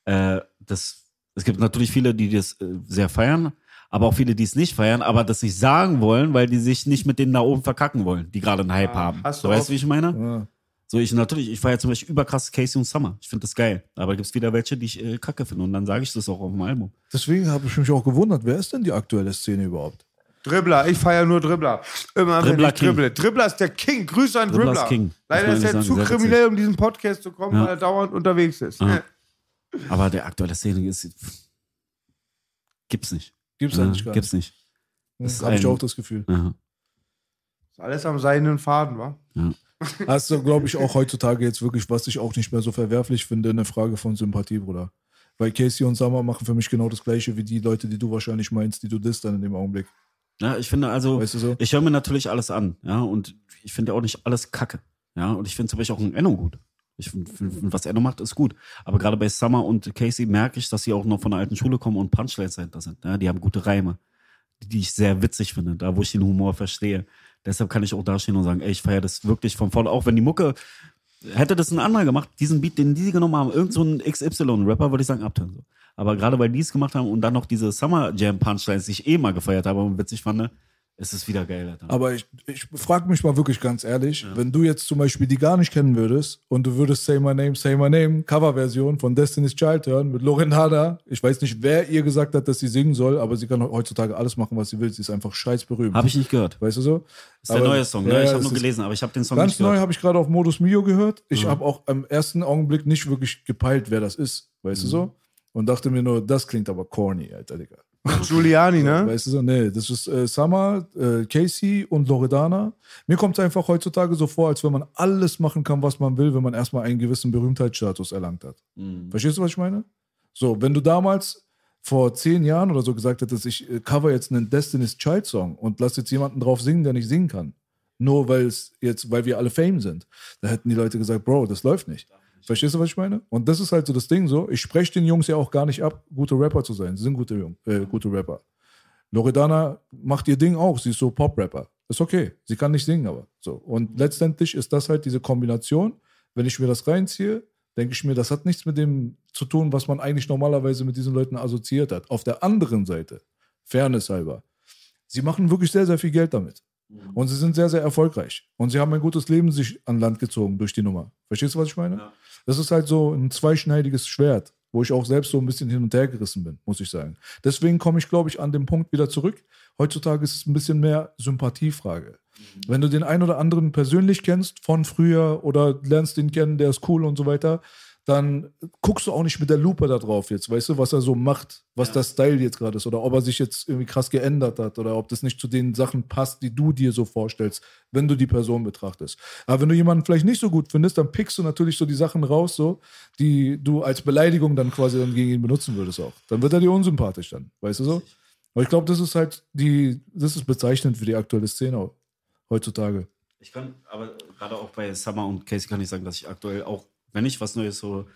äh, das, es gibt natürlich viele, die das äh, sehr feiern, aber auch viele, die es nicht feiern, aber das nicht sagen wollen, weil die sich nicht mit denen da oben verkacken wollen, die gerade einen Hype haben. hast So, du weißt du, wie ich meine? Ja. So, ich natürlich, ich feiere zum Beispiel überkrass Casey und Summer. Ich finde das geil. Aber gibt es wieder welche, die ich äh, kacke finde. Und dann sage ich das auch auf dem Album. Deswegen habe ich mich auch gewundert, wer ist denn die aktuelle Szene überhaupt? Dribbler, ich feiere nur Dribbler. Immer wenn Dribbler ich King. dribble. Dribbler ist der King. Grüße an Dribbler Dribbler. ist King. Leider ist er zu kriminell, um diesen Podcast zu kommen, Ja. weil er dauernd unterwegs ist. Ja. Aber der aktuelle Szene ist. Gibt's nicht. Gibt's Ja, eigentlich gar gibt's nicht. nicht. ist Habe ich auch das Gefühl. Ja. Ist alles am seidenen Faden, wa? Hast du, glaube ich, auch heutzutage jetzt wirklich, was ich auch nicht mehr so verwerflich finde, eine Frage von Sympathie, Bruder. Weil Casey und Summer machen für mich genau das Gleiche wie die Leute, die du wahrscheinlich meinst, die du disst dann in dem Augenblick. Ja, ich finde also, Weißt du so? ich höre mir natürlich alles an, ja, und ich finde auch nicht alles kacke, ja, und ich finde zum Beispiel auch ein Enno gut. Ich finde, find, was Enno macht, ist gut. Aber gerade bei Summer und Casey merke ich, dass sie auch noch von der alten Schule kommen und Punchlines dahinter sind. Ja, die haben gute Reime, die ich sehr witzig finde, da wo ich den Humor verstehe. Deshalb kann ich auch dastehen und sagen, ey, ich feiere das wirklich von vorne. Auch wenn die Mucke, hätte das ein anderer gemacht, diesen Beat, den die genommen haben, irgend so ein XY-Rapper, würde ich sagen, abtönen. So. Aber gerade weil die es gemacht haben und dann noch diese Summer Jam Punchlines, die ich eh mal gefeiert habe und witzig fand, ist es wieder geil, Alter. Aber ich, ich frage mich mal wirklich ganz ehrlich, wenn du jetzt zum Beispiel die gar nicht kennen würdest und du würdest Say My Name, Say My Name, Coverversion von Destiny's Child hören mit Lauren Harder. Ich weiß nicht, wer ihr gesagt hat, dass sie singen soll, aber sie kann heutzutage alles machen, was sie will. Sie ist einfach scheiß berühmt. Habe ich nicht gehört. Weißt du so? Ist der Aber- neue Song, Ja, ne? Ich ja, habe es nur ist- gelesen, aber ich habe den Song Ganz nicht neu gehört. habe ich gerade auf Modus Mio gehört. Ich habe auch im ersten Augenblick nicht wirklich gepeilt, wer das ist. Weißt du Mhm. so? Und dachte mir nur, das klingt aber corny, Alter, Digga. Giuliani, ne? Weißt du so? Nee, das ist äh, Summer, äh, Casey und Loredana. Mir kommt es einfach heutzutage so vor, als wenn man alles machen kann, was man will, wenn man erstmal einen gewissen Berühmtheitsstatus erlangt hat. Mhm. Verstehst du, was ich meine? So, wenn du damals vor zehn Jahren oder so gesagt hättest, ich äh, cover jetzt einen Destiny's Child Song und lass jetzt jemanden drauf singen, der nicht singen kann. Nur weil es jetzt, weil wir alle Fame sind. Da hätten die Leute gesagt, Bro, das läuft nicht. Verstehst du, was ich meine? Und das ist halt so das Ding so. Ich spreche den Jungs ja auch gar nicht ab, gute Rapper zu sein. Sie sind gute, Jung, äh, gute Rapper. Loredana macht ihr Ding auch. Sie ist so Pop-Rapper. Ist okay. Sie kann nicht singen, aber so. Und letztendlich ist das halt diese Kombination. Wenn ich mir das reinziehe, denke ich mir, das hat nichts mit dem zu tun, was man eigentlich normalerweise mit diesen Leuten assoziiert hat. Auf der anderen Seite, Fairness halber, sie machen wirklich sehr, sehr viel Geld damit. Und sie sind sehr, sehr erfolgreich. Und sie haben ein gutes Leben sich an Land gezogen durch die Nummer. Verstehst du, was ich meine? Das ist halt so ein zweischneidiges Schwert, wo ich auch selbst so ein bisschen hin und her gerissen bin, muss ich sagen. Deswegen komme ich, glaube ich, an den Punkt wieder zurück. Heutzutage ist es ein bisschen mehr Sympathiefrage. Wenn du den einen oder anderen persönlich kennst, von früher oder lernst den kennen, der ist cool und so weiter, dann guckst du auch nicht mit der Lupe da drauf jetzt, weißt du, was er so macht, was der Style jetzt gerade ist oder ob er sich jetzt irgendwie krass geändert hat oder ob das nicht zu den Sachen passt, die du dir so vorstellst, wenn du die Person betrachtest. Aber wenn du jemanden vielleicht nicht so gut findest, dann pickst du natürlich so die Sachen raus, so, die du als Beleidigung dann quasi dann gegen ihn benutzen würdest auch. Dann wird er dir unsympathisch dann, weißt du so? Aber ich glaube, das ist halt die, das ist bezeichnend für die aktuelle Szene heutzutage. Ich kann, aber gerade auch bei Summer und Casey kann ich sagen, dass ich aktuell auch, wenn ich was Neues so,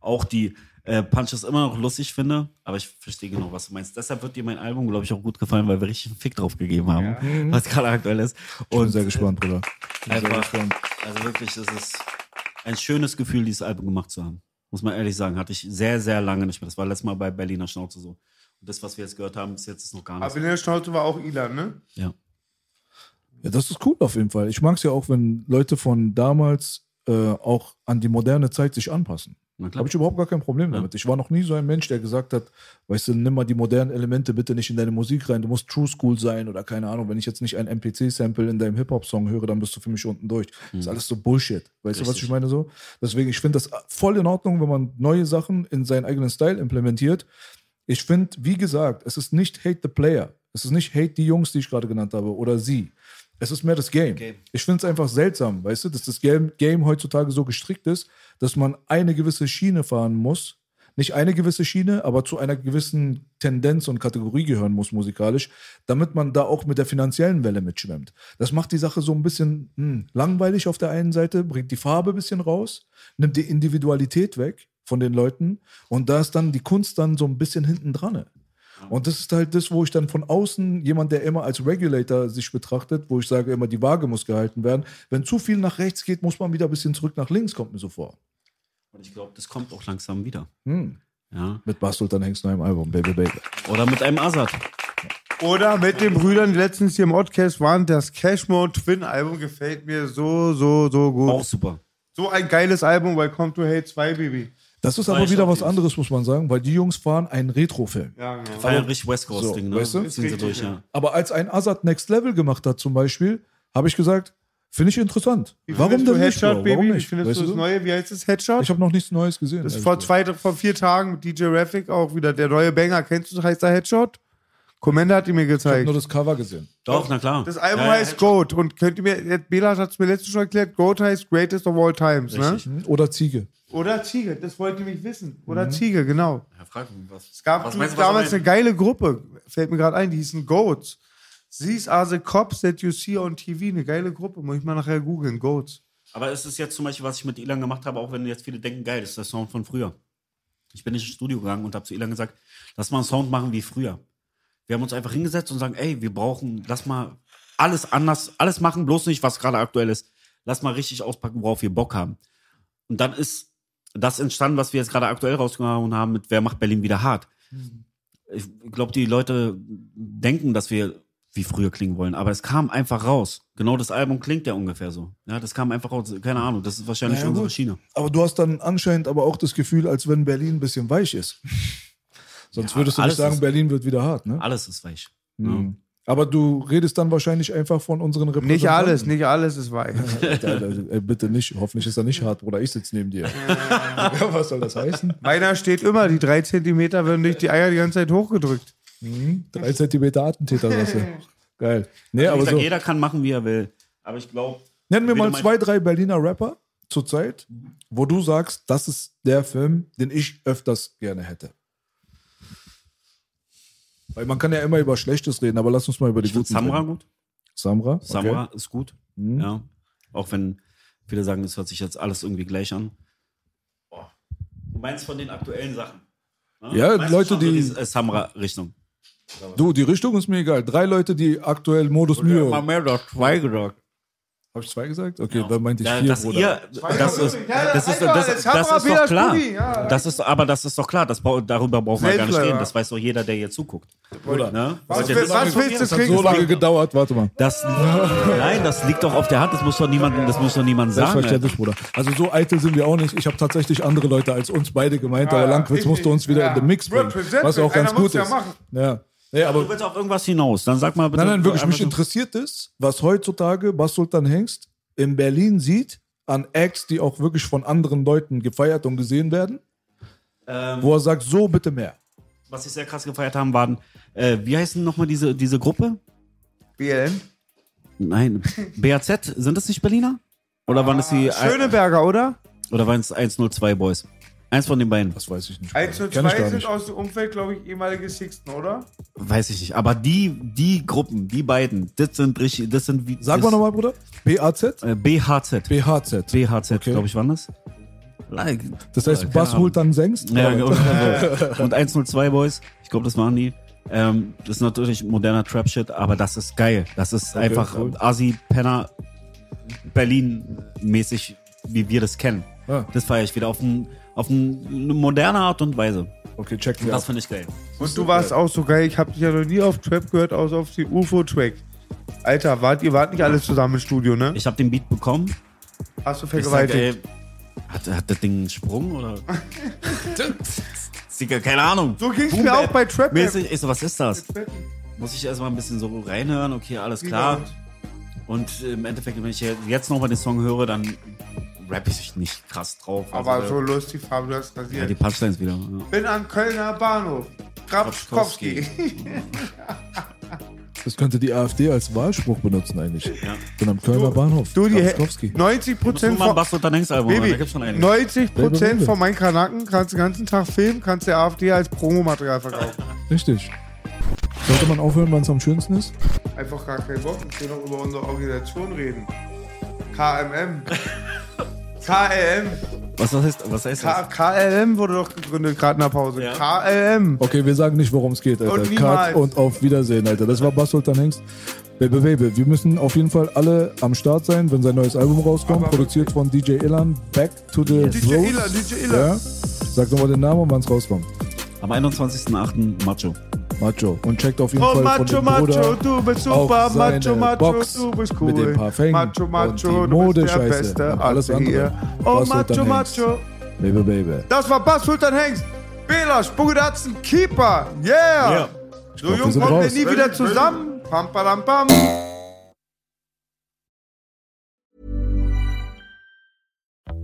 auch die äh, Punches immer noch lustig finde, aber ich verstehe genau, was du meinst. Deshalb wird dir mein Album, glaube ich, auch gut gefallen, weil wir richtig einen Fick drauf gegeben haben, was gerade aktuell ist. Ich bin Und sehr gespannt, Bruder. Bin sehr einfach, gespannt. also wirklich, es ist ein schönes Gefühl, dieses Album gemacht zu haben. Muss man ehrlich sagen, hatte ich sehr, sehr lange nicht mehr. Das war letztes Mal bei Berliner Schnauze so. Und das, was wir jetzt gehört haben, bis jetzt ist noch gar nicht. Aber in der Schnauze war auch Ilan, ne? Ja. Ja, das ist cool auf jeden Fall. Ich mag es ja auch, wenn Leute von damals äh, auch an die moderne Zeit sich anpassen. Habe ich überhaupt gar kein Problem damit. Ich war noch nie so ein Mensch, der gesagt hat, weißt du, nimm mal die modernen Elemente bitte nicht in deine Musik rein, du musst True School sein oder keine Ahnung. Wenn ich jetzt nicht ein MPC-Sample in deinem Hip-Hop-Song höre, dann bist du für mich unten durch. Das ist alles so Bullshit. Weißt du, was Richtig. ich meine so? Deswegen, ich finde das voll in Ordnung, wenn man neue Sachen in seinen eigenen Style implementiert. Ich finde, wie gesagt, es ist nicht Hate the Player. Es ist nicht Hate die Jungs, die ich gerade genannt habe oder sie. Es ist mehr das Game. Ich finde es einfach seltsam, weißt du, dass das Game, Game heutzutage so gestrickt ist, dass man eine gewisse Schiene fahren muss. Nicht eine gewisse Schiene, aber zu einer gewissen Tendenz und Kategorie gehören muss musikalisch, damit man da auch mit der finanziellen Welle mitschwimmt. Das macht die Sache so ein bisschen hm, langweilig auf der einen Seite, bringt die Farbe ein bisschen raus, nimmt die Individualität weg von den Leuten und da ist dann die Kunst dann so ein bisschen hinten dran. Und das ist halt das, wo ich dann von außen, jemand, der immer als Regulator sich betrachtet, wo ich sage immer, die Waage muss gehalten werden. Wenn zu viel nach rechts geht, muss man wieder ein bisschen zurück nach links, kommt mir so vor. Und ich glaube, das kommt auch langsam wieder. Hm. Ja. Mit Bastel dann hängst du neuem Album, Baby Baby. Oder mit einem Azad. Oder mit den Brüdern, die letztens hier im Podcast waren, das Cashmore Twin Album gefällt mir so, so, so gut. Auch super. So ein geiles Album, Welcome to Hate 2, Baby. Das ist War aber wieder was anderes, muss man sagen, weil die Jungs fahren einen Retro-Film. Ja, genau. Feiern richtig West Coast So, Ding, ne? weißt du? Ziehen sie durch, ja. Aber als ein Azad Next Level gemacht hat zum Beispiel, habe ich gesagt, finde ich interessant. Wie Warum denn nicht? Headshot, Bro? Baby? Warum Wie nicht? findest Weißt du das neue? Wie heißt das? Headshot? Ich habe noch nichts Neues gesehen. Das ist vor zwei, vor vier Tagen mit DJ Raffic auch wieder der neue Banger. Kennst du, das heißt der Headshot? Commander hat ihn mir Ich habe gezeigt. nur das Cover gesehen. Doch, na klar. Das Album Ja, ja, heißt Goat und könnt ihr mir, Bela hat es mir letztens schon erklärt, Goat heißt Greatest of All Times, ne? Richtig. Hm? Oder Ziege. Oder Ziege, das wollt ihr mich wissen. Oder Mhm. Ziege, genau. Ja, frag mich, was. Es gab was meinst du, was damals eine geile Gruppe, fällt mir gerade ein, die hießen Goats. These are the cops that you see on TV. Eine geile Gruppe, muss ich mal nachher googeln, Goats. Aber es ist jetzt zum Beispiel, was ich mit Ilan gemacht habe, auch wenn jetzt viele denken, geil, das ist der Sound von früher. Ich bin ins Studio gegangen und habe zu Ilan gesagt, lass mal einen Sound machen wie früher. Wir haben uns einfach hingesetzt und sagen, ey, wir brauchen, lass mal alles anders, alles machen, bloß nicht, was gerade aktuell ist. Lass mal richtig auspacken, worauf wir Bock haben. Und dann ist das entstanden, was wir jetzt gerade aktuell rausgehauen haben mit Wer macht Berlin wieder hart. Ich glaube, die Leute denken, dass wir wie früher klingen wollen, aber es kam einfach raus. Genau das Album klingt ja ungefähr so. Ja, das kam einfach raus. Keine Ahnung, das ist wahrscheinlich Naja, unsere. Schiene. Aber du hast dann anscheinend aber auch das Gefühl, als wenn Berlin ein bisschen weich ist. Sonst Ja, würdest du nicht sagen, ist- Berlin wird wieder hart, ne? Alles ist weich. Mhm. Aber du redest dann wahrscheinlich einfach von unseren Repräsentanten. Nicht alles, nicht alles ist weich. Ey, bitte nicht. Hoffentlich ist er nicht hart, Bruder. Ich sitze neben dir. Ja, was soll das heißen? Meiner steht immer, die drei Zentimeter werden durch die Eier die ganze Zeit hochgedrückt. Drei Zentimeter Attentäter, sagst du. Geil. Nee, Wie aber gesagt, so. jeder kann machen, wie er will. Aber ich glaube, Nenn mir mal zwei, drei Berliner Rapper zurzeit, wo du sagst, das ist der Film, den ich öfters gerne hätte. Weil man kann ja immer über Schlechtes reden, aber lass uns mal über die ich guten Samra reden. gut. Samra? Okay. Samra ist gut. Mhm. Ja. Auch wenn viele sagen, es hört sich jetzt alles irgendwie gleich an. Boah. Du meinst von den aktuellen Sachen? Ne? Ja, Meinst du Leute, schon so die- äh, Samra-Richtung. Du, die Richtung ist mir egal. Drei Leute, die aktuell Modus Mio. mehr doch zwei gesagt. Hab ich zwei gesagt? Okay, Ja. dann meinte ich Ja, vier, dass Bruder. ihr, das ist, das ist, das, das, wir ist doch klar. Pulli, ja. Das ist, aber das ist doch klar. Das, darüber brauchen wir gar nicht reden. Das weiß doch jeder, der hier zuguckt. Bruder. Ne? Was, das was sagen? willst du Das hat kriegen? so lange gedauert. Warte mal. Das, nein, das liegt doch auf der Hand. Das muss doch niemand, das muss doch niemand sagen. Selbstverständlich, Bruder. Also so eitel sind wir auch nicht. Ich habe tatsächlich andere Leute als uns beide gemeint, aber Langwitz ich musste uns wieder Ja. in den Mix bringen. Was auch ganz gut ja ist. machen. Ja. Nee, Aber aber du willst auf irgendwas hinaus. Dann sag mal bitte. Nein, nein, wirklich, mich interessiert es, was heutzutage Bas Sultan Hengst in Berlin sieht an Acts, die auch wirklich von anderen Leuten gefeiert und gesehen werden, Ähm, wo er sagt, so bitte mehr. was ich sehr krass gefeiert haben, waren, äh, wie heißen nochmal diese, diese Gruppe? BLN? Nein, BAZ, sind das nicht Berliner? Oder waren es die, Schöneberger, oder? oder waren es 102 Boys? Eins von den beiden. Das weiß ich nicht. 1 und Kenn ich 2 gar sind aus dem Umfeld, glaube ich, ehemalige Sixten, oder? Weiß ich nicht. Aber die, die Gruppen, die beiden, das sind richtig, das sind wie. Sag mal nochmal, Bruder. BAZ? Äh, BHZ. BHZ. BHZ, Okay. glaube ich, waren das? Like, Das heißt, keine Bas Ahnung. holt dann Sengst? Ja, so. Und 102 Boys, ich glaube, das waren die. Ähm, das ist natürlich moderner Trap-Shit, aber das ist geil. Das ist einfach cool. Asi, Penner, Berlin-mäßig, wie wir das kennen. Ah. Das feiere ich wieder auf, ein, auf ein, eine moderne Art und Weise. Okay, checken Und wir das ab. finde ich geil. Und du warst auch so geil. Ich habe dich ja noch nie auf Trap gehört, außer auf den UFO-Track. Alter, wart, ihr wart nicht alle zusammen im Studio, ne? Ich habe den Beat bekommen. Hast du Ich sag, vergewaltigt? ey, Hat, hat das Ding einen Sprung oder? Digga, keine Ahnung. So ging's Boom mir auch Bap bei Trap. Mäßig. Ich so, was ist das? Muss ich erstmal ein bisschen so reinhören, okay, alles klar. Und im Endeffekt, wenn ich jetzt nochmal den Song höre, dann rapp ich nicht krass drauf. Aber Also, so lustig, Fabi, du hast Ja, rasiert. die Punchlines wieder. Ja. Bin am Kölner Bahnhof. Grabskowski. Das könnte die AfD als Wahlspruch benutzen eigentlich. Ja. Bin am Kölner Bahnhof. Du, die Grabskowski. 90 Muss nur Prozent von, Bass Tanks Album, da Baby, gibt's schon einiges. 90 Baby, Prozent von meinen Kanaken kannst du den ganzen Tag filmen, kannst der AfD als Promomaterial verkaufen. Richtig. Sollte man aufhören, wann es am schönsten ist? Einfach gar keinen Bock. Ich will noch über unsere Organisation reden. KMM. KLM. Was, was heißt, was heißt K das? KLM wurde doch gegründet, gerade in der Pause. Ja. KLM. Okay, wir sagen nicht, worum es geht, Alter. Und Cut und auf Wiedersehen, Alter. Das war Bass Sultan Hengst. Baby, Baby, wir müssen auf jeden Fall alle am Start sein, wenn sein neues Album rauskommt. Aber produziert von DJ Ilan. Back to the DJ Roots. Ilan, DJ Ilan. Ja. Sag nochmal den Namen und wann es rauskommt. Am 21.08. Macho. Macho. Und checkt auf jeden Oh, Fall Macho, von dem Macho, Bruder du bist auch super. seine Macho, Macho, Box du bist cool. mit den Parfüm Macho, und Macho, die du bist der Modescheiße Beste. und alles andere. hier. Oh, Macho. Macho. Baby, Baby. Das war Bass Sultan Hengst. Bela, Spugedatzen, Keeper. Yeah. Ja. So glaub, jung kommen wir nie wieder zusammen. Pam, palam, pam.